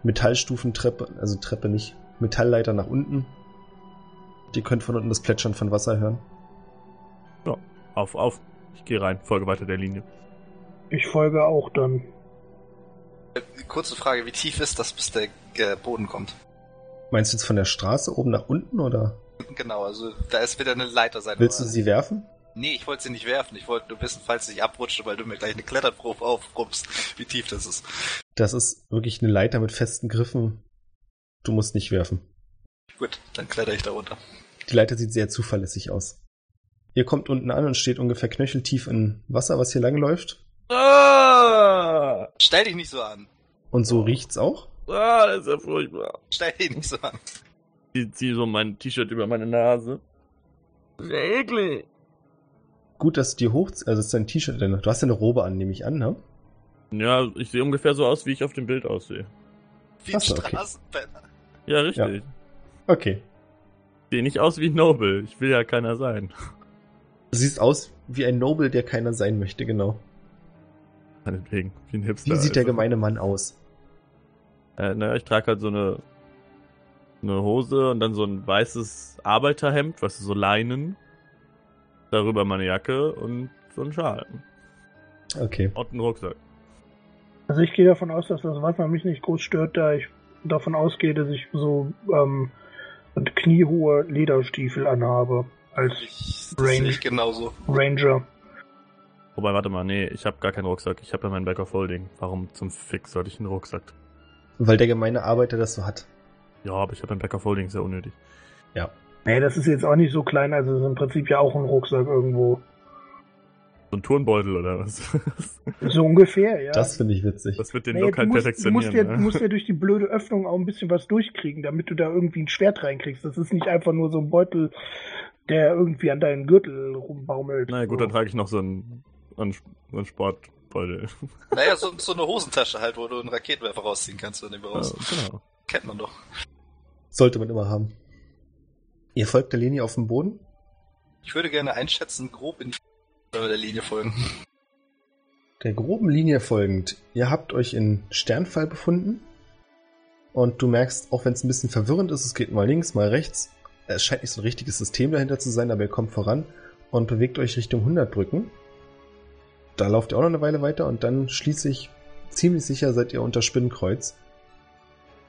Metallstufentreppe, also Treppe nicht, Metallleiter nach unten. Ihr könnt von unten das Plätschern von Wasser hören. auf, auf. Ich gehe rein, folge weiter der Linie. Ich folge auch dann. Kurze Frage, wie tief ist das, bis der äh, Boden kommt? Meinst du jetzt von der Straße oben nach unten oder Genau, also da ist wieder eine Leiter sein. willst du sie werfen? Nee, ich wollte sie nicht werfen. Ich wollte nur wissen, falls ich abrutsche, weil du mir gleich eine Kletterprobe aufrumpst, wie tief das ist. Das ist wirklich eine Leiter mit festen Griffen. Du musst nicht werfen. Gut, dann kletter ich da runter. Die Leiter sieht sehr zuverlässig aus. Ihr kommt unten an und steht ungefähr knöcheltief in Wasser, was hier langläuft. Ah, Stell dich nicht so an. Und so riecht's auch. ah, das ist ja furchtbar. Stell dich nicht so an. Ich ziehe so mein T-Shirt über meine Nase. Sehr eklig. Gut, dass du dir hoch, also das ist dein T-Shirt, denn du hast ja eine Robe an, nehme ich an, ne? Ja, ich sehe ungefähr so aus, wie ich auf dem Bild aussehe. Wie ein so, okay. Straßenpenner. Ja, richtig. Okay. Sehe nicht aus wie Noble. Ich will ja keiner sein. Du siehst aus wie ein Noble, der keiner sein möchte, genau. Meinetwegen, wie ein Hipster. Wie sieht der also. gemeine Mann aus? Äh, naja, ich trage halt so eine, eine Hose und dann so ein weißes Arbeiterhemd, weißt du, so Leinen. Darüber meine Jacke und so ein Schal. Okay. Und einen Rucksack. Also ich gehe davon aus, dass das Wasser mich nicht groß stört, da ich davon ausgehe, dass ich so ähm, kniehohe Lederstiefel anhabe als Ich, das Range. sehe ich genauso. Ranger. Wobei, warte mal, nee, ich habe gar keinen Rucksack. Ich habe ja meinen Back of Holding. Warum zum Fix sollte ich einen Rucksack? Weil der gemeine Arbeiter das so hat. Ja, aber ich habe einen Back of Holding, sehr unnötig. Ja. Nee, das ist jetzt auch nicht so klein, also es ist im Prinzip ja auch ein Rucksack irgendwo. So ein Turnbeutel oder was? So ungefähr, ja. Das finde ich witzig. Das wird den Nee, Look halt du, musst, du, perfektionieren. musst ja, ne? du musst ja durch die blöde Öffnung auch ein bisschen was durchkriegen, damit du da irgendwie ein Schwert reinkriegst. Das ist nicht einfach nur so ein Beutel, der irgendwie an deinen Gürtel rumbaumelt. Na ja, gut, so. dann trage ich noch so einen, einen, so einen Sportbeutel. Naja, so, so eine Hosentasche halt, wo du einen Raketenwerfer rausziehen kannst, wenn du Ja, raus. genau. Kennt man doch. Sollte man immer haben. Ihr folgt der Linie auf dem Boden? Ich würde gerne einschätzen, grob in wenn wir der Linie folgen. Der groben Linie folgend. Ihr habt euch in Sternfall befunden. Und du merkst, auch wenn es ein bisschen verwirrend ist, es geht mal links, mal rechts. Es scheint nicht so ein richtiges System dahinter zu sein, aber ihr kommt voran und bewegt euch Richtung 100 Brücken. Da lauft ihr auch noch eine Weile weiter und dann schließlich, ziemlich sicher seid ihr unter Spinnkreuz.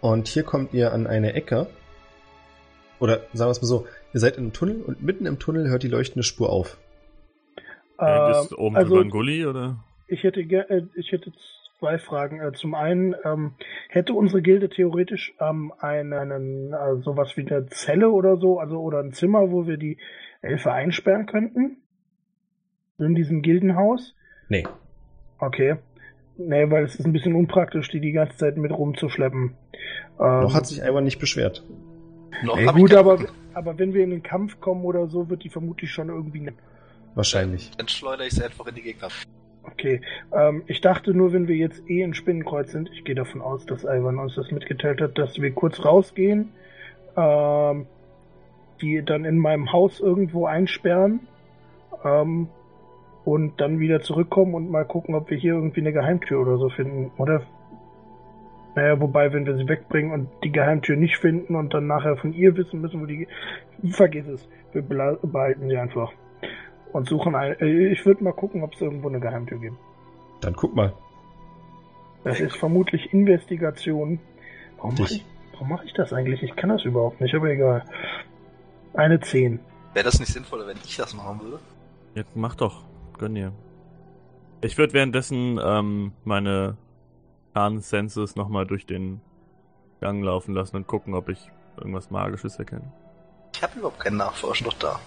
Und hier kommt ihr an eine Ecke. Oder sagen wir es mal so, ihr seid in einem Tunnel und mitten im Tunnel hört die leuchtende Spur auf. Ähm, ist oben also, drüber ein Gully oder? ich hätte, äh, ich hätte zwei Fragen. Äh, Zum einen, ähm, hätte unsere Gilde theoretisch ähm, einen, einen äh, sowas wie eine Zelle oder so, also oder ein Zimmer, wo wir die Elfe einsperren könnten? In diesem Gildenhaus? Nee. Okay. Nee, weil es ist ein bisschen unpraktisch, die die ganze Zeit mit rumzuschleppen. Ähm, Noch hat sich einfach nicht beschwert. Noch nee, gut, aber, aber wenn wir in den Kampf kommen oder so, wird die vermutlich schon irgendwie. Wahrscheinlich. Dann schleudere ich sie einfach in die Gegner. Okay. Ähm, ich dachte nur, wenn wir jetzt eh in Spinnenkreuz sind, ich gehe davon aus, dass Ivan uns das mitgeteilt hat, dass wir kurz rausgehen, ähm, die dann in meinem Haus irgendwo einsperren ähm, und dann wieder zurückkommen und mal gucken, ob wir hier irgendwie eine Geheimtür oder so finden, oder? Naja, wobei, wenn wir sie wegbringen und die Geheimtür nicht finden und dann nachher von ihr wissen müssen, wo die... Vergiss es. Wir behalten sie einfach. Und suchen eine... äh, Ich würde mal gucken, ob es irgendwo eine Geheimtür gibt. Dann guck mal. Das ist vermutlich Investigation. Warum mache ich, warum mach ich das eigentlich? Ich kann das überhaupt nicht, aber egal. Eine 10. Wäre das nicht sinnvoller, wenn ich das machen würde? Jetzt mach doch. Gönn dir. Ich würde währenddessen ähm, meine Khan-Senses nochmal durch den Gang laufen lassen und gucken, ob ich irgendwas Magisches erkenne. Ich habe überhaupt keinen Nachforschen noch da.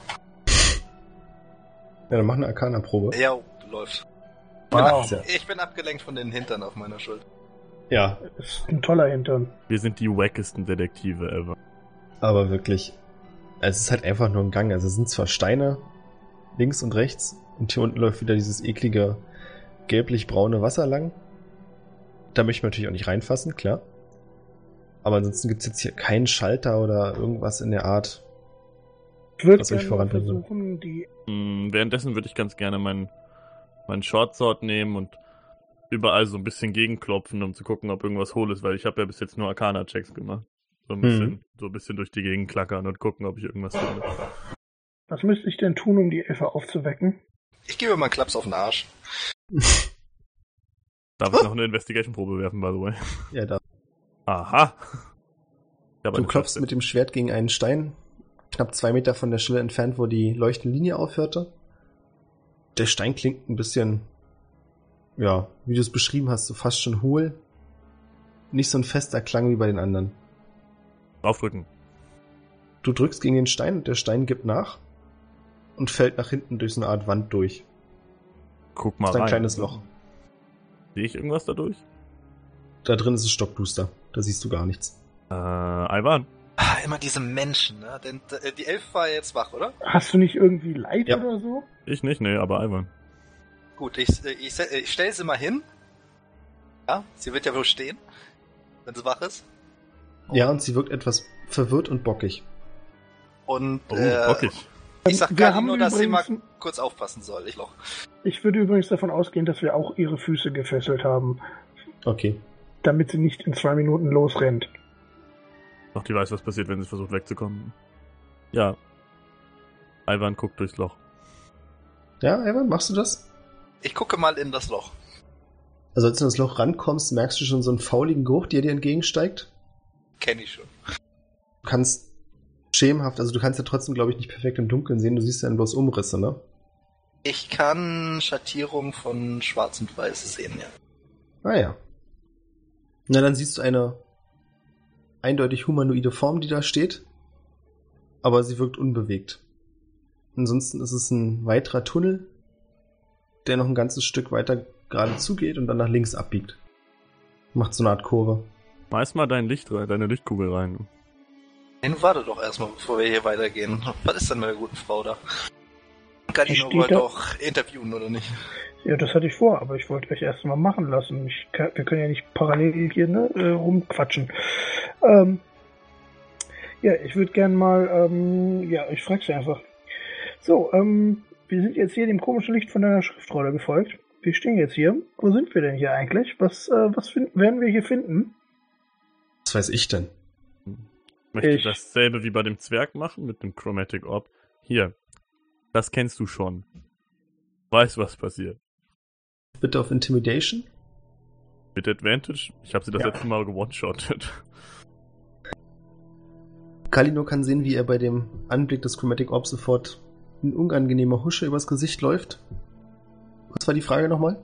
Ja, dann mach eine Arcana-Probe. Ja, läuft. Wow. Ja. Ich bin abgelenkt von den Hintern auf meiner Schulter. ja, Das ist ein toller Hintern. Wir sind die wackesten Detektive ever. aber wirklich. Es ist halt einfach nur ein Gang. Also es sind zwar Steine links und rechts und hier unten läuft wieder dieses eklige gelblich-braune Wasser lang. Da möchte man natürlich auch nicht reinfassen, klar. Aber ansonsten gibt's jetzt hier keinen Schalter oder irgendwas in der Art. Ich würde mal voranbringen versuchen, die... Hm, währenddessen würde ich ganz gerne meinen mein Shortsword nehmen und überall so ein bisschen gegenklopfen, um zu gucken, ob irgendwas hohl ist, weil ich habe ja bis jetzt nur Arcana-Checks gemacht. So ein bisschen, Mhm. so ein bisschen durch die Gegend klackern und gucken, ob ich irgendwas finde. Was müsste ich denn tun, um die Elfe aufzuwecken? Ich gebe mal einen Klaps auf den Arsch. Darf ich noch eine Investigation-Probe werfen, by the way? Ja, da. Aha. Ich Du klopfst 15. mit dem Schwert gegen einen Stein, knapp zwei Meter von der Stelle entfernt, wo die leuchtende Linie aufhörte. Der Stein klingt ein bisschen, ja, wie du es beschrieben hast, so fast schon hohl. Nicht so ein fester Klang wie bei den anderen. Draufdrücken. Du drückst gegen den Stein und der Stein gibt nach und fällt nach hinten durch so eine Art Wand durch. Guck mal Das ist ein rein. kleines Loch. Sehe ich irgendwas dadurch? Da drin ist es stockduster. Da siehst du gar nichts. Äh, Ivan. Ah, immer diese Menschen, ne? Denn äh, die Elf war jetzt wach, oder? Hast du nicht irgendwie Leid Ja. oder so? Ich nicht, nee, aber Ivan. Gut, ich, äh, ich, se- ich stelle sie mal hin. Ja, sie wird ja wohl stehen, wenn sie wach ist. Ja, und sie wirkt etwas verwirrt und bockig. Und Oh, äh, bockig. ich sag haben nur, dass sie mal übrigens- kurz aufpassen soll. Ich loch. Ich würde übrigens davon ausgehen, dass wir auch ihre Füße gefesselt haben, Okay. damit sie nicht in zwei Minuten losrennt. Doch, die weiß, was passiert, wenn sie versucht wegzukommen. Ja. Ivan guckt durchs Loch. Ja, Evan, machst du das? Ich gucke mal in das Loch. Also als du in das Loch rankommst, merkst du schon so einen fauligen Geruch, der dir entgegensteigt. Kenne ich schon. Du kannst schemenhaft, also du kannst ja trotzdem, glaube ich, nicht perfekt im Dunkeln sehen, du siehst ja bloß Umrisse, ne? Ich kann Schattierung von Schwarz und Weiß sehen, ja. Ah ja. Na, dann siehst du eine eindeutig humanoide Form, die da steht. Aber sie wirkt unbewegt. Ansonsten ist es ein weiterer Tunnel, der noch ein ganzes Stück weiter gerade zugeht und dann nach links abbiegt. Macht so eine Art Kurve. Schmeiß mal dein Licht rein, deine Lichtkugel rein. Hey, warte doch erstmal, bevor wir hier weitergehen. Was ist denn mit der guten Frau da? Galino steht wollte da- doch interviewen, oder nicht? Ja, das hatte ich vor, aber ich wollte euch erst mal machen lassen. Ich kann, wir können ja nicht parallel hier ne, äh, rumquatschen. Ähm, ja, ich würde gern mal, ähm, ja, ich frag's dir einfach. So, ähm, wir sind jetzt hier dem komischen Licht von deiner Schriftrolle gefolgt. Wir stehen jetzt hier. Wo sind wir denn hier eigentlich? Was, äh, was werden wir hier finden? Was weiß ich denn? Möchte Ich- dasselbe wie bei dem Zwerg machen mit dem Chromatic Orb. Hier. Das kennst du schon. Weißt, was passiert. Bitte auf Intimidation. Mit Advantage? Ich habe sie das Ja. letzte Mal gewone-shottet. Kalino kann sehen, wie er bei dem Anblick des Chromatic Orb sofort ein unangenehmer Husche übers Gesicht läuft. Was war die Frage nochmal?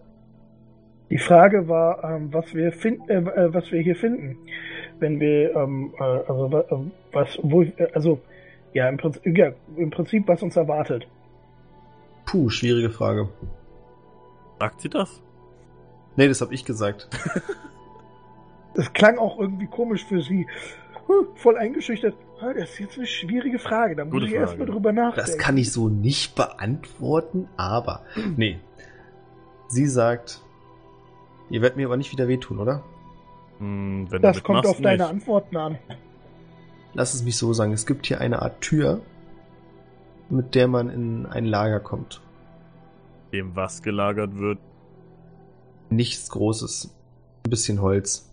Die Frage war, ähm, was wir finden, äh, äh, was wir hier finden, wenn wir, ähm, äh, also äh, was, wo, äh, also ja im, Prinzip, ja, im Prinzip, was uns erwartet. Puh, schwierige Frage. Sagt sie das? Nee, das habe ich gesagt. Das klang auch irgendwie komisch für sie. Voll eingeschüchtert. Das ist jetzt eine schwierige Frage. Da muss Gute ich erstmal drüber nachdenken. Das kann ich so nicht beantworten, aber. Nee. Sie sagt, ihr werdet mir aber nicht wieder wehtun, oder? Hm, wenn Das kommt mitmachst, auf deine nicht. Antworten an. Lass es mich so sagen. Es gibt hier eine Art Tür, mit der man in ein Lager kommt. Dem was gelagert wird. Nichts Großes. Ein bisschen Holz.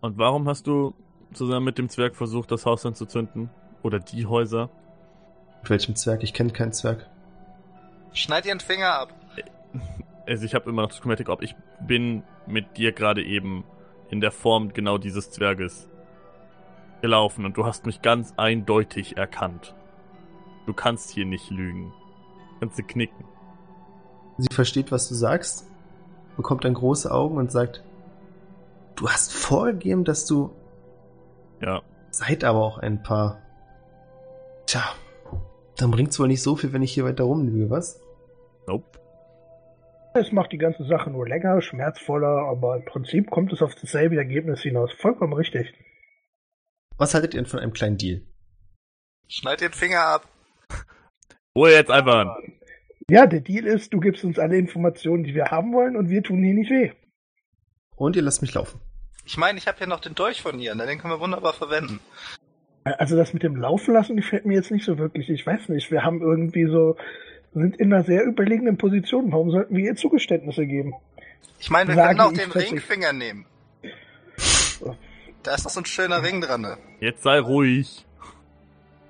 Und warum hast du zusammen mit dem Zwerg versucht, das Haus anzuzünden? Oder die Häuser? Mit welchem Zwerg? Ich kenne keinen Zwerg. Schneid ihren Finger ab. Also ich habe immer noch das Chromatic Orb. Ich bin mit dir gerade eben in der Form genau dieses Zwerges gelaufen und du hast mich ganz eindeutig erkannt. Du kannst hier nicht lügen. Kannst du knicken. Sie versteht, was du sagst, bekommt dann große Augen und sagt, du hast vorgegeben, dass du Ja. seid aber auch ein paar. Tja, dann bringt's wohl nicht so viel, wenn ich hier weiter rumlüge, was? Nope. Es macht die ganze Sache nur länger, schmerzvoller, aber im Prinzip kommt es auf dasselbe Ergebnis hinaus. Vollkommen richtig. Was haltet ihr denn von einem kleinen Deal? Schneid ihren Finger ab. Ruhe jetzt einfach an. Ja, der Deal ist, du gibst uns alle Informationen, die wir haben wollen, und wir tun dir nicht weh. Und ihr lasst mich laufen. Ich meine, ich habe hier noch den Dolch von ihr, ne? den können wir wunderbar verwenden. Also das mit dem Laufen lassen gefällt mir jetzt nicht so wirklich. Ich weiß nicht, wir haben irgendwie so, sind in einer sehr überlegenen Position. Warum sollten wir ihr Zugeständnisse geben? Ich meine, wir Sage können auch den. Ringfinger nehmen. Da ist noch so ein schöner Ring dran. Ne? Jetzt sei ruhig.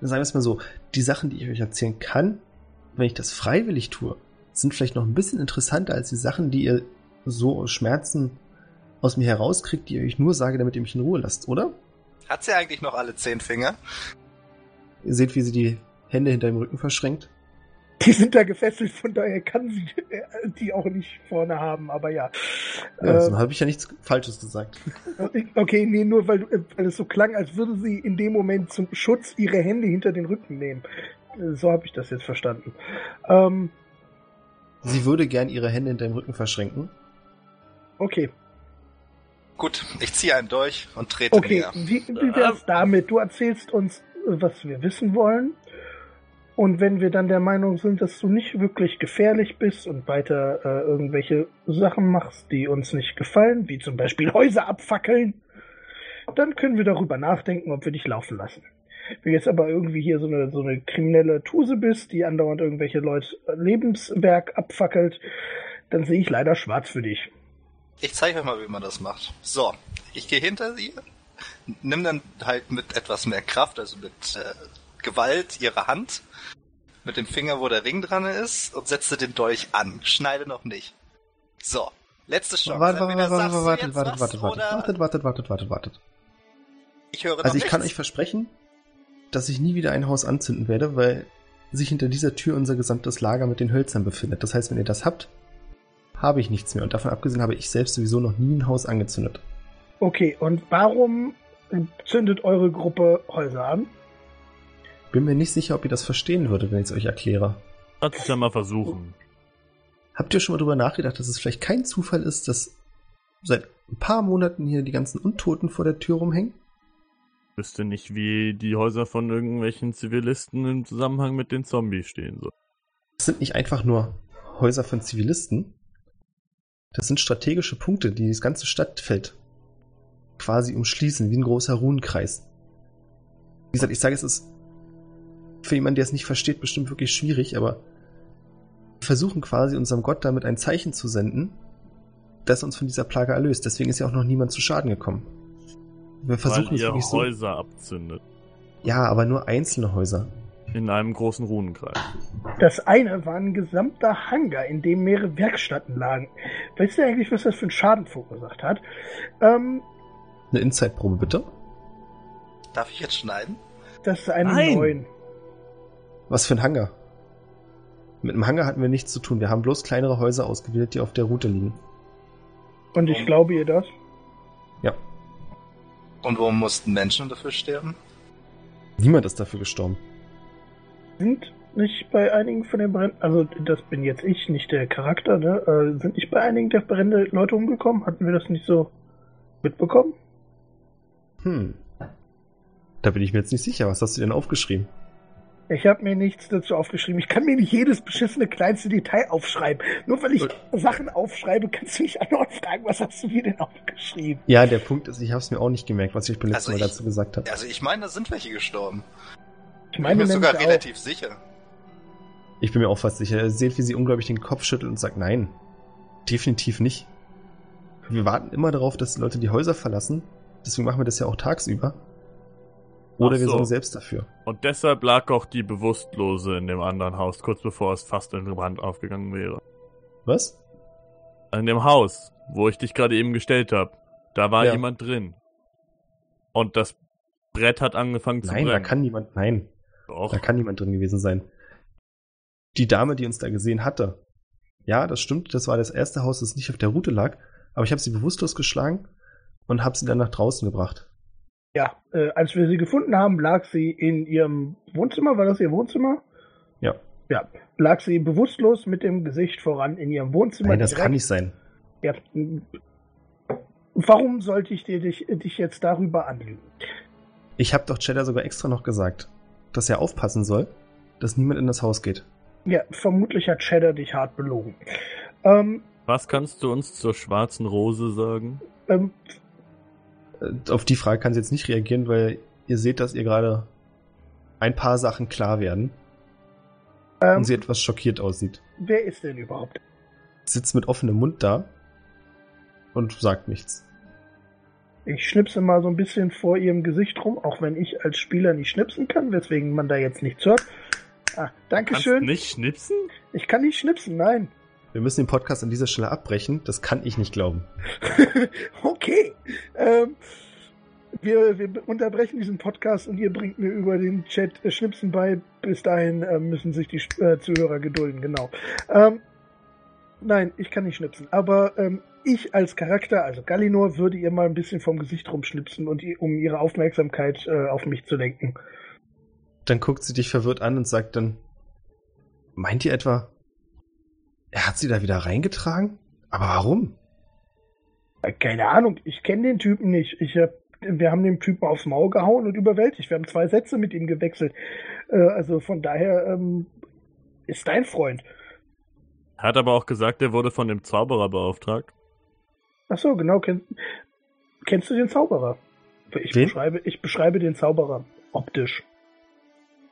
Sagen wir es mal so, die Sachen, die ich euch erzählen kann, wenn ich das freiwillig tue, sind vielleicht noch ein bisschen interessanter als die Sachen, die ihr so aus Schmerzen aus mir herauskriegt, die ich euch nur sage, damit ihr mich in Ruhe lasst, oder? Hat sie eigentlich noch alle zehn Finger? Ihr seht, wie sie die Hände hinter dem Rücken verschränkt. Die sind da gefesselt, von daher kann sie äh, die auch nicht vorne haben, aber ja. Ja, so Äh, habe ich ja nichts Falsches gesagt. okay, nee, nur weil, du- äh, weil es so klang, als würde sie in dem Moment zum Schutz ihre Hände hinter den Rücken nehmen. Äh, So habe ich das jetzt verstanden. Ähm, Sie würde gern ihre Hände hinter dem Rücken verschränken. okay, Gut, ich ziehe einen durch und trete okay. mir. Wie, wie wär's damit? Du erzählst uns, was wir wissen wollen. Und wenn wir dann der Meinung sind, dass du nicht wirklich gefährlich bist und weiter äh, irgendwelche Sachen machst, die uns nicht gefallen, wie zum Beispiel Häuser abfackeln, dann können wir darüber nachdenken, ob wir dich laufen lassen. Wenn du jetzt aber irgendwie hier so eine, so eine kriminelle Tuse bist, die andauernd irgendwelche Leute Lebenswerk abfackelt, dann sehe ich leider schwarz für dich. Ich zeige euch mal, wie man das macht. So, ich gehe hinter sie, nimm dann halt mit etwas mehr Kraft, also mit äh, Gewalt, ihre Hand, mit dem Finger, wo der Ring dran ist, und setze den Dolch an. Schneide noch nicht. So, letzte Chance. Warte, warte, sagst du warte, jetzt warte, was warte, warte, oder wartet, wartet, wartet, wartet, wartet. Ich höre noch Also ich kann euch nichts. versprechen, dass ich nie wieder ein Haus anzünden werde, weil sich hinter dieser Tür unser gesamtes Lager mit den Hölzern befindet. Das heißt, wenn ihr das habt, habe ich nichts mehr. Und davon abgesehen habe ich selbst sowieso noch nie ein Haus angezündet. Okay, und warum zündet eure Gruppe Häuser an? Bin mir nicht sicher, ob ihr das verstehen würdet, wenn ich es euch erkläre. Lass es ja mal versuchen. Habt ihr schon mal drüber nachgedacht, dass es vielleicht kein Zufall ist, dass seit ein paar Monaten hier die ganzen Untoten vor der Tür rumhängen? Wüsste nicht, wie die Häuser von irgendwelchen Zivilisten im Zusammenhang mit den Zombies stehen sollen. Das sind nicht einfach nur Häuser von Zivilisten. Das sind strategische Punkte, die das ganze Stadtfeld quasi umschließen, wie ein großer Runenkreis. Wie gesagt, ich sage, es ist für jemanden, der es nicht versteht, bestimmt wirklich schwierig, aber wir versuchen quasi unserem Gott damit ein Zeichen zu senden, das uns von dieser Plage erlöst. Deswegen ist ja auch noch niemand zu Schaden gekommen. Wir versuchen Weil es ihr wirklich so. Häuser abzündet. Ja, aber nur einzelne Häuser. In einem großen Runenkreis. Das eine war ein gesamter Hangar, in dem mehrere Werkstätten lagen. Weißt du eigentlich, was das für einen Schaden verursacht hat? Ähm, Eine Inside-Probe bitte. Darf ich jetzt schneiden? das ist eine Nein. 9. Was für ein Hangar? Mit einem Hangar hatten wir nichts zu tun. Wir haben bloß kleinere Häuser ausgewählt, die auf der Route liegen. Und ich glaube ihr das? Ja. Und warum mussten Menschen dafür sterben? Niemand ist dafür gestorben. Sind nicht bei einigen von den Bränden, also das bin jetzt ich, nicht der Charakter, ne? Äh, sind nicht bei einigen der Brände Leute umgekommen? Hatten wir das nicht so mitbekommen? Hm. Da bin ich mir jetzt nicht sicher. Was hast du denn aufgeschrieben? Ich habe mir nichts dazu aufgeschrieben. Ich kann mir nicht jedes beschissene kleinste Detail aufschreiben. Nur weil ich Sachen aufschreibe, kannst du mich andauernd fragen, was hast du mir denn aufgeschrieben? Ja, der Punkt ist, ich habe es mir auch nicht gemerkt, was ich beim letzten Also Mal ich- dazu gesagt habe. Also ich meine, da sind welche gestorben. Ich Ich meine bin mir sogar auch, relativ sicher. Ich bin mir auch fast sicher. Ihr seht, wie sie unglaublich den Kopf schüttelt und sagt, nein, definitiv nicht. Wir warten immer darauf, dass die Leute die Häuser verlassen. Deswegen machen wir das ja auch tagsüber. Oder Ach wir so. sorgen selbst dafür. Und deshalb lag auch die Bewusstlose in dem anderen Haus, kurz bevor es fast in Brand aufgegangen wäre. Was? In dem Haus, wo ich dich gerade eben gestellt habe, da war Ja. jemand drin. Und das Brett hat angefangen zu Nein, da brennen. kann niemand, nein, Doch. da kann niemand drin gewesen sein. Die Dame, die uns da gesehen hatte. Ja, das stimmt, das war das erste Haus, das nicht auf der Route lag. Aber ich habe sie bewusstlos geschlagen und habe sie dann nach draußen gebracht. Ja, äh, als wir sie gefunden haben, lag sie in ihrem Wohnzimmer. War das ihr Wohnzimmer? Ja. Ja, lag sie bewusstlos mit dem Gesicht voran in ihrem Wohnzimmer. Nein, das direkt- kann nicht sein. Ja. Warum sollte ich dir dich, dich jetzt darüber anlügen? Ich habe doch Cheddar sogar extra noch gesagt, dass er aufpassen soll, dass niemand in das Haus geht. Ja, vermutlich hat Cheddar dich hart belogen. Ähm, Was kannst du uns zur schwarzen Rose sagen? ähm, Äh, Auf die Frage kann sie jetzt nicht reagieren, weil ihr seht, dass ihr gerade ein paar Sachen klar werden ähm, und sie etwas schockiert aussieht. wer ist denn überhaupt? Sitzt mit offenem Mund da und sagt nichts. Ich schnipse mal so ein bisschen vor ihrem Gesicht rum, auch wenn ich als Spieler nicht schnipsen kann, weswegen man da jetzt nichts hört. Ah, Kannst Dankeschön. nicht schnipsen? Ich kann nicht schnipsen, nein. Wir müssen den Podcast an dieser Stelle abbrechen. Das kann ich nicht glauben. okay. Ähm, wir, wir unterbrechen diesen Podcast und ihr bringt mir über den Chat äh, Schnipsen bei. Bis dahin äh, müssen sich die äh, Zuhörer gedulden, genau. Ähm, nein, ich kann nicht schnipsen. Aber ähm, ich als Charakter, also Gallinor, würde ihr mal ein bisschen vom Gesicht rumschnipsen, und ihr, um ihre Aufmerksamkeit äh, auf mich zu lenken. Dann guckt sie dich verwirrt an und sagt dann, meint ihr etwa, er hat sie da wieder reingetragen? Aber warum? Äh, Keine Ahnung, ich kenne den Typen nicht. Ich hab, wir haben dem Typen aufs Maul gehauen und überwältigt. Wir haben zwei Sätze mit ihm gewechselt. Äh, also von daher ähm, ist dein Freund. Er hat aber auch gesagt, er wurde von dem Zauberer beauftragt. Ach so, genau. Kenn, kennst du den Zauberer? Ich Wen? beschreibe, ich beschreibe den Zauberer optisch.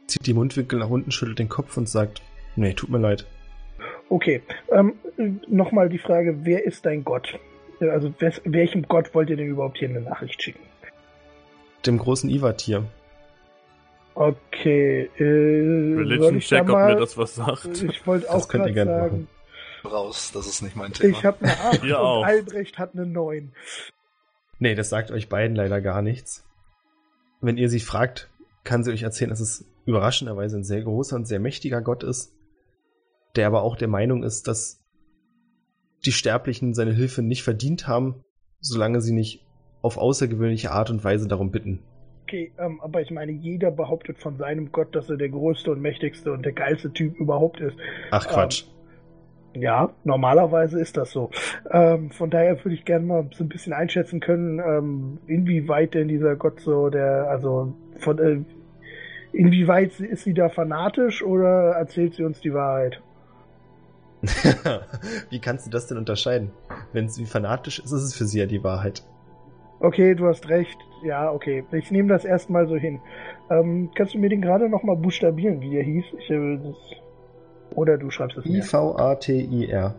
Zieht die Mundwinkel nach unten, schüttelt den Kopf und sagt, nee, tut mir leid. Okay, ähm, nochmal die Frage, wer ist dein Gott? Äh, Also wes, welchem Gott wollt ihr denn überhaupt hier eine Nachricht schicken? Dem großen Ivat-Tier. Okay, äh, Religion da check, ob mal, mir das was sagt. Ich wollte Das auch könnt ihr gerne sagen, Raus, das ist nicht mein Thema. ich habe eine 8 Ihr und auch. Albrecht hat eine 9. Nee, das sagt euch beiden leider gar nichts. Wenn ihr sie fragt, kann sie euch erzählen, dass es überraschenderweise ein sehr großer und sehr mächtiger Gott ist, der aber auch der Meinung ist, dass die Sterblichen seine Hilfe nicht verdient haben, solange sie nicht auf außergewöhnliche Art und Weise darum bitten. Okay, ähm, aber ich meine, jeder behauptet von seinem Gott, dass er der größte und mächtigste und der geilste Typ überhaupt ist. Ach Quatsch. Ähm, ja, normalerweise ist das so. Ähm, von daher würde ich gerne mal so ein bisschen einschätzen können, ähm, inwieweit denn dieser Gott so der, also von, äh, inwieweit ist sie da fanatisch oder erzählt sie uns die Wahrheit? wie kannst du das denn unterscheiden? Wenn sie fanatisch ist, ist es für sie ja die Wahrheit. Okay, du hast recht. Ja, okay. Ich nehme das erstmal so hin. Ähm, kannst du mir den gerade nochmal buchstabieren, wie der hieß? Ich, äh, das... Oder du schreibst es mir. I-V-A-T-I-R.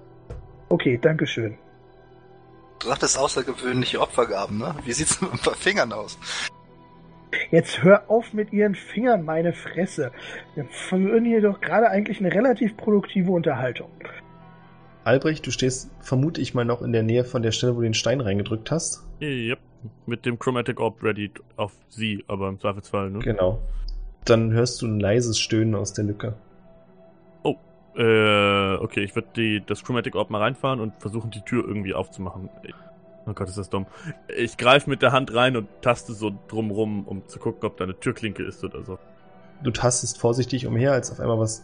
Okay, danke schön. Du sagtest außergewöhnliche Opfergaben, ne? Wie sieht's mit ein paar Fingern aus? Jetzt hör auf mit ihren Fingern, meine Fresse. Wir führen hier doch gerade eigentlich eine relativ produktive Unterhaltung. Albrecht, du stehst, vermute ich mal, noch in der Nähe von der Stelle, wo du den Stein reingedrückt hast. Yep. Mit dem Chromatic Orb ready auf sie, aber im Zweifelsfall, ne? Genau. Dann hörst du ein leises Stöhnen aus der Lücke. Oh, äh, okay, ich würde das Chromatic Orb mal reinfahren und versuchen, die Tür irgendwie aufzumachen. Oh Gott, ist das dumm. Ich greife mit der Hand rein und taste so drumrum, um zu gucken, ob da eine Türklinke ist oder so. Du tastest vorsichtig umher, als auf einmal was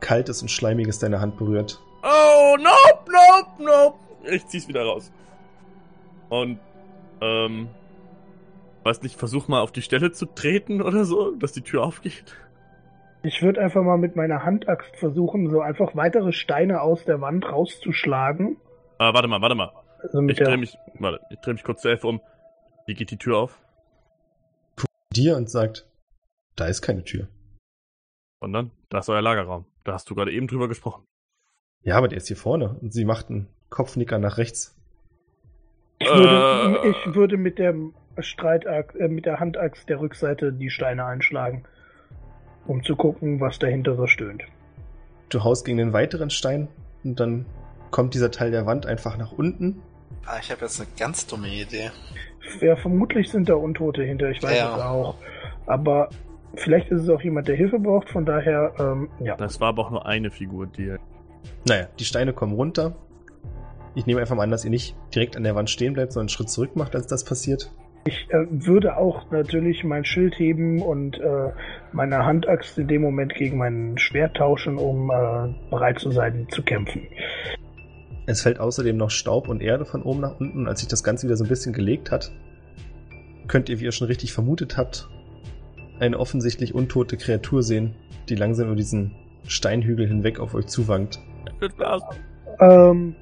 Kaltes und Schleimiges deine Hand berührt. Oh, nope, nope, nope. Ich zieh's wieder raus. Und, ähm, weiß nicht, versuch mal auf die Stelle zu treten oder so, dass die Tür aufgeht. Ich würde einfach mal mit meiner Handaxt versuchen, so einfach weitere Steine aus der Wand rauszuschlagen. Ah, warte mal, warte mal. Also ich drehe mich, warte, ich drehe mich kurz zu Elf um. Wie geht die Tür auf? Dir und sagt, da ist keine Tür. Und dann? Da ist euer Lagerraum. Da hast du gerade eben drüber gesprochen. Ja, aber der ist hier vorne. Und sie macht einen Kopfnicker nach rechts. Ich würde, äh, ich würde mit der Streitaxt, äh, mit der Handaxt der Rückseite die Steine einschlagen, um zu gucken, was dahinter so stöhnt. Du haust gegen den weiteren Stein und dann kommt dieser Teil der Wand einfach nach unten. Ah, ich habe jetzt eine ganz dumme Idee. Ja, vermutlich sind da Untote hinter, ich weiß ja. es auch. Aber vielleicht ist es auch jemand, der Hilfe braucht, von daher, ähm, ja. Das war aber auch nur eine Figur, die naja, die Steine kommen runter. Ich nehme einfach mal an, dass ihr nicht direkt an der Wand stehen bleibt, sondern einen Schritt zurück macht, als das passiert. Ich äh, würde auch natürlich mein Schild heben und äh, meine Handaxt in dem Moment gegen mein Schwert tauschen, um äh, bereit zu sein zu kämpfen. Es fällt außerdem noch Staub und Erde von oben nach unten. Als sich das Ganze wieder so ein bisschen gelegt hat, könnt ihr, wie ihr schon richtig vermutet habt, eine offensichtlich untote Kreatur sehen, die langsam über diesen Steinhügel hinweg auf euch zuwankt. Ähm,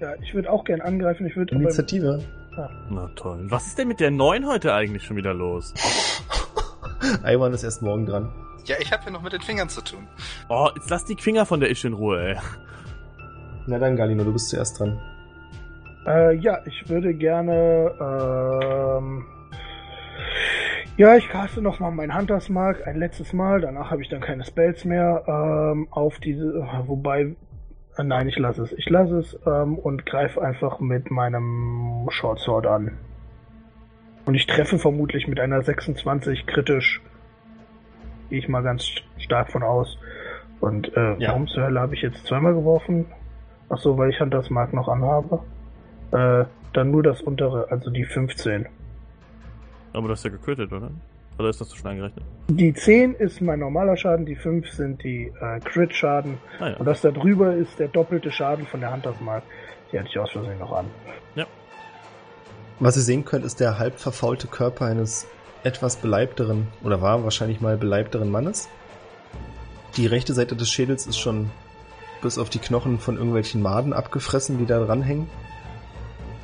ja, ich würde auch gern angreifen. Ich würde Initiative. Ah. Na toll. Was ist denn mit der neuen heute eigentlich schon wieder los? Iwan ist erst morgen dran. Ja, ich habe ja noch mit den Fingern zu tun. Oh, jetzt lass die Finger von der Isch in Ruhe, ey. Na dann, Galino, du bist zuerst dran. Äh, ja, ich würde gerne, ähm, ja, ich caste nochmal mein Hunters Mark ein letztes Mal. Danach habe ich dann keine Spells mehr ähm, auf diese, wobei äh, nein, ich lasse es. Ich lasse es ähm, und greife einfach mit meinem Short Sword an. Und ich treffe vermutlich mit einer 26 kritisch. Gehe ich mal ganz stark von aus. Und äh, ja. warum zur Hölle habe ich jetzt zweimal geworfen? Ach so, weil ich Hunters Mark noch anhabe. Äh, dann nur das untere, also die 15. Aber du hast ja gekötet, oder? Oder ist das zu schon eingerechnet? Die 10 ist mein normaler Schaden, die 5 sind die äh, Crit-Schaden. Ah, ja. Und das da drüber ist der doppelte Schaden von der Hunters Mark. Die hatte ich aus Versehen noch an. Ja. Was ihr sehen könnt, ist der halb verfaulte Körper eines etwas beleibteren, oder war wahrscheinlich mal beleibteren Mannes. Die rechte Seite des Schädels ist schon bis auf die Knochen von irgendwelchen Maden abgefressen, die da dranhängen.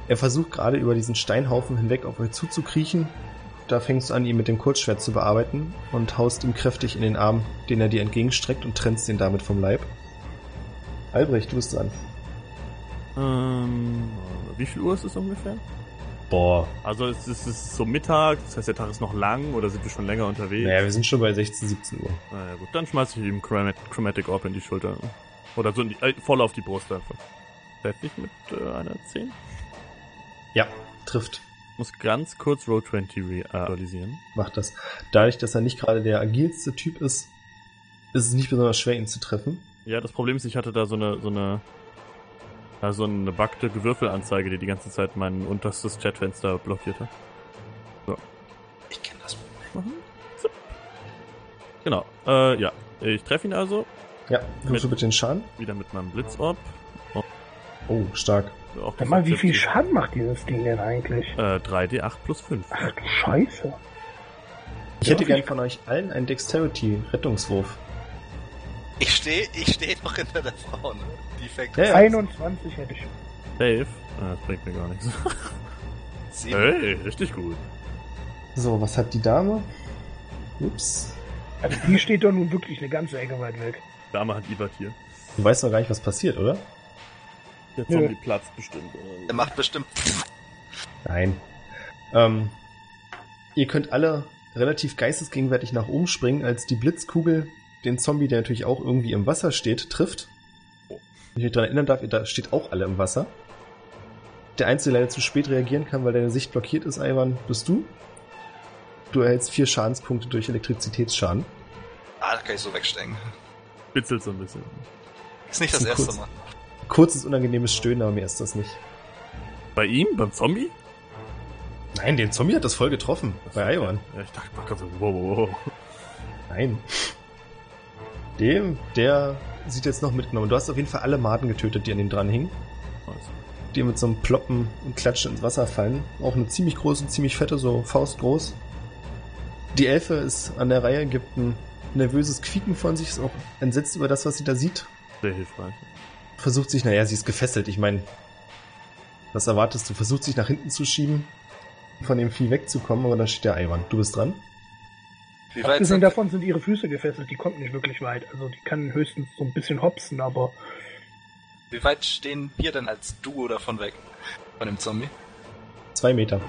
Er versucht gerade über diesen Steinhaufen hinweg auf euch zuzukriechen, da fängst du an, ihn mit dem Kurzschwert zu bearbeiten und haust ihm kräftig in den Arm, den er dir entgegenstreckt und trennst ihn damit vom Leib. Albrecht, du bist dran. Ähm, wie viel Uhr ist es ungefähr? Boah. Also es ist, es ist so Mittag, das heißt der Tag ist noch lang oder sind wir schon länger unterwegs? Naja, wir sind schon bei 16, 17 Uhr. Naja gut, dann schmeiß ich ihm Chromatic Orb in die Schulter. Oder so die, äh, voll auf die Brust einfach. Treffe ich mit äh, einer 10? Ja, trifft. muss ganz kurz Roll 20 reaktualisieren. Macht das. Dadurch, dass er nicht gerade der agilste Typ ist, ist es nicht besonders schwer, ihn zu treffen. Ja, das Problem ist, ich hatte da so eine, so eine, ja, so eine backte Gewürfelanzeige, die die ganze Zeit mein unterstes Chatfenster blockierte. Ich kenne das Problem. Genau, äh, ja. Ich treffe ihn also, Ja, Mit- bitte den Schaden? wieder mit meinem Blitzorb. Oh, stark. Auch Sag mal, wie viel Schaden? Macht dieses Ding denn eigentlich? Äh, 3d8 plus 5. Ach du Scheiße. Ich hätte gern von euch allen einen Dexterity-Rettungswurf. Ich stehe ich steh doch hinter der Frau, ne? Die fängt Ja, ja. 21 hätte ich. Safe. Äh, das bringt mir gar nichts. Sieben. hey, richtig gut. So, was hat die Dame? Ups. Also die steht doch nun wirklich eine ganze Ecke weit weg. Dame hat Ivat hier. Du weißt noch gar nicht, was passiert, oder? Der. Zombie platzt bestimmt. Oder Der macht bestimmt. Nein. Ähm, ihr könnt alle relativ geistesgegenwärtig nach oben springen, als die Blitzkugel den Zombie, der natürlich auch irgendwie im Wasser steht, trifft. Wenn ich euch daran erinnern darf, ihr da steht auch alle im Wasser. Der Einzige, der leider zu spät reagieren kann, weil deine Sicht blockiert ist, Ivan, bist du. Du erhältst vier Schadenspunkte durch Elektrizitätsschaden. Ah, da kann ich so wegstecken. Bitzelt so ein bisschen. Ist nicht das Zu erste kurz. Mal. Kurzes, unangenehmes Stöhnen, aber mehr ist das nicht. Bei ihm? Beim Zombie? Nein, den Zombie hat das voll getroffen. Bei Ivan. Ja, ich dachte mal gerade so, wow, wow, wow. Nein. Dem, der sieht jetzt noch mitgenommen. Du hast auf jeden Fall alle Maden getötet, die an ihm dranhingen. Was? Die mit so einem Ploppen und Klatschen ins Wasser fallen. Auch eine ziemlich große, ziemlich fette, so faustgroß. Die Elfe ist an der Reihe, gibt ein nervöses Quieken von sich, ist auch entsetzt über das, was sie da sieht. Sehr hilfreich. Versucht sich, naja, sie ist gefesselt. Ich meine, was erwartest du? Versucht sich nach hinten zu schieben, von dem Vieh wegzukommen, aber dann steht der Eiwand. Du bist dran. Wie weit, Abgesehen sind, davon sind ihre Füße gefesselt, die kommt nicht wirklich weit. Also die kann höchstens so ein bisschen hopsen, aber wie weit stehen wir denn als Duo davon weg? Von dem Zombie? Zwei Meter.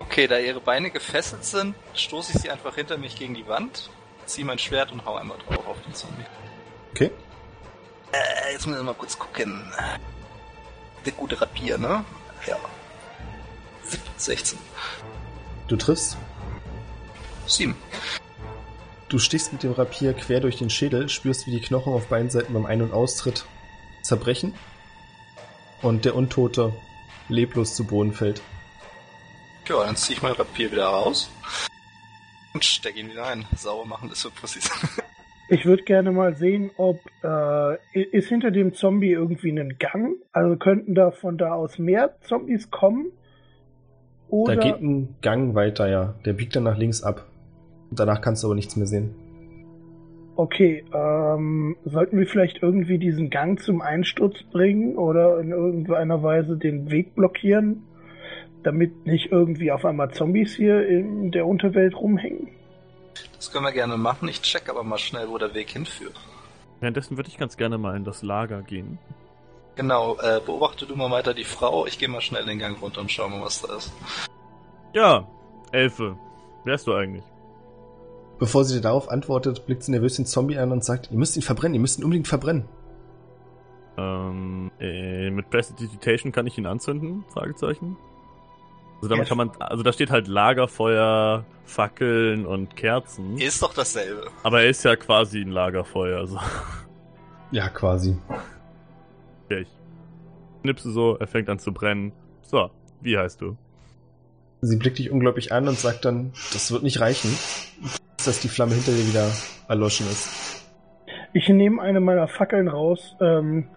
Okay, da ihre Beine gefesselt sind, stoße ich sie einfach hinter mich gegen die Wand, ziehe mein Schwert und hau einmal drauf auf den Zombie. Okay. Äh, jetzt müssen wir mal kurz gucken. Der gute Rapier, ne? Ja. 16. Du triffst. 7. Du stichst mit dem Rapier quer durch den Schädel, spürst, wie die Knochen auf beiden Seiten beim Ein- und Austritt zerbrechen und der Untote leblos zu Boden fällt. Ja, dann ziehe ich mein Rapier wieder raus und stecke ihn wieder ein. Sauber machen ist für Pussys. ich würde gerne mal sehen, ob äh, ist hinter dem Zombie irgendwie ein Gang? Also könnten da von da aus mehr Zombies kommen? Oder Da geht ein Gang weiter, ja. Der biegt dann nach links ab. Danach kannst du aber nichts mehr sehen. okay, ähm, sollten wir vielleicht irgendwie diesen Gang zum Einsturz bringen oder in irgendeiner Weise den Weg blockieren, damit nicht irgendwie auf einmal Zombies hier in der Unterwelt rumhängen? Das können wir gerne machen. Ich check aber mal schnell, wo der Weg hinführt. Währenddessen würde ich ganz gerne mal in das Lager gehen. Genau, äh, beobachte du mal weiter die Frau. Ich gehe mal schnell den Gang runter und schau mal, was da ist. Ja, Elfe. Wer bist du eigentlich? Bevor sie dir darauf antwortet, blickt sie nervös den Zombie an und sagt, ihr müsst ihn verbrennen, ihr müsst ihn unbedingt verbrennen. Ähm, äh, mit Prestidigitation kann ich ihn anzünden? Fragezeichen. Also damit Ja. kann man, also da steht halt Lagerfeuer, Fackeln und Kerzen. Ist doch dasselbe. Aber er ist ja quasi ein Lagerfeuer, also. Ja, quasi. Ja, ich knipse so, er fängt an zu brennen. So, wie heißt du? Sie blickt dich unglaublich an und sagt dann, das wird nicht reichen, dass die Flamme hinter dir wieder erloschen ist. Ich nehme eine meiner Fackeln raus ähm,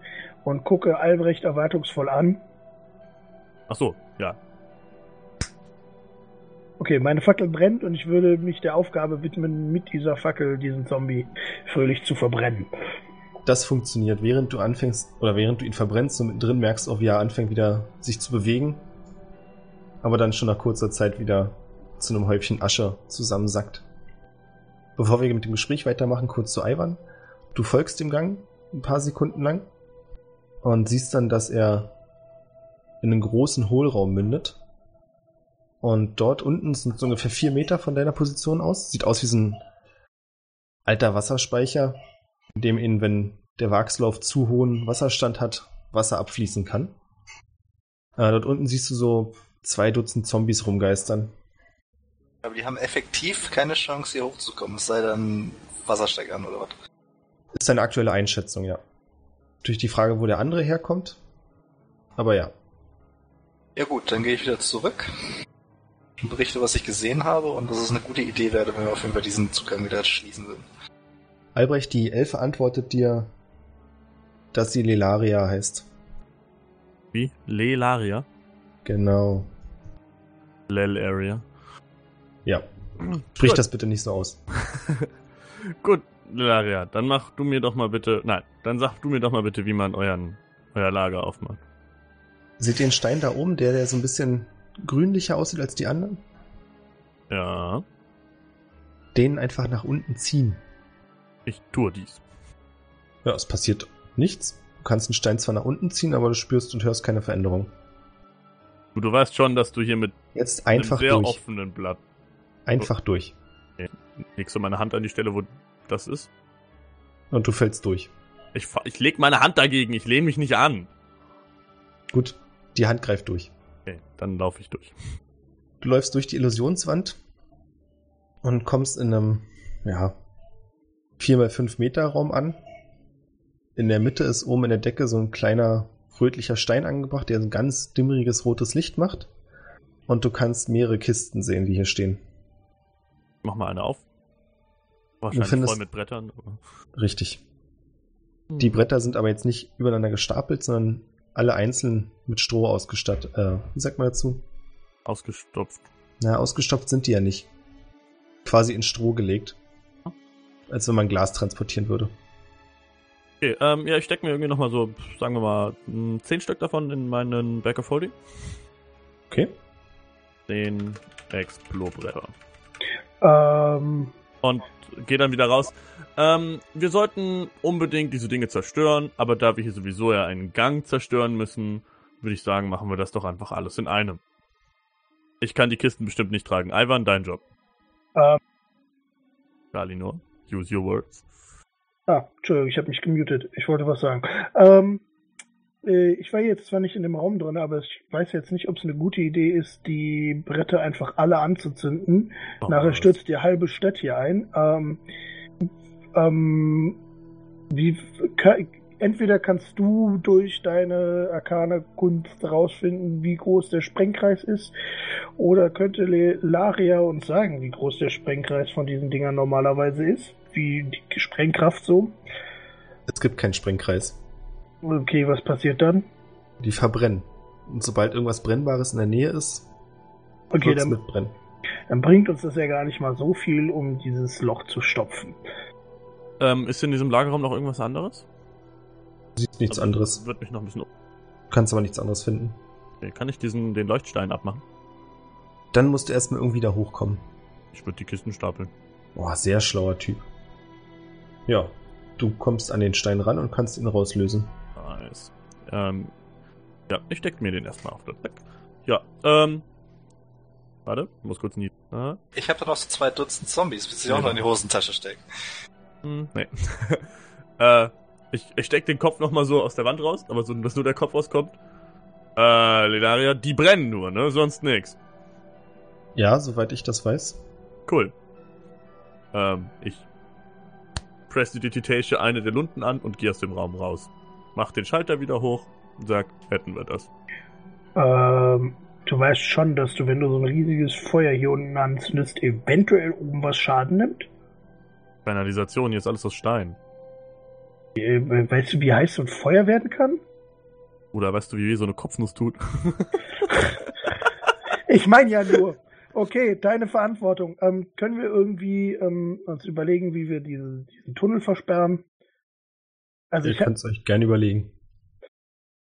und gucke Albrecht erwartungsvoll an. Ach so, ja. Okay, meine Fackel brennt und ich würde mich der Aufgabe widmen, mit dieser Fackel diesen Zombie fröhlich zu verbrennen. Das funktioniert, während du anfängst, oder während du ihn verbrennst und mittendrin merkst auch, wie er anfängt wieder sich zu bewegen, aber dann schon nach kurzer Zeit wieder zu einem Häufchen Asche zusammensackt. Bevor wir mit dem Gespräch weitermachen, kurz zu Ivan. Du folgst dem Gang ein paar Sekunden lang und siehst dann, dass er in einen großen Hohlraum mündet. Und dort unten sind so ungefähr vier Meter von deiner Position aus. Sieht aus wie so ein alter Wasserspeicher, in dem ihn, wenn der Wachslauf zu hohen Wasserstand hat, Wasser abfließen kann. Äh, dort unten siehst du so zwei Dutzend Zombies rumgeistern. Aber die haben effektiv keine Chance, hier hochzukommen, es sei dann Wassersteigern oder was. Ist eine aktuelle Einschätzung, ja. Durch die Frage, wo der andere herkommt. Aber ja. Ja gut, dann gehe ich wieder zurück und berichte, was ich gesehen habe und dass es eine gute Idee wäre, wenn wir auf jeden Fall diesen Zugang wieder schließen würden. Albrecht, die Elfe antwortet dir, dass sie Lelaria heißt. Wie? Lelaria? Genau. Lel Area. Ja. Sprich Gut. das bitte nicht so aus. Gut, Lelaria, dann mach du mir doch mal bitte. Nein, dann sag du mir doch mal bitte, wie man euren, euer Lager aufmacht. Seht ihr den Stein da oben, der, der so ein bisschen grünlicher aussieht als die anderen? Ja, Den einfach nach unten ziehen. ich tue dies. Ja, es passiert nichts. Du kannst den Stein zwar nach unten ziehen, aber du spürst und hörst keine Veränderung. Du, du weißt schon, dass du hier mit Jetzt einem einfach sehr durch. offenen Blatt Einfach durch. legst du meine Hand an die Stelle, wo das ist. Und du fällst durch. Ich, ich leg meine Hand dagegen, ich lehne mich nicht an. Gut, die Hand greift durch. Okay, dann laufe ich durch. Du läufst durch die Illusionswand und kommst in einem, ja, 4x5 Meter Raum an. In der Mitte ist oben in der Decke so ein kleiner rötlicher Stein angebracht, der ein ganz dimmeriges rotes Licht macht. Und du kannst mehrere Kisten sehen, die hier stehen. Mach mal eine auf. Wahrscheinlich findest- voll mit Brettern. Richtig. Die Bretter sind aber jetzt nicht übereinander gestapelt, sondern alle einzeln mit Stroh ausgestattet. Äh, wie sagt man dazu? Ausgestopft. Na, ausgestopft sind die ja nicht. Quasi in Stroh gelegt. Als wenn man Glas transportieren würde. Okay, ähm, ja, ich steck mir irgendwie nochmal so, sagen wir mal, mh, zehn Stück davon in meinen Back of Holding. Okay. Zehn Explo-Bretter. Ähm, Und gehe dann wieder raus. Ähm, wir sollten unbedingt diese Dinge zerstören, aber da wir hier sowieso ja einen Gang zerstören müssen, würde ich sagen, machen wir das doch einfach alles in einem. Ich kann die Kisten bestimmt nicht tragen. Ivan, dein Job. ähm, Galinor, use your words. ah, Entschuldigung, ich habe mich gemutet. Ich wollte was sagen. Ähm, äh, ich war jetzt zwar nicht in dem Raum drin, aber ich weiß jetzt nicht, ob es eine gute Idee ist, die Bretter einfach alle anzuzünden. Oh, Nachher stürzt die halbe Stadt hier ein. Ähm, ähm, wie, ka- entweder kannst du durch deine arkane Kunst rausfinden, wie groß der Sprengkreis ist, oder könnte Laria uns sagen, wie groß der Sprengkreis von diesen Dingern normalerweise ist, wie die Sprengkraft so. Es gibt keinen Sprengkreis. Okay, was passiert dann? Die verbrennen. Und sobald irgendwas Brennbares in der Nähe ist, Okay, wird's dann, mitbrennen. dann bringt uns das ja gar nicht mal so viel, um dieses Loch zu stopfen. Ähm, ist in diesem Lagerraum noch irgendwas anderes? Du siehst nichts Also, anderes. Wird mich noch ein bisschen. Du kannst aber nichts anderes finden. Okay, kann ich diesen den Leuchtstein abmachen? Dann musst du erstmal irgendwie da hochkommen. Ich würde die Kisten stapeln. Boah, sehr schlauer Typ. Ja, du kommst an den Stein ran und kannst ihn rauslösen. Nice. Ähm, ja, ich steck mir den erstmal auf Deck. Ja, ähm. Warte, muss kurz in die. Ah, Ich habe da noch so zwei Dutzend Zombies, die sich auch noch in die Hosentasche stecken. hm, nee. äh, ich, ich steck den Kopf nochmal so aus der Wand raus, aber so, dass nur der Kopf rauskommt. Äh, Ledaria, die brennen nur, ne? Sonst nix. Ja, soweit ich das weiß. Cool. Ähm, ich prestidigitation eine der Lunden an und gehe aus dem Raum raus. Mach den Schalter wieder hoch und sag, hätten wir das. Ähm, du weißt schon, dass du, wenn du so ein riesiges Feuer hier unten anzündest, eventuell oben was Schaden nimmt? Kanalisation, hier ist alles aus Stein. Äh, weißt du, wie heiß so ein Feuer werden kann? Oder weißt du, wie weh so eine Kopfnuss tut? Ich meine ja nur. Okay, deine Verantwortung. Ähm, können wir irgendwie ähm, uns überlegen, wie wir diese, diesen Tunnel versperren? Also Ihr ich habe könnt es euch gerne überlegen.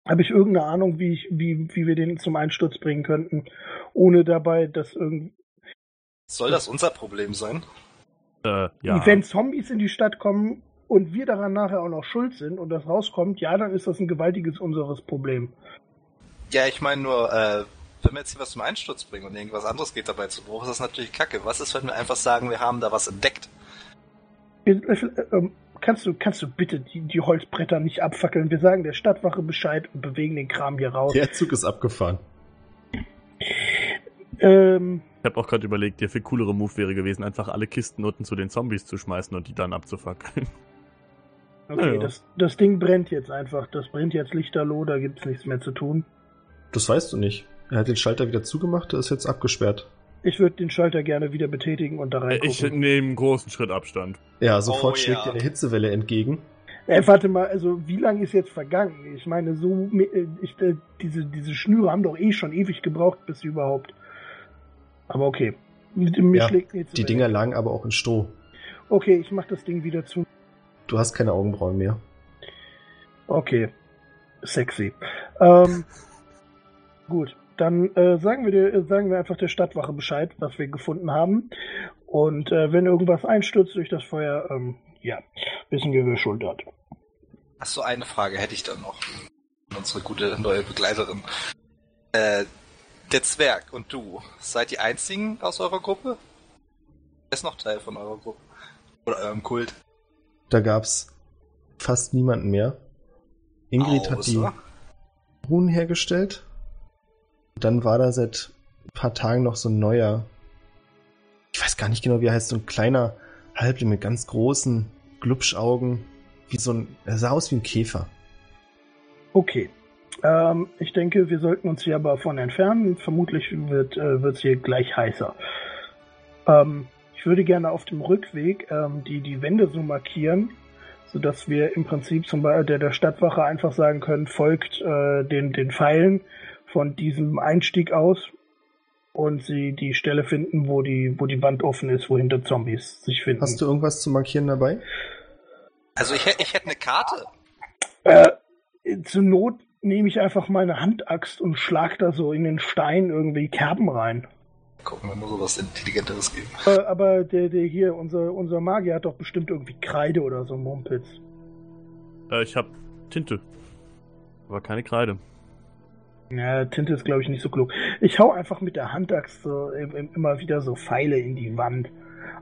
hab ich irgendeine Ahnung, wie, ich, wie, wie wir den zum Einsturz bringen könnten, ohne dabei, dass irgendwie, Soll das unser Problem sein? äh, ja. wenn Zombies in die Stadt kommen und wir daran nachher auch noch schuld sind und das rauskommt, ja, dann ist das ein gewaltiges unseres Problem. Ja, ich meine nur, äh, wenn wir jetzt hier was zum Einsturz bringen und irgendwas anderes geht dabei zu Bruch, ist das natürlich kacke. Was ist, wenn wir einfach sagen, wir haben da was entdeckt? Kannst du, kannst du bitte die, die Holzbretter nicht abfackeln? Wir sagen der Stadtwache Bescheid und bewegen den Kram hier raus. Der Zug ist abgefahren. Ähm, Ich habe auch gerade überlegt, der viel coolere Move wäre gewesen, einfach alle Kisten unten zu den Zombies zu schmeißen und die dann abzufackeln. okay, Ja. das, das Ding brennt jetzt einfach. Das brennt jetzt lichterloh, da gibt's nichts mehr zu tun. Das weißt du nicht. Er hat den Schalter wieder zugemacht, der ist jetzt abgesperrt. Ich würde den Schalter gerne wieder betätigen und da Äh, Ich nehme einen großen Schritt Abstand. Ja, sofort Oh, schlägt ja. dir eine Hitzewelle entgegen. Äh, warte mal, also wie lange ist jetzt vergangen? Ich meine, so äh, ich, diese, diese Schnüre haben doch eh schon ewig gebraucht, bis sie überhaupt. Aber okay. Mit dem- Mir Ja, schlägt jetzt Die Dinger lagen aber auch in Stroh. Okay, ich mach das Ding wieder zu. Du hast keine Augenbrauen mehr. Okay. Sexy. Ähm, gut, dann äh, sagen, wir äh, sagen wir einfach der Stadtwache Bescheid, was wir gefunden haben. Und äh, wenn irgendwas einstürzt durch das Feuer, ähm, ja, wissen wir, wer Schuld hat. Ach so, eine Frage hätte ich dann noch. Unsere gute neue Begleiterin. Äh, der Zwerg und du, seid die einzigen aus eurer Gruppe? Wer ist noch Teil von eurer Gruppe? Oder eurem Kult? Da gab's fast niemanden mehr. Ingrid hat die Außer- Runen hergestellt. Dann war da seit ein paar Tagen noch so ein neuer, ich weiß gar nicht genau, wie er heißt, so ein kleiner Halbling mit ganz großen Glubschaugen, wie so ein, er sah aus wie ein Käfer. Okay. Ähm, ich denke, wir sollten uns hier aber von entfernen. Vermutlich wird äh, wird's hier gleich heißer. Ähm, ich würde gerne auf dem Rückweg ähm, die, die Wände so markieren, sodass wir im Prinzip zum Beispiel der, der Stadtwache einfach sagen können, folgt äh, den, den Pfeilen von diesem Einstieg aus und sie die Stelle finden, wo die, wo die Wand offen ist, wo hinter Zombies sich finden. Hast du irgendwas zu markieren dabei? Also ich, hätt- ich hätte eine Karte. Äh, zur Not nehme ich einfach meine Handaxt und schlag da so in den Stein irgendwie Kerben rein. Gucken wir mal so was Intelligenteres geben. Äh, aber der, der hier, unser, unser Magier hat doch bestimmt irgendwie Kreide oder so Mumpitz. Äh, ich habe Tinte. Aber keine Kreide. Ja, Tinte ist, glaube ich, nicht so klug. Ich hau einfach mit der Handaxt so im- im- immer wieder so Pfeile in die Wand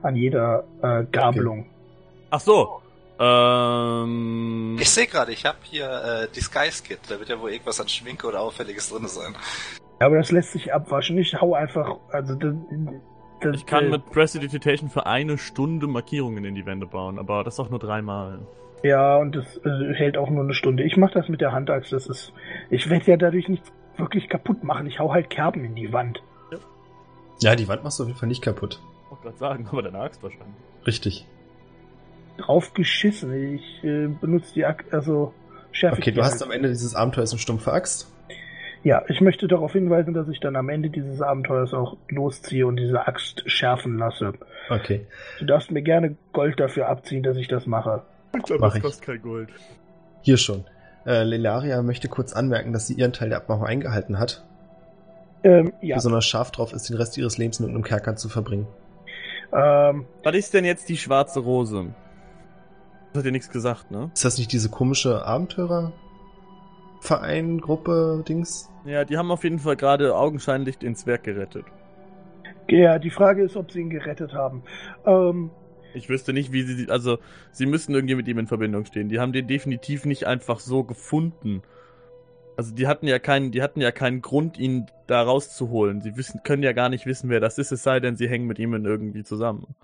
an jeder äh, Gabelung. Ach so. Ähm. Ich sehe gerade, ich habe hier äh, Disguise Kit. Da wird ja wohl irgendwas an Schminke oder Auffälliges drin sein. Aber das lässt sich abwaschen. Ich hau einfach, also das, das, Ich kann äh, mit Prestidigitation für eine Stunde Markierungen in die Wände bauen, aber das auch nur dreimal. Ja, und das äh, hält auch nur eine Stunde. Ich mache das mit der Handaxt. Das ist, ich werde ja dadurch nichts wirklich kaputt machen. Ich hau halt Kerben in die Wand. Ja, die Wand machst du auf jeden Fall nicht kaputt. Ich wollte gerade sagen, aber deine Axt wahrscheinlich. Richtig. Drauf geschissen. Ich äh, benutze die Axt, also schärfe Okay, ich du hast halt. am Ende dieses Abenteuers eine stumpfe Axt. Ja, ich möchte darauf hinweisen, dass ich dann am Ende dieses Abenteuers auch losziehe und diese Axt schärfen lasse. Okay. Du darfst mir gerne Gold dafür abziehen, dass ich das mache. Ich glaube, das ich. kostet kein Gold. Hier schon. Äh, Lelaria möchte kurz anmerken, dass sie ihren Teil der Abmachung eingehalten hat. Ähm, ja. Besonders scharf drauf ist, den Rest ihres Lebens in einem Kerker zu verbringen. Ähm, Was ist denn jetzt die schwarze Rose? Das hat dir nichts gesagt, ne? Ist das nicht diese komische Abenteurerverein, Gruppe, Dings? Ja, die haben auf jeden Fall gerade augenscheinlich den Zwerg gerettet. ja, die Frage ist, ob sie ihn gerettet haben. Ähm, Ich wüsste nicht, wie sie, also, sie müssen irgendwie mit ihm in Verbindung stehen. Die haben den definitiv nicht einfach so gefunden. Also, die hatten ja keinen, die hatten ja keinen Grund, ihn da rauszuholen. Sie wissen, können ja gar nicht wissen, wer das ist, es sei denn, sie hängen mit ihm in irgendwie zusammen.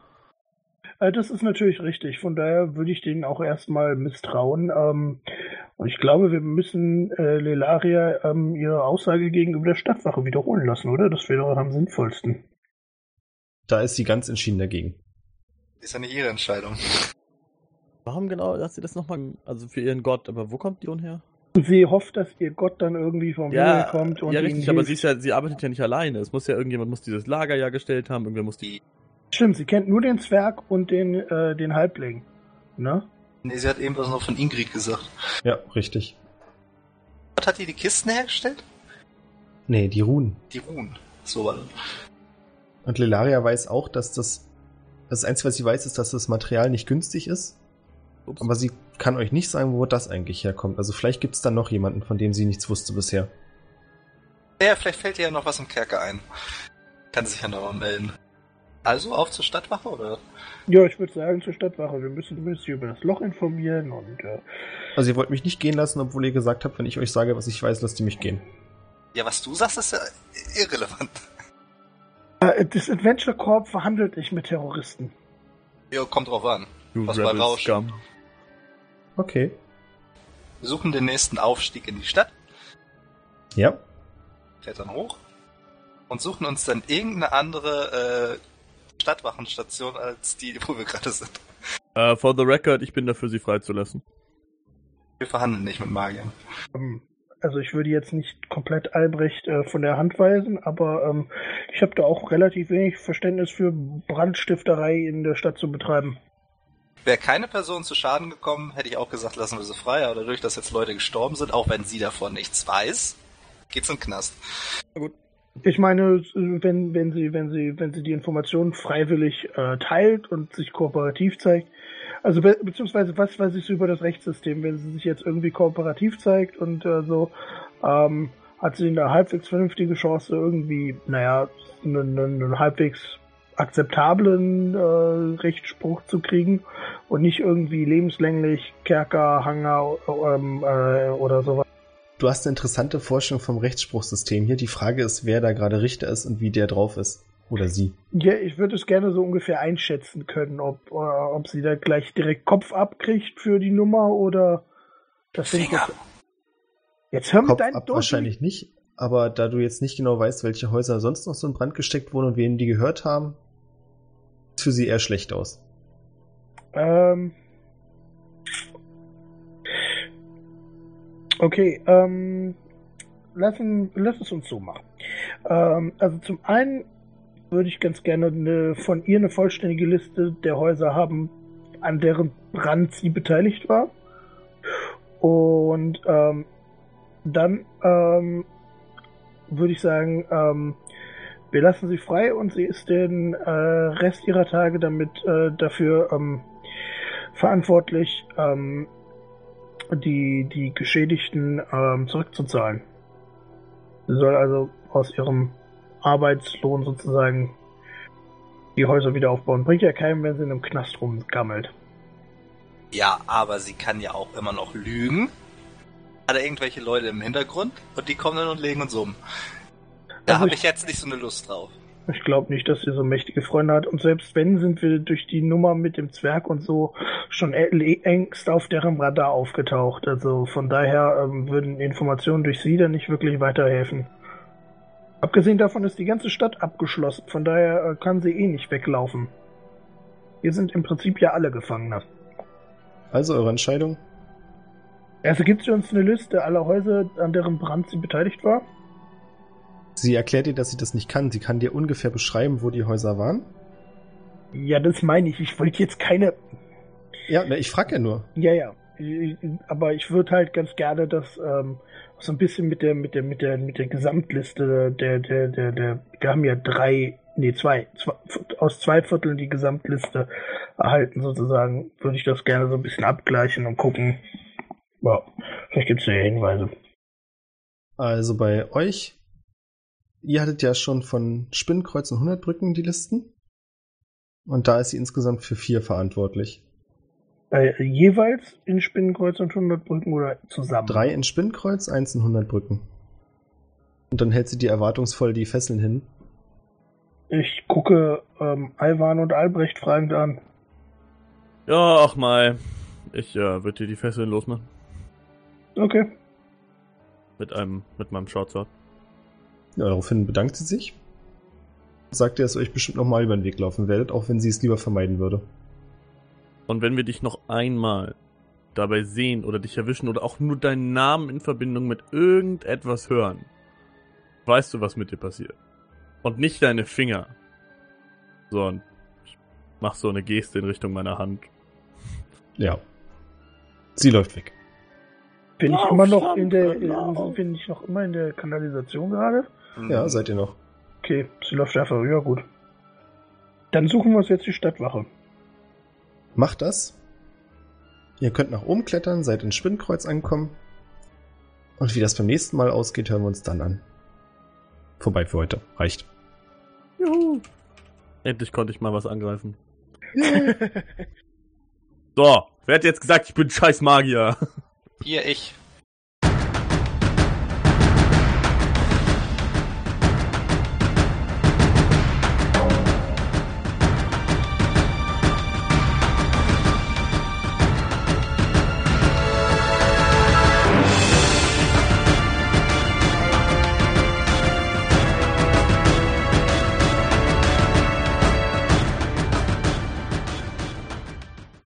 äh, das ist natürlich richtig. Von daher würde ich denen auch erstmal misstrauen. Ähm, und ich glaube, wir müssen äh, Lelaria ähm, ihre Aussage gegenüber der Stadtwache wiederholen lassen, oder? Das wäre doch am sinnvollsten. Da ist sie ganz entschieden dagegen. Ist ja nicht ihre Entscheidung. Warum genau hat sie das nochmal, also für ihren Gott, aber wo kommt die her? Sie hofft, dass ihr Gott dann irgendwie vom Himmel kommt und ja, richtig, aber sie ist ja, sie arbeitet ja nicht alleine. Es muss ja irgendjemand muss dieses Lager ja gestellt haben, irgendwer muss die. Stimmt, sie kennt nur den Zwerg und den, äh, den Halbling. Ne? Nee, sie hat eben was noch von Ingrid gesagt. Ja, richtig. Was hat die die Kisten hergestellt? Nee, die Runen. Die Ruhen. So war das. Und Lelaria weiß auch, dass das. Das Einzige, was sie weiß, ist, dass das Material nicht günstig ist. Ups. Aber sie kann euch nicht sagen, wo das eigentlich herkommt. Also vielleicht gibt es da noch jemanden, von dem sie nichts wusste bisher. Ja, vielleicht fällt ihr ja noch was im Kerker ein. Kann sich ja noch mal melden. Also auf zur Stadtwache, oder? Ja, ich würde sagen zur Stadtwache. Wir müssen zumindest hier über das Loch informieren und äh, Also ihr wollt mich nicht gehen lassen, obwohl ihr gesagt habt, wenn ich euch sage, was ich weiß, lasst ihr mich gehen. Ja, was du sagst, ist ja irrelevant. Äh, Das Adventure Corp verhandelt nicht mit Terroristen. Jo, kommt drauf an. Du Was bei Rebel Rausch. Scum. Okay. Wir suchen den nächsten Aufstieg in die Stadt, Ja. klettern hoch und suchen uns dann irgendeine andere äh, Stadtwachenstation als die, wo wir gerade sind. Äh, for the record, ich bin dafür, sie freizulassen. Wir verhandeln nicht mit Magiern. Ähm, Also ich würde jetzt nicht komplett Albrecht äh, von der Hand weisen, aber ähm, ich habe da auch relativ wenig Verständnis für Brandstifterei in der Stadt zu betreiben. Wäre keine Person zu Schaden gekommen, hätte ich auch gesagt, lassen wir sie frei, aber dadurch, dass jetzt Leute gestorben sind, auch wenn sie davon nichts weiß, geht's in den Knast. Ich meine, wenn, wenn sie, wenn sie, wenn sie die Informationen freiwillig äh, teilt und sich kooperativ zeigt, also be beziehungsweise was weiß ich so über das Rechtssystem, wenn sie sich jetzt irgendwie kooperativ zeigt und äh, so, ähm, hat sie eine halbwegs vernünftige Chance, irgendwie, naja, einen, einen halbwegs akzeptablen äh, Rechtsspruch zu kriegen und nicht irgendwie lebenslänglich Kerker, Hanger ähm, äh, oder sowas. Du hast eine interessante Forschung vom Rechtsspruchsystem hier. Die Frage ist, wer da gerade Richter ist und wie der drauf ist. Oder sie. Ja, ich würde es gerne so ungefähr einschätzen können, ob, äh, ob sie da gleich direkt Kopf abkriegt für die Nummer oder das. Finger. Jetzt hör mit Kopf deinen ab Dosen- wahrscheinlich nicht. Aber da du jetzt nicht genau weißt, welche Häuser sonst noch so in Brand gesteckt wurden und wem die gehört haben, sieht für sie eher schlecht aus. Ähm. Okay, ähm. Lassen, lass es uns so machen. Ähm, also zum einen würde ich ganz gerne eine, von ihr eine vollständige Liste der Häuser haben, an deren Brand sie beteiligt war. Und ähm, dann ähm, würde ich sagen, ähm, wir lassen sie frei und sie ist den äh, Rest ihrer Tage damit äh, dafür ähm, verantwortlich, ähm, die, die Geschädigten ähm, zurückzuzahlen. Sie soll also aus ihrem Arbeitslohn sozusagen die Häuser wieder aufbauen. Bringt ja keinem, wenn sie in einem Knast rumgammelt. Ja, aber sie kann ja auch immer noch lügen. Hat er irgendwelche Leute im Hintergrund und die kommen dann und legen uns um. Da Also habe ich- jetzt nicht so eine Lust drauf. Ich glaube nicht, dass sie so mächtige Freunde hat. Und selbst wenn, sind wir durch die Nummer mit dem Zwerg und so schon ä- engst auf deren Radar aufgetaucht. Also von daher ähm, würden Informationen durch sie dann nicht wirklich weiterhelfen. Abgesehen davon ist die ganze Stadt abgeschlossen. Von daher äh, kann sie eh nicht weglaufen. Wir sind im Prinzip ja alle Gefangene. Also eure Entscheidung? Also gibt sie uns eine Liste aller Häuser, an deren Brand sie beteiligt war? Sie erklärt dir, dass sie das nicht kann. Sie kann dir ungefähr beschreiben, wo die Häuser waren. Ja, das meine ich. Ich wollte jetzt keine Ja, ich frage ja nur. Ja, ja. Aber ich würde halt ganz gerne das ähm, so ein bisschen mit der mit der mit der mit der Gesamtliste der der der der wir haben ja drei nee zwei, zwei aus zwei Vierteln die Gesamtliste erhalten sozusagen würde ich das gerne so ein bisschen abgleichen und gucken ja vielleicht gibt's da ja Hinweise Also bei euch, ihr hattet ja schon von Spinnkreuz und 100 Brücken die Listen. Und da ist sie insgesamt für vier verantwortlich. Äh, jeweils in Spinnenkreuz und 100 Brücken oder zusammen Drei in Spinnkreuz, eins in 100 Brücken. Und dann hält sie dir erwartungsvoll die Fesseln hin. ich gucke ähm, Alvan und Albrecht fragend an Ja, ach mal. Ich äh, würde dir die Fesseln losmachen. okay Mit einem, mit meinem Shortsword. Ja, daraufhin bedankt sie sich. Sagt ihr, dass ihr euch bestimmt nochmal über den Weg laufen werdet, auch wenn sie es lieber vermeiden würde. Und wenn wir dich noch einmal dabei sehen oder dich erwischen oder auch nur deinen Namen in Verbindung mit irgendetwas hören, weißt du, was mit dir passiert. Und nicht deine Finger. So, und ich mach so eine Geste in Richtung meiner Hand. Ja. Sie läuft weg. bin ich immer noch in der lauf. bin ich noch immer in der Kanalisation gerade Ja, seid ihr noch. Okay, sie läuft einfach. Ja, gut. Dann suchen wir uns jetzt die Stadtwache. Macht das. Ihr könnt nach oben klettern, seid in Spinnkreuz angekommen. Und wie das beim nächsten Mal ausgeht, hören wir uns dann an. Vorbei für heute. Reicht. Juhu. Endlich konnte ich mal was angreifen. So, wer hat jetzt gesagt, ich bin scheiß Magier? Hier, ich.